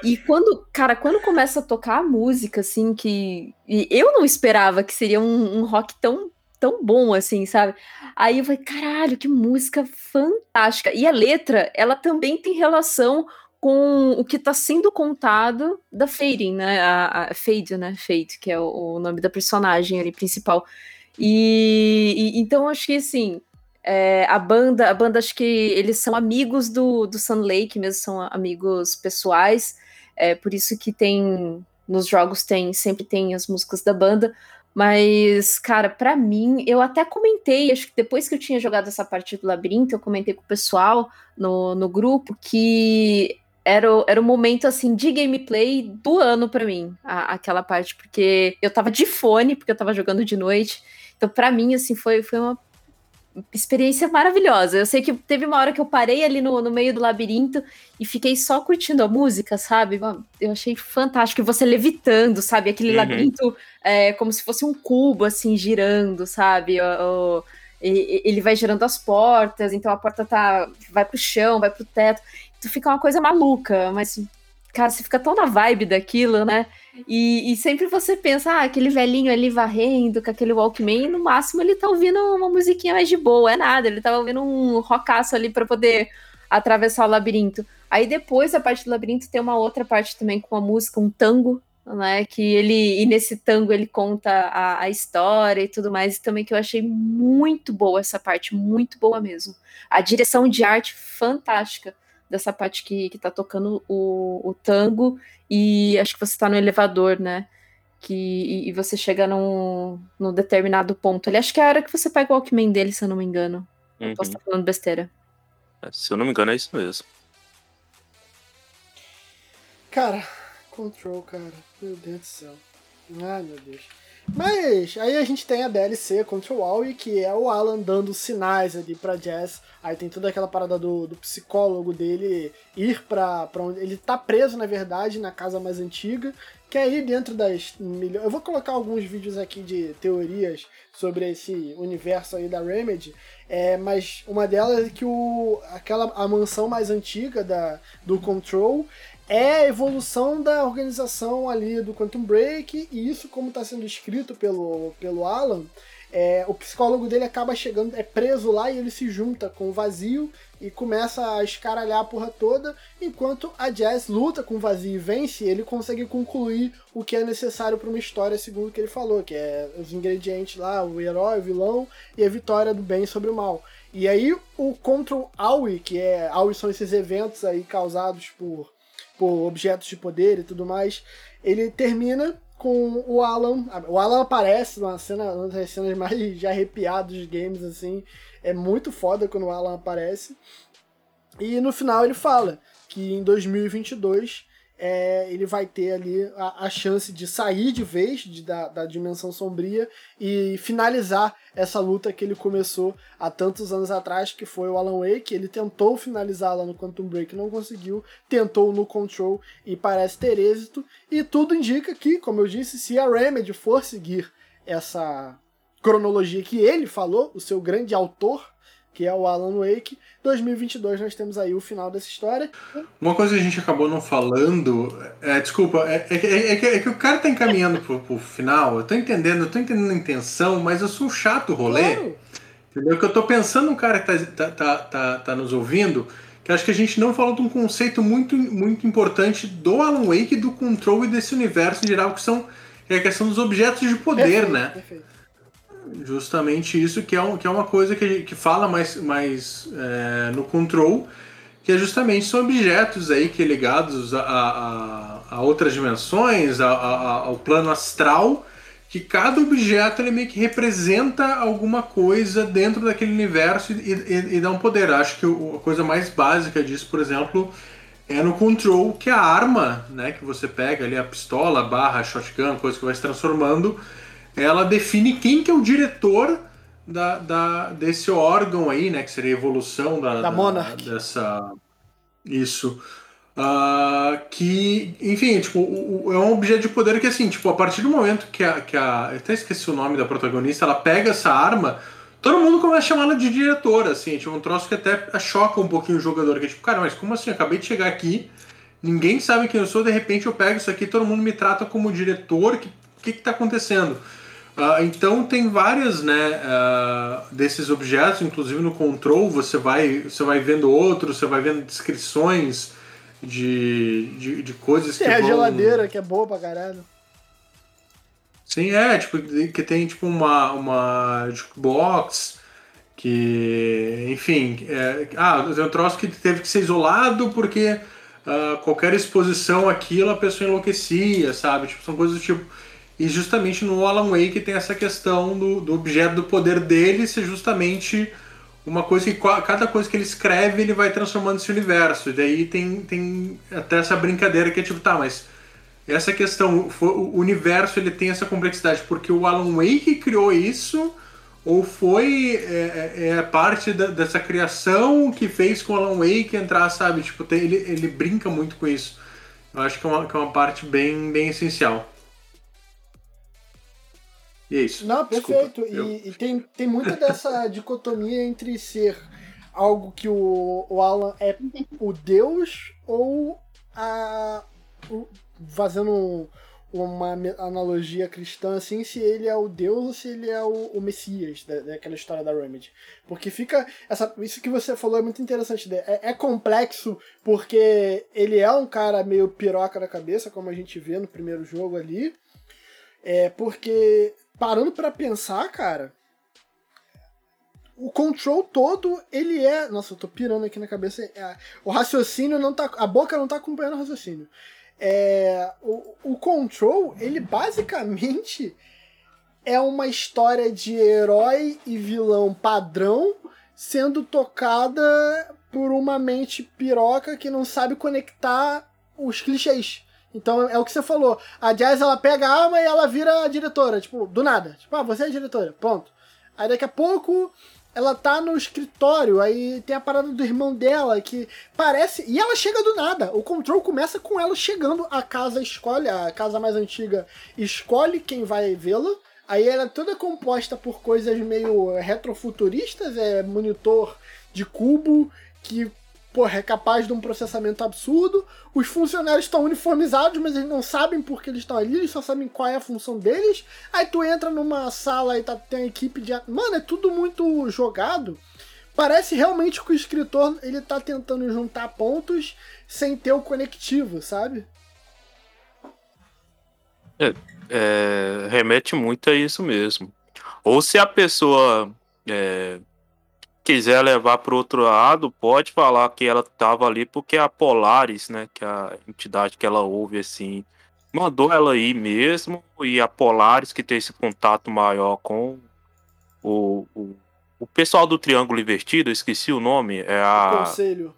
E quando, cara, quando começa a tocar a música, assim, que. eu não esperava que seria um, um rock tão tão bom assim, sabe? Aí eu falei, caralho, que música fantástica. E a letra, ela também tem relação com o que está sendo contado da Fading, né? A, a Fade, né? Fade, que é o, o, nome da personagem ali principal. E, e então acho que assim, é, a banda, a banda acho que eles são amigos do, do Sun Lake, mesmo são amigos pessoais. É por isso que tem nos jogos tem sempre tem as músicas da banda, mas, cara, para mim, eu até comentei, acho que depois que eu tinha jogado essa partida do labirinto, eu comentei com o pessoal no, no grupo que era, era o momento assim de gameplay do ano para mim, a, aquela parte, porque eu tava de fone, porque eu tava jogando de noite. Então, para mim, assim, foi, foi uma experiência maravilhosa. Eu sei que teve uma hora que eu parei ali no, no meio do labirinto e fiquei só curtindo a música, sabe? Eu achei fantástico. E você levitando, sabe? Aquele uhum. labirinto é, como se fosse um cubo, assim, girando, sabe? O, o, ele vai girando as portas, então a porta tá vai pro chão, vai pro teto. Tu fica uma coisa maluca, mas cara, você fica tão na vibe daquilo, né? E, e, sempre você pensa, ah, aquele velhinho ali varrendo com aquele Walkman, no máximo ele tá ouvindo uma musiquinha mais de boa, é nada, ele tava ouvindo um rockaço ali para poder atravessar o labirinto. Aí depois, a parte do labirinto, tem uma outra parte também com a música, um tango, né? Que ele, e nesse tango ele conta a, a história e tudo mais, e também que eu achei muito boa essa parte, muito boa mesmo. A direção de arte fantástica dessa parte que, que tá tocando o, o tango, e acho que você tá no elevador, né? Que, e, e, você chega num, num determinado ponto. Ele acho que é a hora que você pega o Walkman dele, se eu não me engano. Uhum. Eu posso estar falando besteira. É, se eu não me engano, é isso mesmo. Cara, Control, cara. Meu Deus do céu. Ai, meu Deus. Mas aí a gente tem a DLC Control All, que é o Alan dando sinais ali pra Jazz. Aí tem toda aquela parada do, do psicólogo dele ir pra, pra onde. Ele tá preso, na verdade, na casa mais antiga. Que aí dentro das milhões. Eu vou colocar alguns vídeos aqui de teorias sobre esse universo aí da Remedy. É, mas uma delas é que o, aquela, a mansão mais antiga da, do Control é a evolução da organização ali do Quantum Break, e isso, como está sendo escrito pelo, pelo Alan, é, o psicólogo dele acaba chegando, é preso lá e ele se junta com o vazio e começa a escaralhar a porra toda, enquanto a Jazz luta com o vazio e vence, ele consegue concluir o que é necessário para uma história, segundo o que ele falou, que é os ingredientes lá, o herói, o vilão e a vitória do bem sobre o mal. E aí o Control Aui, que é Aui são esses eventos aí causados por por objetos de poder e tudo mais. Ele termina com o Alan. O Alan aparece numa cena, uma das cenas mais já arrepiadas dos games, assim. É muito foda quando o Alan aparece. E no final ele fala que em 2022 é, ele vai ter ali a, a, chance de sair de vez de, da, da dimensão sombria e finalizar essa luta que ele começou há tantos anos atrás, que foi o Alan Wake. Ele tentou finalizar lá no Quantum Break, não conseguiu, tentou no Control e parece ter êxito. E tudo indica que, como eu disse, se a Remedy for seguir essa cronologia que ele falou, o seu grande autor, que é o Alan Wake. 2022 nós temos aí o final dessa história. Uma coisa que a gente acabou não falando, é, desculpa, é, é, é, que, é que, o cara tá encaminhando pro, pro final, eu tô entendendo, eu tô entendendo a intenção, mas eu sou um chato rolê. Claro. Entendeu? Que eu tô pensando no cara que tá, tá, tá, tá, tá nos ouvindo, que acho que a gente não falou de um conceito muito, muito importante do Alan Wake, do control e desse universo em geral, que são que é a questão dos objetos de poder, perfeito, né? Perfeito justamente isso que é, um, que é uma coisa que, que fala mais, mais é, no control, que é justamente são objetos aí que ligados a, a, a outras dimensões, a, ao plano astral, que cada objeto ele meio que representa alguma coisa dentro daquele universo e, e, e dá um poder. Acho que a coisa mais básica disso, por exemplo, é no control, que a arma, né, que você pega ali, a pistola, barra, shotgun, coisa que vai se transformando, ela define quem que é o diretor da, da, desse órgão aí, né? Que seria a evolução da, da, da Monarch. Dessa. Isso. Uh, que, enfim, tipo, o, o, é um objeto de poder que, assim, tipo, a partir do momento que a, que a. Eu até esqueci o nome da protagonista, ela pega essa arma, todo mundo começa a chamar ela de diretora, assim, tipo, um troço que até choca um pouquinho o jogador, que é tipo, cara, mas como assim? Eu acabei de chegar aqui, ninguém sabe quem eu sou, de repente eu pego isso aqui, todo mundo me trata como diretor, o que, que que tá acontecendo? Uh, então tem várias né, uh, desses objetos, inclusive no control você vai, você vai vendo outros, você vai vendo descrições de, de, de coisas tem que. Tem a vão... geladeira que é boa pra caralho. Sim, é, tipo, que tem tipo uma, uma jukebox que, enfim, é, ah, tem um troço que teve que ser isolado porque uh, qualquer exposição àquilo a pessoa enlouquecia, sabe? Tipo, são coisas do tipo e justamente no Alan Wake tem essa questão do, do objeto do poder dele ser justamente uma coisa que cada coisa que ele escreve ele vai transformando esse universo. E daí tem, tem até essa brincadeira que é tipo, tá, mas essa questão, o universo ele tem essa complexidade porque o Alan Wake criou isso ou foi é, é, é parte da, dessa criação que fez com o Alan Wake entrar, sabe? Tipo, tem, ele, ele brinca muito com isso. Eu acho que é uma, que é uma parte bem, bem essencial. Isso. Não, perfeito. Desculpa, e, e, tem, tem muita dessa dicotomia entre ser algo que o, o Alan é o Deus ou a. O, fazendo uma analogia cristã, assim, se ele é o Deus ou se ele é o, o Messias da, daquela história da Remedy. Porque fica. Essa, isso que você falou é muito interessante. Né? É, é, complexo porque ele é um cara meio piroca da cabeça, como a gente vê no primeiro jogo ali. É porque parando para pensar, cara, o control todo, ele é. Nossa, eu tô pirando aqui na cabeça. É, o raciocínio não tá. A boca não tá acompanhando o raciocínio. É, o, o Control, ele basicamente é uma história de herói e vilão padrão sendo tocada por uma mente piroca que não sabe conectar os clichês. Então é o que você falou. A Jazz ela pega a arma e ela vira diretora, tipo, do nada. Tipo, ah, você é diretora, pronto. Aí daqui a pouco ela tá no escritório, aí tem a parada do irmão dela que parece. E ela chega do nada. O control começa com ela chegando, a casa escolhe, a casa mais antiga escolhe quem vai vê-la. Aí ela é toda composta por coisas meio retrofuturistas, é monitor de cubo que porra, é capaz de um processamento absurdo. Os funcionários estão uniformizados, mas eles não sabem por que eles estão ali, eles só sabem qual é a função deles. Aí tu entra numa sala e tá, tem a equipe de. Mano, é tudo muito jogado. Parece realmente que o escritor ele tá tentando juntar pontos sem ter o conectivo, sabe? É, é, remete muito a isso mesmo. Ou se a pessoa é, quiser levar para outro lado, pode falar que ela estava ali porque a Polaris, né, que é a entidade que ela ouve assim, mandou ela ir mesmo e a Polaris que tem esse contato maior com o, o, o pessoal do Triângulo Invertido, eu esqueci o nome, é a conselho.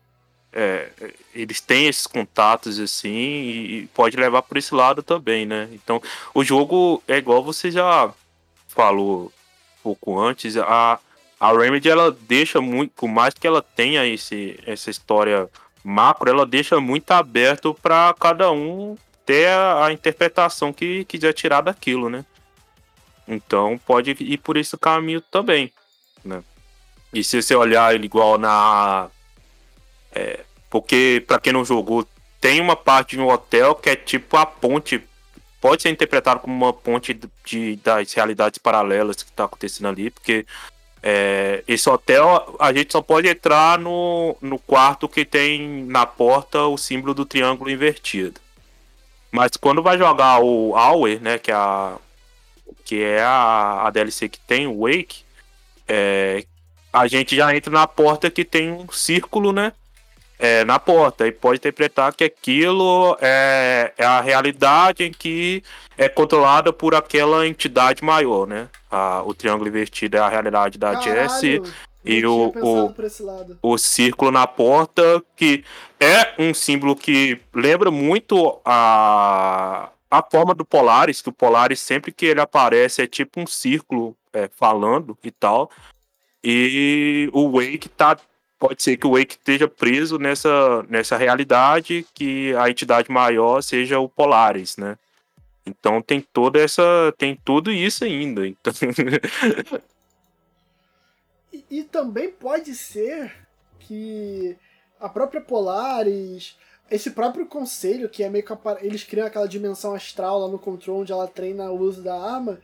É, eles têm esses contatos assim e, e pode levar por esse lado também, né? Então, o jogo é igual você já falou um pouco antes, a a Remedy ela deixa muito, por mais que ela tenha esse, essa história macro, ela deixa muito aberto para cada um ter a, a, interpretação que quiser tirar daquilo, né? Então pode ir por esse caminho também, né? E se você olhar ele igual na. É, porque, para quem não jogou, tem uma parte de um hotel que é tipo a ponte. Pode ser interpretado como uma ponte de, das realidades paralelas que está acontecendo ali, porque é, esse hotel a gente só pode entrar no, no quarto que tem na porta o símbolo do triângulo invertido. Mas quando vai jogar o Hour, né, que é a, que é a, a DLC que tem o Wake, é, a gente já entra na porta que tem um círculo, né? É, na porta e pode interpretar que aquilo é, é a realidade em que é controlada por aquela entidade maior, né? a, o triângulo invertido é a realidade da Jessie. E o, o, o círculo na porta, que é um símbolo que lembra muito a, a forma do Polaris, que o Polaris, sempre que ele aparece, é tipo um círculo é, falando e tal. E o Wake tá. Pode ser que o Wake esteja preso nessa, nessa realidade, que a entidade maior seja o Polaris, né? Então tem toda essa. tem tudo isso ainda. Então... e, e, também pode ser que a própria Polaris, esse próprio conselho, que é meio que eles criam aquela dimensão astral lá no control onde ela treina o uso da arma,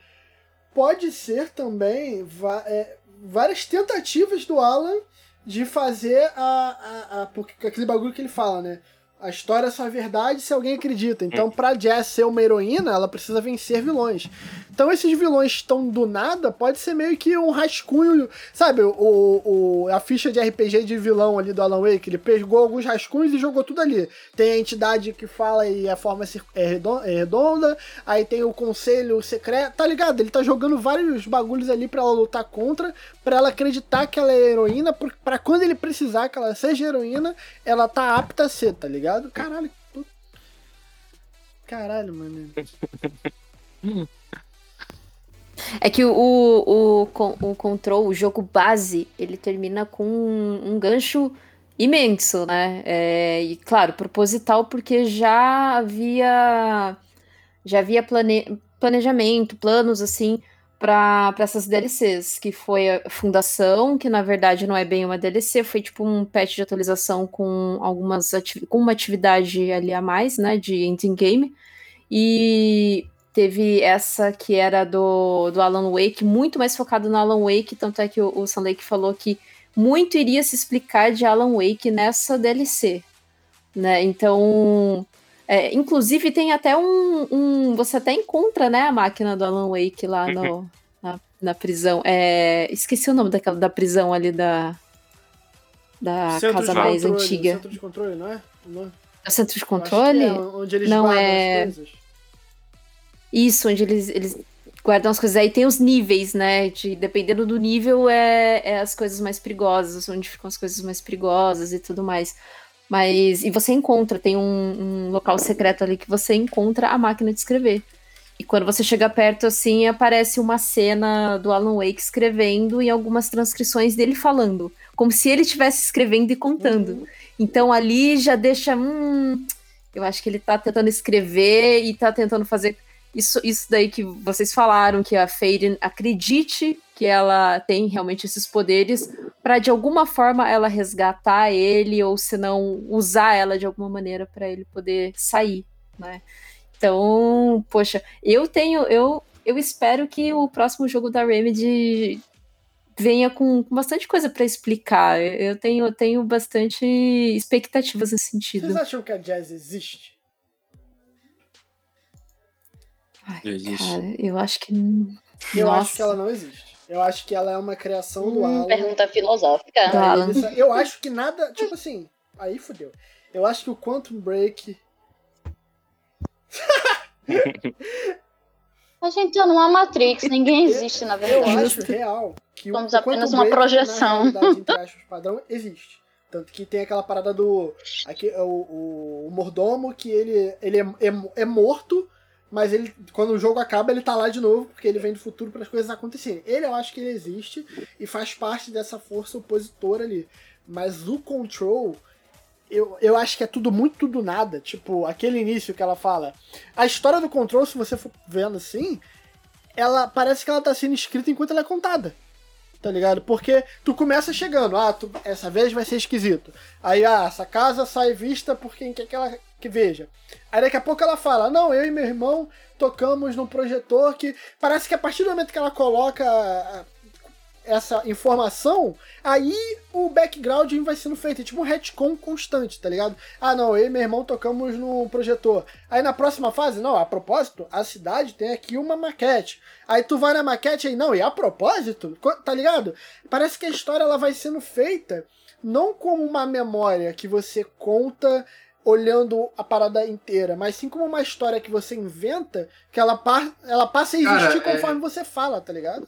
pode ser também é, várias tentativas do Alan de fazer a, a, a, porque aquele bagulho que ele fala, né? A história é só verdade se alguém acredita. Então, pra Jess ser uma heroína, ela precisa vencer vilões. Então, esses vilões estão do nada, pode ser meio que um rascunho. Sabe, o, o, a ficha de RPG de vilão ali do Alan Wake, ele pegou alguns rascunhos e jogou tudo ali. Tem a entidade que fala e a forma é, é redonda, aí tem o conselho secreto, tá ligado? Ele tá jogando vários bagulhos ali para ela lutar contra, para ela acreditar que ela é heroína, para quando ele precisar que ela seja heroína, ela tá apta a ser, tá ligado? Ligado? Caralho. Caralho, mano. É que o, o, o Control, o jogo base, ele termina com um, um gancho imenso, né? É, e claro, proposital, porque já havia já havia plane, planejamento, planos assim para essas DLCs, que foi a Fundação, que na verdade não é bem uma DLC, foi tipo um patch de atualização com algumas com uma atividade ali a mais, né, de ending game. E teve essa que era do, do Alan Wake, muito mais focado no Alan Wake, tanto é que o, o Lake falou que muito iria se explicar de Alan Wake nessa DLC, né? Então, é, inclusive, tem até um, um, Você até encontra, né, a máquina do Alan Wake lá no, uhum. na, na, prisão. É, esqueci o nome daquela, da prisão ali da. Da centro casa mais controle, antiga. Centro de controle, não é? Não. É o centro de controle? É, onde eles não é... as coisas. Isso, onde eles, eles guardam as coisas. Aí tem os níveis, né? De, dependendo do nível, é, é as coisas mais perigosas, onde ficam as coisas mais perigosas e tudo mais. Mas. E você encontra, tem um, um local secreto ali que você encontra a máquina de escrever. E quando você chega perto, assim, aparece uma cena do Alan Wake escrevendo e algumas transcrições dele falando. Como se ele estivesse escrevendo e contando. Uhum. Então ali já deixa. Hum, eu acho que ele tá tentando escrever e tá tentando fazer isso, isso daí que vocês falaram, que a Faden acredite que ela tem realmente esses poderes, para de alguma forma ela resgatar ele, ou se não, usar ela de alguma maneira para ele poder sair, né? Então, poxa, eu tenho. Eu, eu espero que o próximo jogo da Remedy venha com, com bastante coisa para explicar. Eu tenho, eu tenho bastante expectativas nesse sentido. Vocês acham que a Jazz existe? Ai, existe. Cara, eu acho que. Eu Nossa. acho que ela não existe. Eu acho que ela é uma criação do hum, Alan. Pergunta filosófica. Eu acho que nada. Tipo assim, aí fodeu. Eu acho que o Quantum Break a gente tá numa Matrix, ninguém existe, na verdade. Eu acho real que Somos apenas uma projeção. Na entre aspas, padrão, existe. Tanto que tem aquela parada do. Aqui, o, o, o mordomo que ele, ele é, é, é, morto, mas ele quando o jogo acaba, ele tá lá de novo, porque ele vem do futuro para as coisas acontecerem. Ele eu acho que ele existe e faz parte dessa força opositora ali. Mas o Control eu, eu acho que é tudo muito do nada. Tipo, aquele início que ela fala. A história do Control, se você for vendo assim, ela parece que ela tá sendo escrita enquanto ela é contada. Tá ligado? Porque tu começa chegando, ah, tu, essa vez vai ser esquisito. Aí, ah, essa casa sai vista por quem quer que ela que veja. Aí daqui a pouco ela fala, não, eu e meu irmão tocamos num projetor que. Parece que a partir do momento que ela coloca essa informação, aí o background vai sendo feito. É tipo um retcon constante, tá ligado? Ah, não, eu e meu irmão tocamos no projetor. Aí na próxima fase, não, a propósito, a cidade tem aqui uma maquete. Aí tu vai na maquete aí, não, e a propósito, tá ligado? Parece que a história ela vai sendo feita não como uma memória que você conta olhando a parada inteira, mas sim como uma história que você inventa, que ela, ela passa a existir Cara, é conforme é... você fala, tá ligado?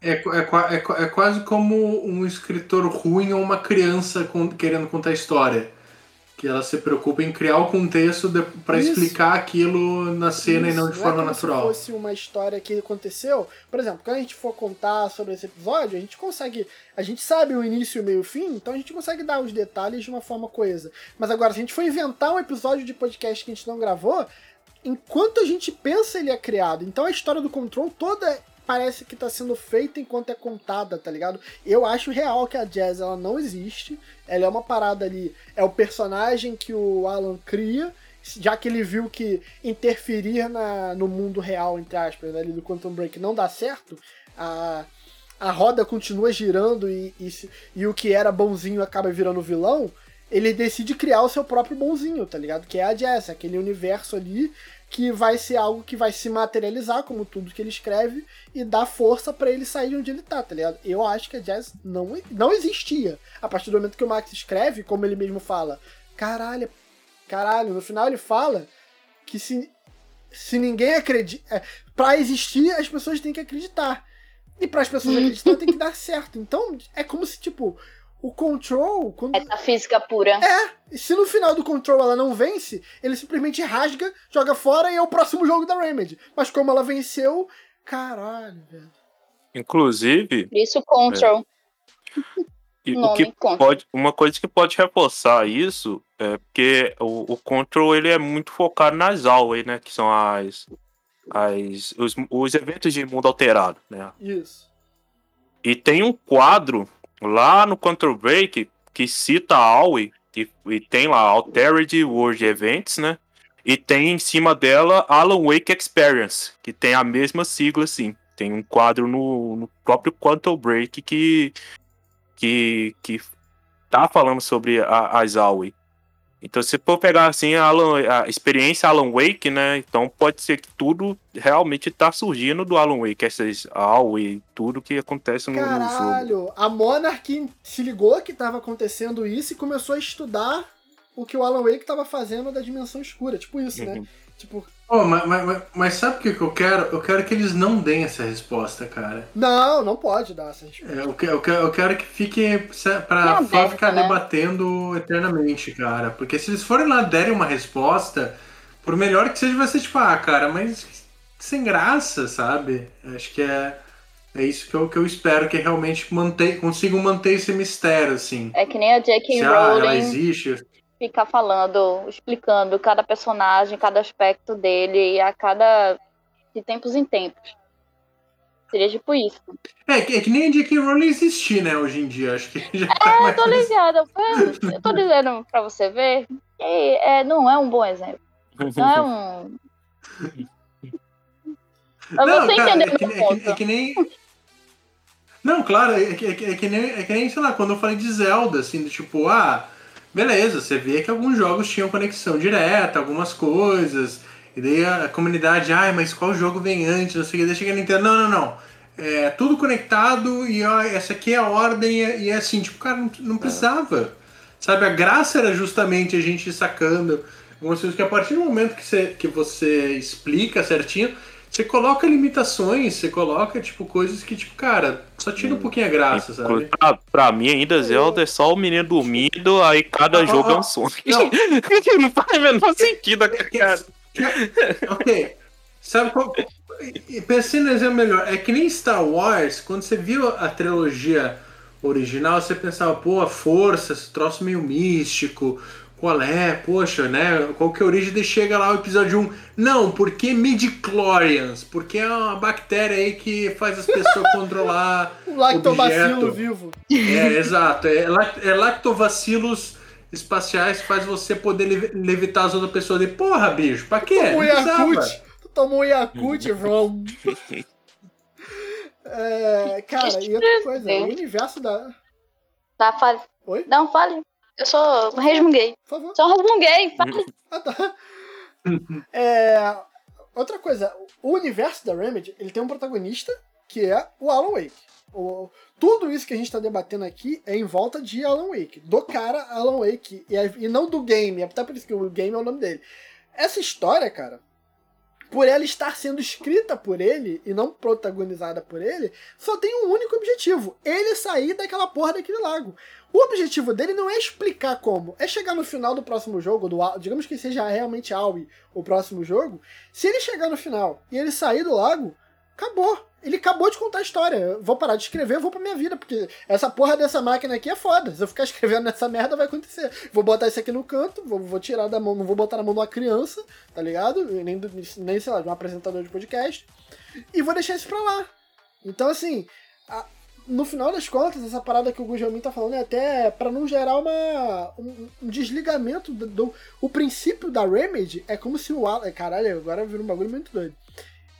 É, é, é, é, quase como um escritor ruim ou uma criança com, querendo contar história. Que ela se preocupa em criar o contexto para explicar aquilo na cena Isso. e não de não forma é natural. Se fosse uma história que aconteceu, por exemplo, quando a gente for contar sobre esse episódio, a gente consegue. A gente sabe o início, o meio e o fim, então a gente consegue dar os detalhes de uma forma coesa. Mas agora, se a gente for inventar um episódio de podcast que a gente não gravou, enquanto a gente pensa ele é criado. Então a história do Control toda parece que tá sendo feita enquanto é contada, tá ligado? Eu acho real que a Jazz ela não existe. Ela é uma parada ali, é o personagem que o Alan cria, já que ele viu que interferir na, no mundo real, entre aspas, ali do Quantum Break não dá certo, a, a roda continua girando e, e, e o que era bonzinho acaba virando vilão, ele decide criar o seu próprio bonzinho, tá ligado? Que é a Jess, aquele universo ali que vai ser algo que vai se materializar, como tudo que ele escreve, e dar força para ele sair de onde ele tá, tá ligado? Eu acho que a Jazz não, não existia. A partir do momento que o Max escreve, como ele mesmo fala, caralho, caralho, no final ele fala que se, se ninguém acredita. É, pra existir, as pessoas têm que acreditar. E para as pessoas acreditarem, tem que dar certo. Então, é como se, tipo, o Control. Quando... física pura. É. Se no final do Control ela não vence, ele simplesmente rasga, joga fora e é o próximo jogo da Remedy. Mas como ela venceu, caralho, velho. Inclusive. Isso, Control. É. E o que pode, uma coisa que pode reforçar isso é porque o, o Control ele é muito focado nas aulas, né? Que são as, as os, os eventos de mundo alterado, né? Isso. E tem um quadro lá no Control Break, que cita a Aoi, e, e, tem lá Altered World Events, né? E tem em cima dela Alan Wake Experience, que tem a mesma sigla, assim. Tem um quadro no, no próprio Quantum Break que, que, que tá falando sobre a, as Aoi. Então, se for pegar assim a, Alan, a, experiência Alan Wake, né? Então pode ser que tudo realmente tá surgindo do Alan Wake, essas e tudo que acontece no, Caralho, jogo. a Monarch se ligou que tava acontecendo isso e começou a estudar o que o Alan Wake tava fazendo da dimensão escura. Tipo isso, né? uhum. né? Tipo. Oh, mas, mas, mas, sabe o que eu quero? Eu quero que eles não deem essa resposta, cara. Não, não pode dar essa resposta. É, eu, quero, eu, quero, eu quero que fique pra só ficar né? debatendo eternamente, cara. Porque se eles forem lá derem uma resposta, por melhor que seja, vai ser tipo, ah, cara, mas sem graça, sabe? Acho que é. É isso que eu, que eu espero, que realmente mantém, consigam manter esse mistério, assim. É que nem a J.K. Rowling. Ah, ela existe ficar falando, explicando cada personagem, cada aspecto dele, a cada. de tempos em tempos. Seria tipo isso. É, é que nem a J.K. Rowling existir, né, hoje em dia. Acho que já tá É, mais... tô ligada. Eu tô dizendo pra você ver que é, não é um bom exemplo. Não é um. Mas não, você cara, entendeu é que, é, que, é que nem. Não, claro, é que, é, que, é, que nem, é que nem, sei lá, quando eu falei de Zelda, assim, do tipo, ah, beleza, você vê que alguns jogos tinham conexão direta, algumas coisas, e daí a comunidade, ai, mas qual jogo vem antes, não sei o que, deixa que a Nintendo, não, não, não, é tudo conectado e ó, essa aqui é a ordem e é assim, tipo, cara, não, não precisava, sabe, a graça era justamente a gente sacando algumas coisas que a partir do momento que você, que você explica certinho, você coloca limitações, você coloca, tipo, coisas que, tipo, cara, só tira um pouquinho a graça, sabe? Pra, pra mim, ainda, Zelda é só o menino dormindo, aí cada ah, jogo ah, é um som. Não. não faz o menor sentido, cara. ok. Sabe qual. Pensei no exemplo melhor. É que nem Star Wars, quando você viu a trilogia original, você pensava, pô, a força, esse troço meio místico, qual é? Poxa, né? Qual que é a origem? de chega lá o episódio 1. Não, porque midichlorians? Porque é uma bactéria aí que faz as pessoas controlar. o lactobacilo vivo. É, exato. É, é lactobacilos espaciais que faz você poder levitar as outras pessoas de porra, bicho, pra quê? Tomou Yakut. Tu tomou Yakut, João. é, cara, e outra coisa, o universo da. Tá, fale. Oi? Não, fale. Eu sou resmunguei. Por favor. Só resmunguei, ah, tá. é, outra coisa, o universo da Remedy, ele tem um protagonista que é o Alan Wake. O, tudo isso que a gente está debatendo aqui é em volta de Alan Wake, do cara Alan Wake, e, e não do game, até por isso que o game é o nome dele. Essa história, cara, por ela estar sendo escrita por ele e não protagonizada por ele, só tem um único objetivo: ele sair daquela porra daquele lago. O objetivo dele não é explicar como, é chegar no final do próximo jogo, do digamos que seja realmente Aoi o próximo jogo. Se ele chegar no final e ele sair do lago, acabou. Ele acabou de contar a história. Eu vou parar de escrever, vou pra minha vida, porque essa porra dessa máquina aqui é foda. Se eu ficar escrevendo nessa merda, vai acontecer. Vou botar isso aqui no canto, vou, vou tirar da mão, não vou botar na mão de uma criança, tá ligado? Nem, nem sei lá, de um apresentador de podcast. E vou deixar isso pra lá. Então, assim, a, no final das contas, essa parada que o Gujamin tá falando é até para não gerar uma, um, um desligamento do, do, O princípio da Remedy é como se o Alan. Caralho, agora virou um bagulho muito doido.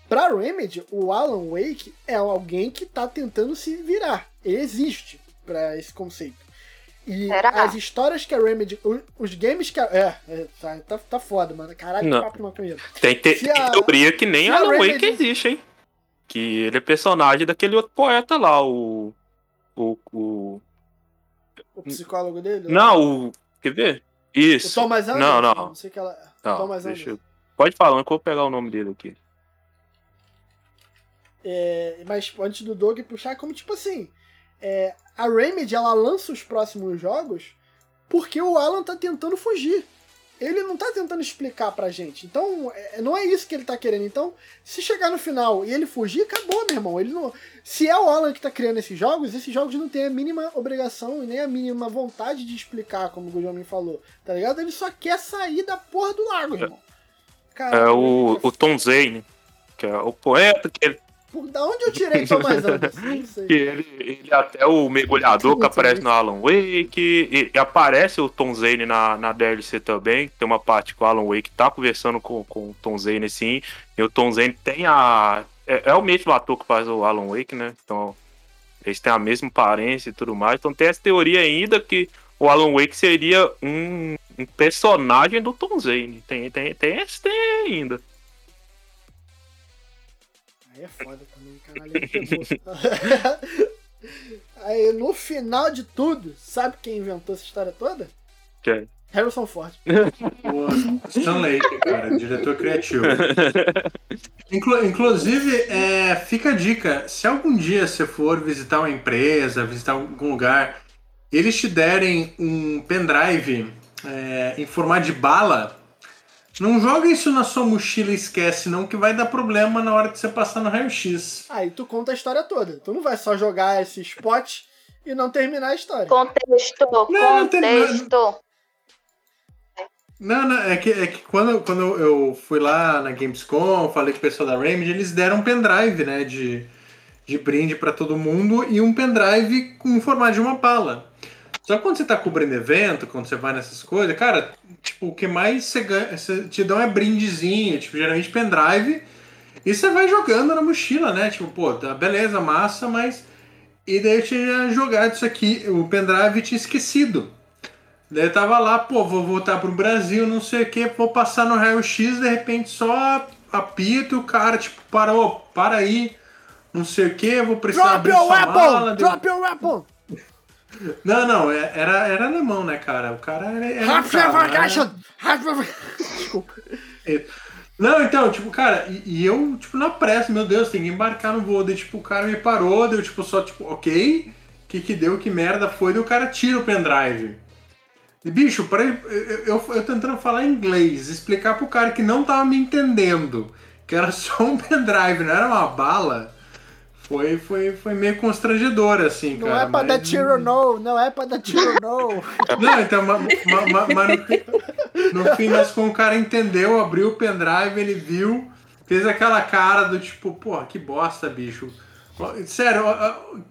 Pra Remedy, o Alan Wake é alguém que tá tentando se virar. Ele existe para esse conceito. E Será? as histórias que a Remedy. Os games que a. É, é tá, tá, tá foda, mano. Caralho, não. papo de maconheiro. Tem, tem, tem a, teoria que nem Alan Remedy... Wake existe, hein? Que ele é personagem daquele outro poeta lá, o. O. O, o psicólogo dele? Não, o. Quer ver? Isso. O Thomas Anderson? Não, não. Não sei que ela. Não, Thomas eu... Pode falar, que eu vou pegar o nome dele aqui. É, mas antes do Doug puxar, como tipo assim, é, a Remedy ela lança os próximos jogos porque o Alan tá tentando fugir. Ele não tá tentando explicar pra gente. Então, é, não é isso que ele tá querendo. Então, se chegar no final e ele fugir, acabou, meu irmão. Ele não... Se é o Alan que tá criando esses jogos, esses jogos não tem a mínima obrigação e nem a mínima vontade de explicar, como o Guilherme falou. Tá ligado? Ele só quer sair da porra do lago, irmão. Caramba, é o, o Tom Zane, que é o poeta que ele da onde eu tirei Thomas Anderson? ele, ele até o mergulhador que aparece no Alan Wake. E, e, aparece o Tom Zane na, na DLC também. Tem uma parte que o Alan Wake tá conversando com, com o Tom Zane, assim. E o Tom Zane tem a. É, é o mesmo ator que faz o Alan Wake, né? Então. Eles têm a mesma aparência e tudo mais. Então tem essa teoria ainda que o Alan Wake seria um, um personagem do Tom Zane. Tem, tem, tem esse tem ainda. Aí é foda também, caralho. Aí no final de tudo, sabe quem inventou essa história toda? Quem? Harrison Ford. O Stan Lake, cara, diretor criativo. Inclu inclusive, é, fica a dica: se algum dia você for visitar uma empresa, visitar algum lugar, eles te derem um pendrive é, em formato de bala, não joga isso na sua mochila e esquece, não, que vai dar problema na hora que você passar no raio-x. Aí tu conta a história toda. Tu não vai só jogar esse spot e não terminar a história. Contexto, não, contexto. Não, não, não, é que, é que quando, quando eu fui lá na Gamescom, falei com o pessoal da Remedy, eles deram um pendrive, né, de, de brinde para todo mundo e um pendrive com formato de uma pala. Só que quando você tá cobrindo evento, quando você vai nessas coisas, cara, tipo, o que mais você, ganha, você te dão é brindezinho, tipo, geralmente pendrive, e você vai jogando na mochila, né? Tipo, pô, tá, beleza, massa, mas. E daí eu tinha jogado isso aqui, o pendrive tinha esquecido. Daí eu tava lá, pô, vou voltar pro Brasil, não sei o que, vou passar no raio-x, de repente só apito e o cara, tipo, parou, para aí, não sei o que, vou precisar Drop abrir your weapon! Mala, Drop deu... your weapon! Não, não, é, era, era alemão, né, cara? O cara era. era Desculpa. Não, então, tipo, cara, e, e, eu, tipo, na pressa, meu Deus, tem que embarcar no voo. Daí, tipo, o cara me parou, deu, tipo, só, tipo, ok, que que deu, que merda foi, daí o cara tira o pendrive. E, bicho, pra, eu, eu, eu tentando falar inglês, explicar pro cara que não tava me entendendo, que era só um pendrive, não era uma bala foi, foi, foi meio constrangedor, assim, não cara. Não é pra mas... dar tiro, não. Não é pra dar tiro, não. não, então, mas, mas, mas no, no, fim das contas, o cara entendeu, abriu o pendrive, ele viu, fez aquela cara do tipo, porra, que bosta, bicho. Sério,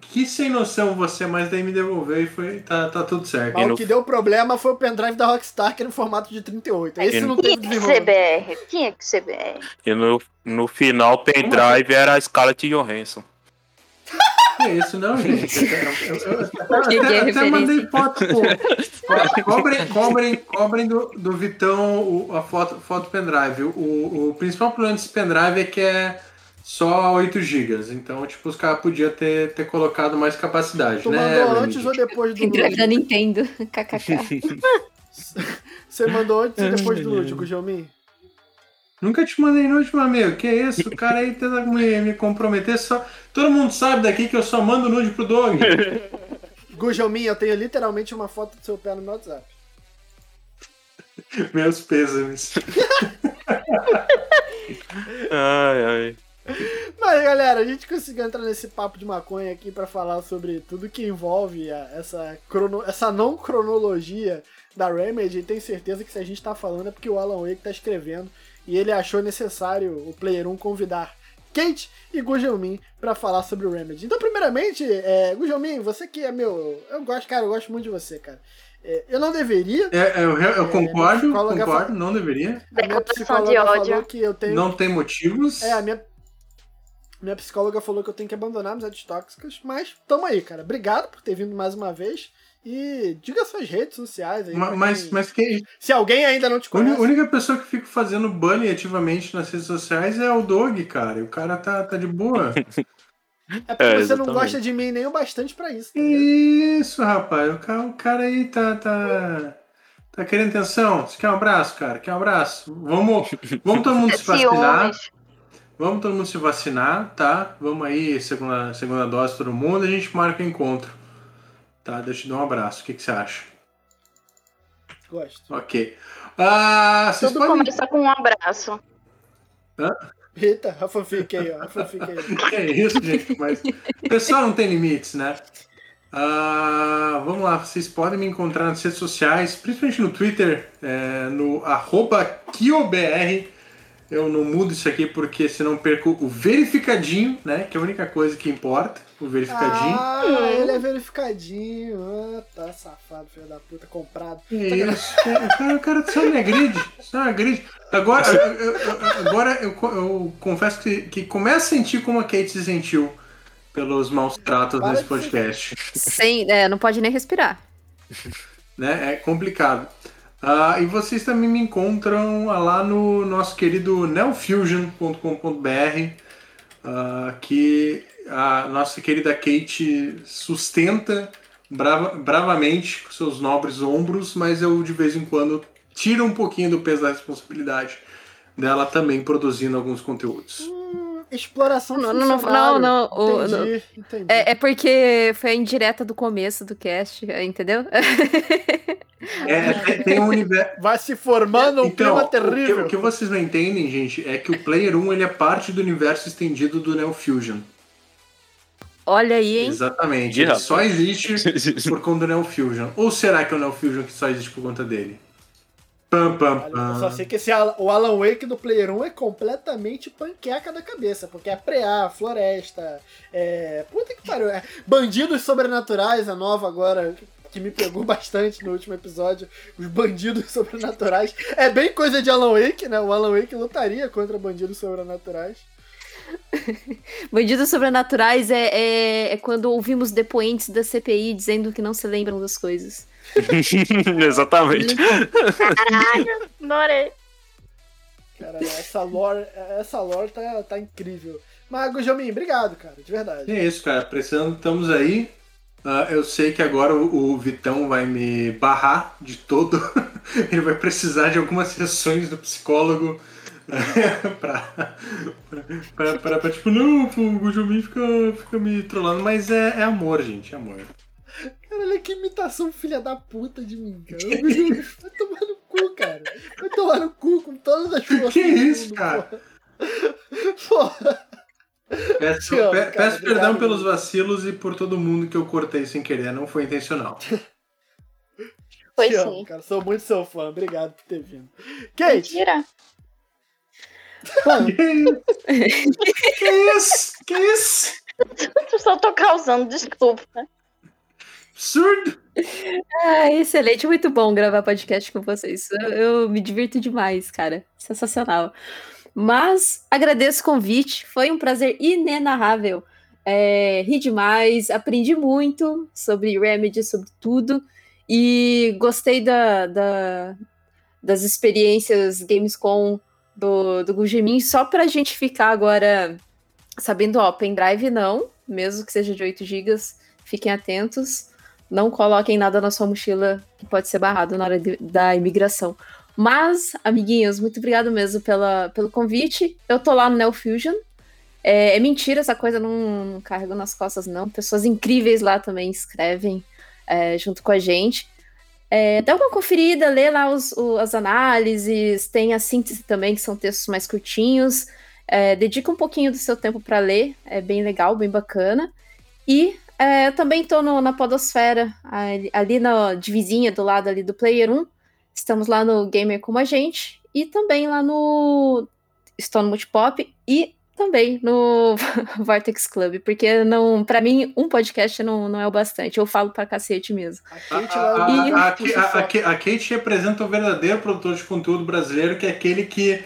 que sem noção você, mas daí me devolveu e foi, tá, tá tudo certo. Mas o que deu problema foi o pendrive da Rockstar, que era no formato de 38. Esse não teve Tinha que ser BR, tinha que ser BR. E no, no final, o pendrive era a Scarlett Johansson. Que isso, não, gente? Eu, eu, eu até, até mandei foto, pô. Cobrem, cobrem, cobrem do, do Vitão o, a foto, foto pendrive. O, o principal problema desse pendrive é que é só 8 GB. Então, tipo, os caras podiam ter, ter colocado mais capacidade, tu né? mandou antes ou depois do Pendrive da Nintendo. KKK. Você mandou antes ou depois do último, Xiaomi? Nunca te mandei no último, amigo. Que isso? O cara aí tenta me, me comprometer. Só... Todo mundo sabe daqui que eu só mando nude pro Dog. Gujalmin, eu tenho literalmente uma foto do seu pé no meu WhatsApp. Meus pêsames. ai, ai. Mas galera, a gente conseguiu entrar nesse papo de maconha aqui para falar sobre tudo que envolve essa, crono... essa não cronologia da Remedy. E tenho certeza que se a gente tá falando é porque o Alan Wake tá escrevendo e ele achou necessário o Player 1 convidar Kate e Gujelmin para falar sobre o Remedy. Então, primeiramente, é, Gujelmin, você que é meu. Eu gosto, cara, eu gosto muito de você, cara. É, eu não deveria. É, eu, eu é, concordo, concordo, falou, não deveria. A minha psicóloga de ódio. falou que eu tenho. Não tem motivos. É, a minha. Minha psicóloga falou que eu tenho que abandonar amizades tóxicas, mas tamo aí, cara. Obrigado por ter vindo mais uma vez. E diga suas redes sociais aí. Mas, mas, mas que... Se alguém ainda não te conhece. A única pessoa que fica fazendo bullying ativamente nas redes sociais é o Dog, cara. E o cara tá, tá de boa. É porque é, você não gosta de mim nem o bastante pra isso. Tá isso, rapaz. O cara, o cara aí tá, tá. Tá querendo atenção? Você quer um abraço, cara? Quer um abraço? Vamos, vamos todo mundo se vacinar. Vamos todo mundo se vacinar, tá? Vamos aí, segunda, segunda dose todo mundo, a gente marca o encontro. Tá, deixa eu te dar um abraço. O que, que você acha? Gosto. Ok. Ah, Tudo podem... começa com um abraço. Hã? Eita, a fanfic aí, ó. A fanfic aí. É isso, gente? Mas o pessoal não tem limites, né? Ah, vamos lá, vocês podem me encontrar nas redes sociais, principalmente no Twitter, é, no arroba KioBR. Eu não mudo isso aqui porque senão perco o verificadinho, né? Que é a única coisa que importa o verificadinho. Ah, ele é verificadinho. Ah, tá safado, filho da puta, comprado. Isso, o cara, o cara só me agride. Só me agride. Agora, eu, eu, agora eu, eu, confesso que, que começo a sentir como a Kate se sentiu pelos maus tratos Para nesse podcast. Sem, é, não pode nem respirar. Né? É complicado. Uh, e vocês também me encontram lá no nosso querido neofusion.com.br, uh, que a nossa querida Kate sustenta brava, bravamente com seus nobres ombros, mas eu de vez em quando tiro um pouquinho do peso da responsabilidade dela também produzindo alguns conteúdos. Hum, exploração não, não, não, não, entendi, entendi. É, é, porque foi a indireta do começo do cast, entendeu? É, tem, tem um universo. Vai se formando um então, clima terrível. O que, o que, vocês não entendem, gente, é que o Player 1 ele é parte do universo estendido do Neo Fusion. Olha aí, hein? Exatamente. Ele só existe por conta do Neo Fusion. Ou será que é o Neo Fusion que só existe por conta dele? Pam, pam, pam. Eu só sei que esse, o Alan Wake do Player 1 é completamente panqueca da cabeça, porque é preá, floresta, é. Puta que pariu. É bandidos sobrenaturais, a nova agora, que me pegou bastante no último episódio, os bandidos sobrenaturais. É bem coisa de Alan Wake, né? O Alan Wake lutaria contra bandidos sobrenaturais. Bandidos sobrenaturais é, é, é, quando ouvimos depoentes da CPI dizendo que não se lembram das coisas. Exatamente. Caralho, adorei. Cara, essa lore, essa lore tá, tá incrível. Mas, Gujamin, obrigado, cara, de verdade. É isso, cara. Precisando, estamos aí. Uh, eu sei que agora o, o, Vitão vai me barrar de todo. Ele vai precisar de algumas sessões do psicólogo pra, pra, pra, pra, tipo, não, o Gujamin fica, fica me trollando, mas é, é amor, gente, é amor. Caralho, que imitação filha da puta de mim, cara. Vai tomar no cu, cara. Vai tomar no cu com todas as forças. Que isso, mundo, cara? Porra. Peço, pe peço perdão pelos vacilos e por todo mundo que eu cortei sem querer, não foi intencional. Foi sim. Cara. Sou muito seu fã, obrigado por ter vindo. Kate! Mentira! Que isso? Que isso? Só tô causando desculpa. Absurdo! Ah, excelente, muito bom gravar podcast com vocês. Eu, eu, me divirto demais, cara. Sensacional. Mas agradeço o convite, foi um prazer inenarrável. É, ri demais, aprendi muito sobre Remedy, sobre tudo. E gostei da, da das experiências Gamescom do, do Gujimin, só pra gente ficar agora sabendo, ó, pendrive não, mesmo que seja de 8 GB, fiquem atentos. Não coloquem nada na sua mochila que pode ser barrado na hora de, da imigração. Mas, amiguinhos, muito obrigado mesmo pela, pelo convite. Eu tô lá no Neo Fusion. É, é mentira, essa coisa não, não carrego nas costas, não. Pessoas incríveis lá também escrevem é, junto com a gente. É, dá uma conferida, lê lá os, o, as análises, tem a síntese também, que são textos mais curtinhos. É, dedica um pouquinho do seu tempo para ler, é bem legal, bem bacana. E é, eu também estou na Podosfera, ali, ali na divisinha do lado ali do Player 1. Estamos lá no Gamer Como a Gente. E também lá no. Estou no Multipop e também no Vortex Club, porque não, para mim um podcast não, não é o bastante. Eu falo pra cacete mesmo. A Kate, a, e... a, a, a, Kate representa o verdadeiro produtor de conteúdo brasileiro, que é aquele que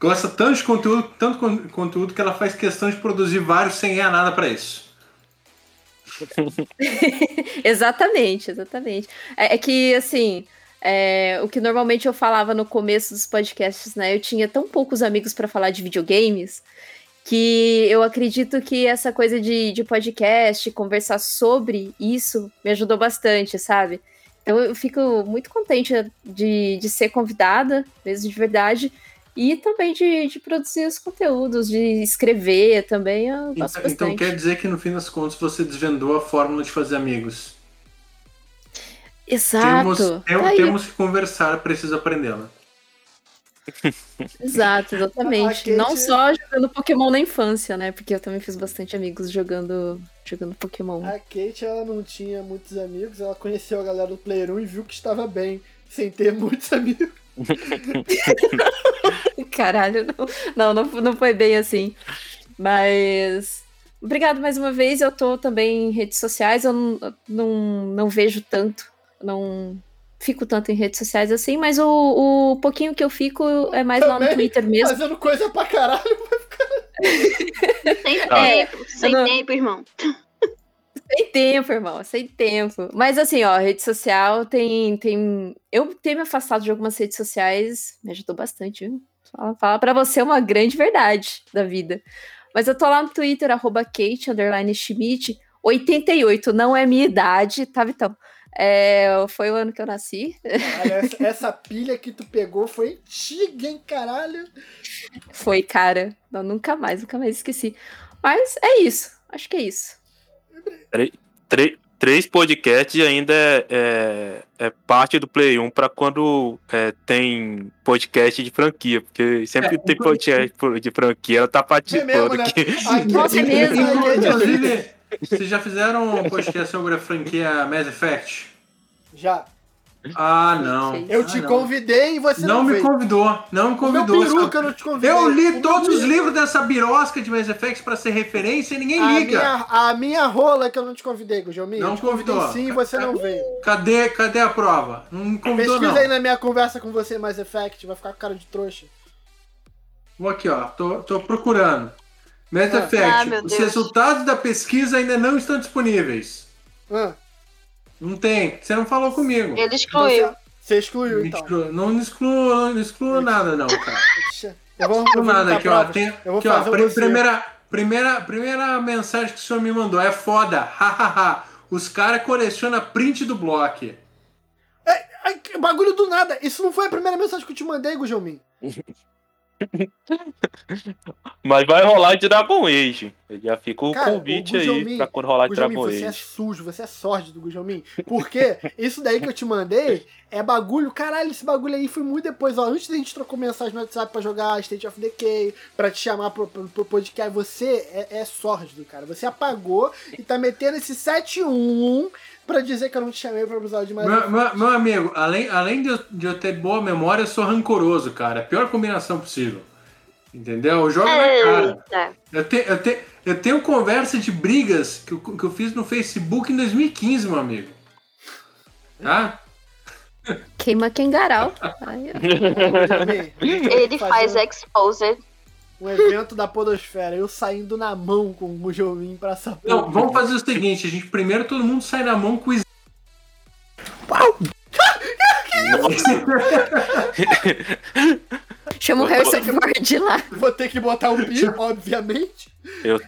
gosta tanto de conteúdo, tanto conteúdo que ela faz questão de produzir vários sem ganhar nada para isso. exatamente, exatamente. É, é que assim, é, o que normalmente eu falava no começo dos podcasts, né? Eu tinha tão poucos amigos para falar de videogames que eu acredito que essa coisa de, de podcast, conversar sobre isso, me ajudou bastante, sabe? Então eu fico muito contente de, de ser convidada, mesmo de verdade, e também de, de produzir os conteúdos, de escrever também. Eu gosto então, então quer dizer que no fim das contas você desvendou a fórmula de fazer amigos. Exato. Temos, tá temos que conversar, preciso aprendê-la. Exato, exatamente. Kate... Não só jogando Pokémon na infância, né? Porque eu também fiz bastante amigos jogando, jogando Pokémon. A Kate, ela não tinha muitos amigos, ela conheceu a galera do Player 1 e viu que estava bem, sem ter muitos amigos. Caralho, não, não, não foi bem assim. Mas. Obrigado mais uma vez. Eu tô também em redes sociais, eu não, não, não vejo tanto. Não, fico tanto em redes sociais assim, mas o, o pouquinho que eu fico é mais Também, lá no Twitter mesmo. Fazendo coisa pra caralho, vai ficar. Sem tempo, sem não... tempo, irmão. Sem tempo, irmão, sem tempo. Mas assim, ó, rede social tem. tem... Eu tenho me afastado de algumas redes sociais, me ajudou bastante, viu? Fala, fala pra você uma grande verdade da vida. Mas eu tô lá no Twitter, arroba Kate, Schmidt, 88 não é minha idade, tá, Vitão? É, foi o ano que eu nasci. Caralho, essa, essa, pilha que tu pegou foi antiga, hein, caralho? Foi, cara. Não, nunca mais, nunca mais esqueci. Mas é isso. Acho que é isso. Três, três podcasts ainda é, é, é, parte do Play 1 para quando é, tem podcast de franquia, porque sempre é, tem podcast de franquia, ela tá participando é mesmo, né? aqui. aqui. Nossa, é mesmo. Vocês já fizeram um podcast sobre a franquia Mass Effect? Já. Ah, não. Eu ah, te não. convidei e você não Não me veio. convidou. Não me convidou. Meu peruca, eu não te convidei. Eu li todos os livros dessa birosca de Mass Effect pra ser referência e ninguém a liga. Minha, a minha rola que eu não te convidei, Gujomi. Não convidou. sim e você não veio. Cadê, cadê a prova? Não me convidou, Pesquisa não. aí na minha conversa com você, Mass Effect. Vai ficar com cara de trouxa. Vou aqui, ó. Tô, tô procurando. Mass Ah. Ah, os resultados da pesquisa ainda não estão disponíveis. Ah, Não tem. Você não falou comigo. Ele excluiu. você, você excluiu, Me então. exclu- Não excluo, não excluo nada, não, cara. Eu vou, eu nada aqui, ó. Tem, eu vou aqui, ó. dossiê. primeira, primeira, primeira mensagem que o senhor me mandou. É foda. Hahaha. Os caras colecionam print do bloco. Ai, que bagulho do nada. Isso não foi a primeira mensagem que eu te mandei, Gujomin. Mas vai rolar de Dragon Age. Já fica o Cara, convite o aí Gujomin- pra quando rolar de Dragon você é Age. sujo, você é sórdido, Gujomin. Porque isso daí que eu te mandei é bagulho. Caralho, esse bagulho aí foi muito depois. Ó, antes da gente trocar mensagem no WhatsApp pra jogar State of Decay, pra te chamar pro, pro, pro podcast, você é, é sórdido, cara. Você apagou e tá metendo esse 7-1 pra dizer que eu não te chamei pro episódio de mais. Meu, meu- meu amigo, além, além de, eu, de eu ter boa memória, eu sou rancoroso, cara. É a pior combinação possível. Entendeu? Eu jogo na cara. Eita. Eu, te, eu, te, eu tenho conversa de brigas que eu, que eu fiz no Facebook em 2015, meu amigo. Tá? Queima ó. Gujomin, Ele faz exposed. Um evento da Podosfera. Eu saindo na mão com o Gujomin pra essa Não, porra. vamos fazer o seguinte: a gente primeiro todo mundo sai na mão com o Chama o Harrison Ford lá. Vou ter que botar um pi, obviamente. Eu,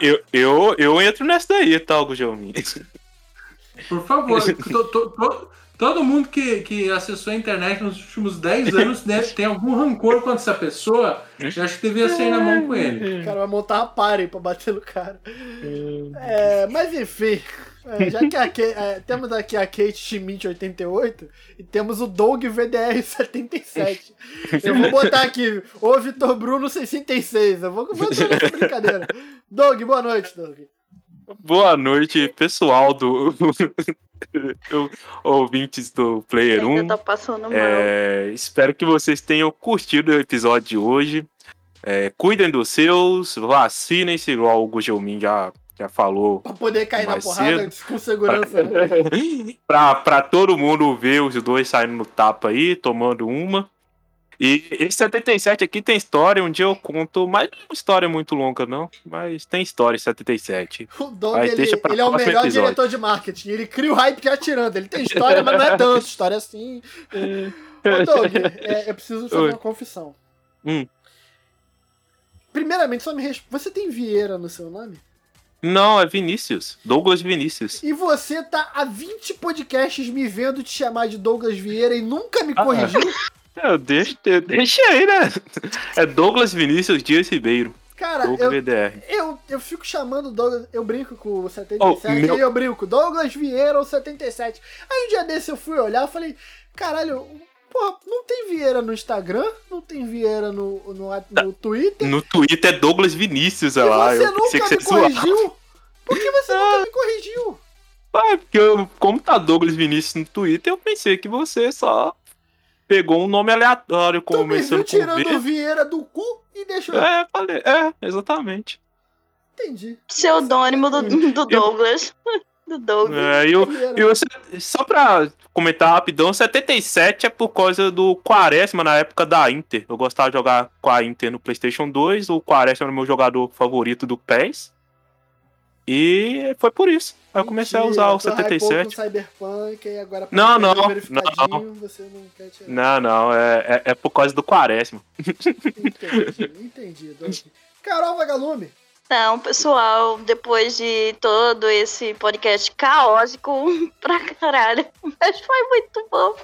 eu, eu, eu, entro nessa daí, tá, Gujomin? Por favor, to- to- to- todo mundo que, que acessou a internet nos últimos 10 anos deve ter algum rancor contra essa pessoa. Eu acho que devia sair na mão com ele. O cara vai montar uma party pra bater no cara. É, mas enfim, é, já que a Kate- é, temos aqui a Kate Schmidt 88 e temos o Doug VDR 77. Eu vou botar aqui, o Vitor Bruno 66. Eu vou entrar nessa brincadeira. Doug, boa noite, Doug. Boa noite, pessoal do. ouvintes do Player 1. Ainda tá passando mal. É, espero que vocês tenham curtido o episódio de hoje. É, cuidem dos seus, vacinem-se, igual o Gujelmin já, já falou. Pra poder cair na porrada cedo. com segurança. né? pra, pra todo mundo ver os dois saindo no tapa aí, tomando uma. E esse 77 aqui tem história, um dia eu conto, mas não é uma história muito longa, não. Mas tem história esse 77. O Doug, Aí ele, deixa pra ele é o melhor episódio. diretor de marketing. Ele cria o hype já tirando. Ele tem história, mas não é tanto. História assim. Ô, Doug, é, eu preciso fazer uma confissão. Hum. Primeiramente, só me responde. Você tem Vieira no seu nome? Não, é Vinícius. Douglas Vinícius. E você tá há 20 podcasts me vendo te chamar de Douglas Vieira e nunca me Ah. Eu deixo, eu deixa aí, né? É Douglas Vinícius Dias Ribeiro. Cara, eu, eu, eu fico chamando Douglas. Eu brinco com o 77, Oh, meu- aí eu brinco, Douglas Vieira ou 77. Aí um dia desse eu fui olhar e falei, caralho, porra, não tem Vieira no Instagram, não tem Vieira no, no, no Twitter. No Twitter é Douglas Vinícius, olha lá. você Eu nunca me zoava. corrigiu? Por que você nunca me corrigiu? Ah, porque eu, como tá Douglas Vinícius no Twitter, eu pensei que você só pegou um nome aleatório, me começando com tirando o Vieira do cu e deixou. É, falei, é, exatamente. Entendi. Pseudônimo do, do Douglas. Do Doug. É, e eu, Vieira. e você, só pra comentar rapidão, 77 é por causa do Quaresma na época da Inter. Eu gostava de jogar com a Inter no PlayStation 2, o Quaresma era o meu jogador favorito do PES. E foi por isso. Aí eu comecei a usar o Mentira, tu hypou 77. com Cyberpunk e agora pra Não, ter não, verificadinho, você não quer tirar. Não, não, é, é, é por causa do Quaresma. Entendi, entendi. Carol Vagalume, Então, pessoal, depois de todo esse podcast caótico pra caralho, mas foi muito bom.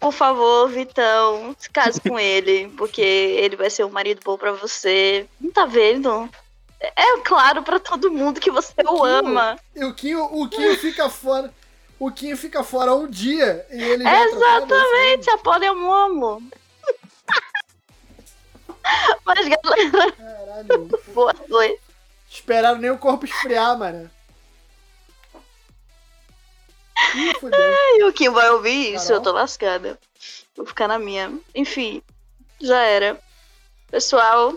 Por favor, Vitão, se case com ele, porque ele vai ser um marido bom para você. Não tá vendo? É claro para todo mundo que você o, o ama. O Quinho, o Quinho fica fora. O Quinho fica fora um dia e ele Exatamente, a poliamomo. Mas galera. Caralho. Boa noite. Esperaram nem o corpo esfriar, mano. Ih, Ai, o Kim vai ouvir isso, eu tô lascada. Vou ficar na minha. Enfim, já era. Pessoal,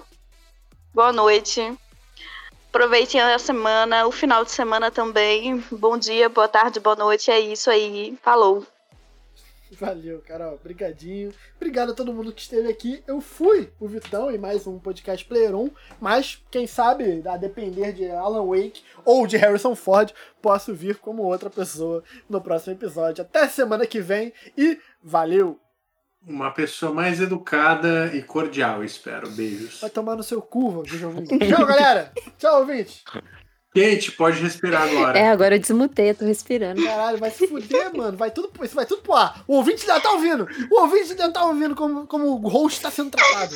boa noite. Aproveitem a semana, o final de semana também. Bom dia, boa tarde, boa noite. É isso aí. Falou. Valeu, Carol. Obrigadinho. Obrigado a todo mundo que esteve aqui. Eu fui o Vitão em mais um podcast Player 1, mas quem sabe, a depender de Alan Wake ou de Harrison Ford, posso vir como outra pessoa no próximo episódio. Até semana que vem e valeu! Uma pessoa mais educada e cordial, espero. Beijos. Vai tomar no seu cu, Tchau, galera! Tchau, ouvinte! Kate, pode respirar agora. É, agora eu desmutei, eu tô respirando. Caralho, vai se fuder, mano. Vai tudo, isso vai tudo pro ar. O ouvinte já tá ouvindo. O ouvinte já tá ouvindo como, como o host tá sendo tratado.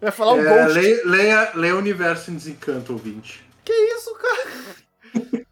Vai falar o é, Ghost. Leia, leia, leia o Universo em Desencanto, ouvinte. Que isso, cara?